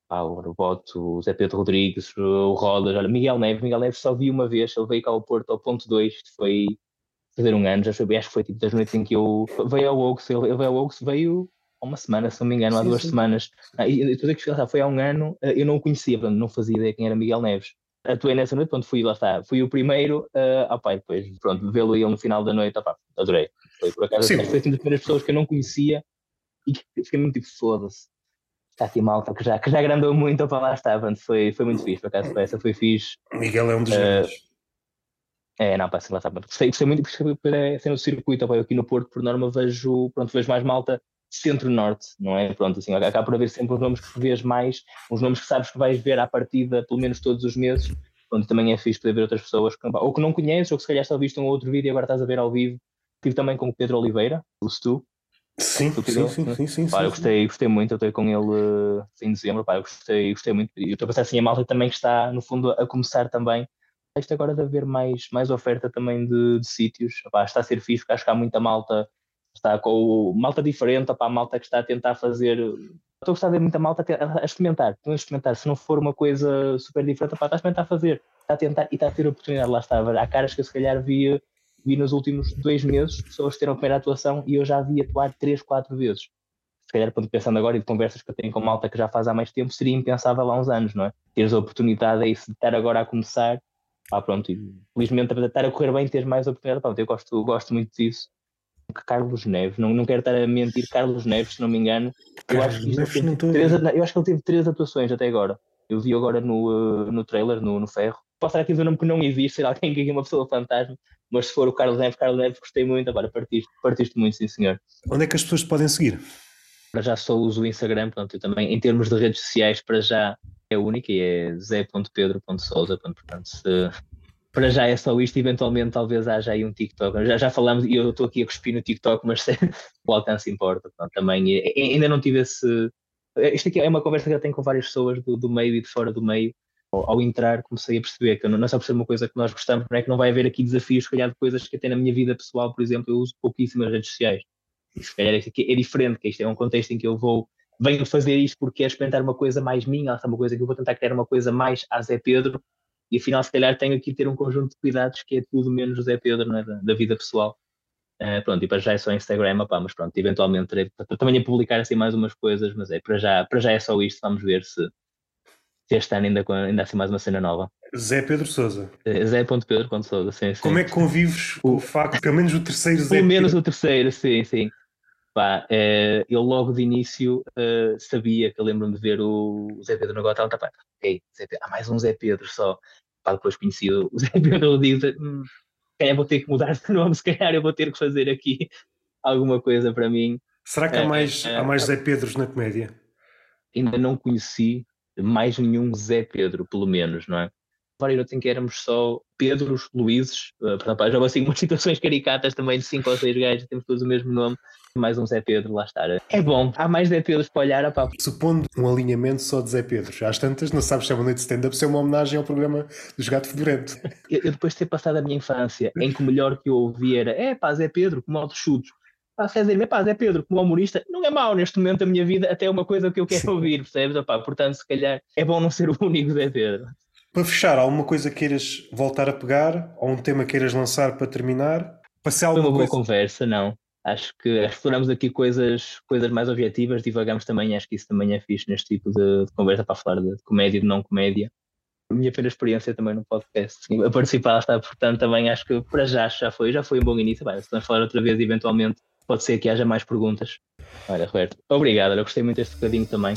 Álvaro Boto, o Zé Pedro Rodrigues, o Rodas, olha, Miguel Neves, Miguel Neves só vi uma vez, ele veio cá ao Porto ao ponto 2, foi fazer um ano, já foi, acho que foi tipo das noites em que eu veio ao Oaks, ele, ele veio ao Oaks, veio há uma semana, se não me engano, há sim, duas sim. semanas. Ah, e tudo que lá, foi há um ano, eh, eu não o conhecia, portanto, não fazia ideia quem era Miguel Neves. Atuei nessa noite, quando fui, lá está, fui o primeiro, uh, opa, depois, pronto, vê-lo aí no final da noite, opa, adorei. Foi por acaso, sim. foi assim das primeiras pessoas que eu não conhecia e fiquei muito tipo, foda-se está aqui malta que já, que já agrandou muito para lá estar, foi, foi muito fixe, por acaso essa foi fixe. Miguel é um dos uh, É, não, parece engraçado. Gostei, gostei muito porque sendo o circuito, eu aqui no Porto, por norma, vejo, pronto, vejo mais malta centro-norte, não é? Pronto, assim, acaba por haver sempre os nomes que vês mais, os nomes que sabes que vais ver à partida pelo menos todos os meses, onde também é fixe poder ver outras pessoas que, ou que não conheces, ou que se calhar só viste um outro vídeo e agora estás a ver ao vivo. Tive também com o Pedro Oliveira, o Stu. Sim, sim, sim, sim, sim, pá, sim, eu gostei, gostei muito, eu estou com ele em dezembro, pá, eu gostei, gostei muito. E eu estou a pensar assim, a malta também está, no fundo, a começar também isto agora de haver mais, mais oferta também de, de sítios, Epá, está a ser fixe, porque acho que há muita malta, está com o, malta diferente, a malta que está a tentar fazer. Estou a gostar de ver muita malta a, a experimentar, a experimentar. Se não for uma coisa super diferente, epá, está a experimentar a fazer, está a tentar e está a ter a oportunidade. Lá está, há caras que eu se calhar vi, vi nos últimos dois meses, pessoas terem a primeira atuação e eu já vi atuar três, quatro vezes. Se calhar, pensando agora e de conversas que eu tenho com malta que já faz há mais tempo, seria impensável há uns anos, não é? Teres a oportunidade aí de estar agora a começar ah, pronto, e felizmente a estar a correr bem, ter mais oportunidade. Pronto, eu gosto, gosto muito disso. Carlos Neves, não, não quero estar a mentir, Carlos Neves, se não me engano, eu acho, que teve três, eu acho que ele teve três atuações até agora. Eu vi agora no, uh, no trailer, no, no ferro. Posso estar aqui dizer um nome que não existe, ser alguém que é uma pessoa fantasma, mas se for o Carlos Neves, Carlos Neves, gostei muito. Agora partiste, partiste muito, sim senhor. Onde é que as pessoas podem seguir? Para já só uso o Instagram, eu também, em termos de redes sociais, para já é única e é zé.pedro.souza, portanto, se, para já é só isto, eventualmente talvez haja aí um TikTok. Já, já falamos, e eu estou aqui a cuspir no TikTok, mas o alcance importa. Portanto, também ainda não tive esse. Isto aqui é uma conversa que eu tenho com várias pessoas do, do meio e de fora do meio. Ao, entrar, comecei a perceber que não, é só por ser uma coisa que nós gostamos, não é que não vai haver aqui desafios, se calhar, de coisas que até na minha vida pessoal, por exemplo, eu uso pouquíssimas redes sociais. E se calhar isto aqui é diferente, que isto é um contexto em que eu vou venho fazer isto porque é experimentar uma coisa mais minha, uma coisa que eu vou tentar criar uma coisa mais a Zé Pedro, e afinal, se calhar, tenho aqui ter um conjunto de cuidados que é tudo menos José Pedro, é? da, da, vida pessoal. Uh, pronto, e para já é só Instagram, opá, mas pronto, eventualmente terei também a publicar assim mais umas coisas, mas é para já, para já é só isto, vamos ver se este ano ainda, ainda assim mais uma cena nova. Zé Pedro Souza. Uh, Zé.pedro.souza, sim, sim. Como é que convives com o facto, pelo menos o terceiro Zé Pelo menos o terceiro, sim, sim. Pá, é, eu logo de início uh, sabia que eu lembro-me de ver o, Zé Pedro no Got Talent, pá, ok, Zé Pedro, há mais um Zé Pedro só. Pá, depois conheci o Zé Pedro diz, hum, calhar vou ter que mudar de nome, se calhar eu vou ter que fazer aqui alguma coisa para mim. Será que há mais, há mais Zé Pedros na comédia? Ainda não conheci mais nenhum Zé Pedro, pelo menos, não é? Vários em que éramos só Pedros, Luíses, uh, portanto, já assim umas situações caricatas também de cinco ou seis gajos, temos todos o mesmo nome, mais um Zé Pedro lá estar. É bom, há mais Zé Pedros para olhar. Supondo um alinhamento só de Zé Pedros, às tantas, não sabes se é uma noite de stand-up, se é uma homenagem ao programa do Gato Fedorento. Eu, eu, depois de ter passado a minha infância, em que o melhor que eu ouvi era é pá, Zé Pedro, como altos chutos. Pá, quer dizer, é pá, Zé Pedro, como humorista, não é mau neste momento da minha vida, até é uma coisa que eu quero Sim. ouvir, percebes? Portanto, se calhar é bom não ser o único Zé Pedro. Para fechar, alguma coisa queiras voltar a pegar? Ou um tema queiras lançar para terminar? Passei alguma Foi uma boa coisa... conversa, não. Acho que exploramos aqui coisas, coisas mais objetivas, divagamos também, acho que isso também é fixe neste tipo de, de conversa para falar de, de comédia e de não comédia. A minha primeira experiência também no podcast, a participar lá está, portanto também acho que para já já foi, já foi um bom início. Vai, se vamos falar outra vez, eventualmente pode ser que haja mais perguntas. Olha, Roberto, obrigado, eu gostei muito deste bocadinho também.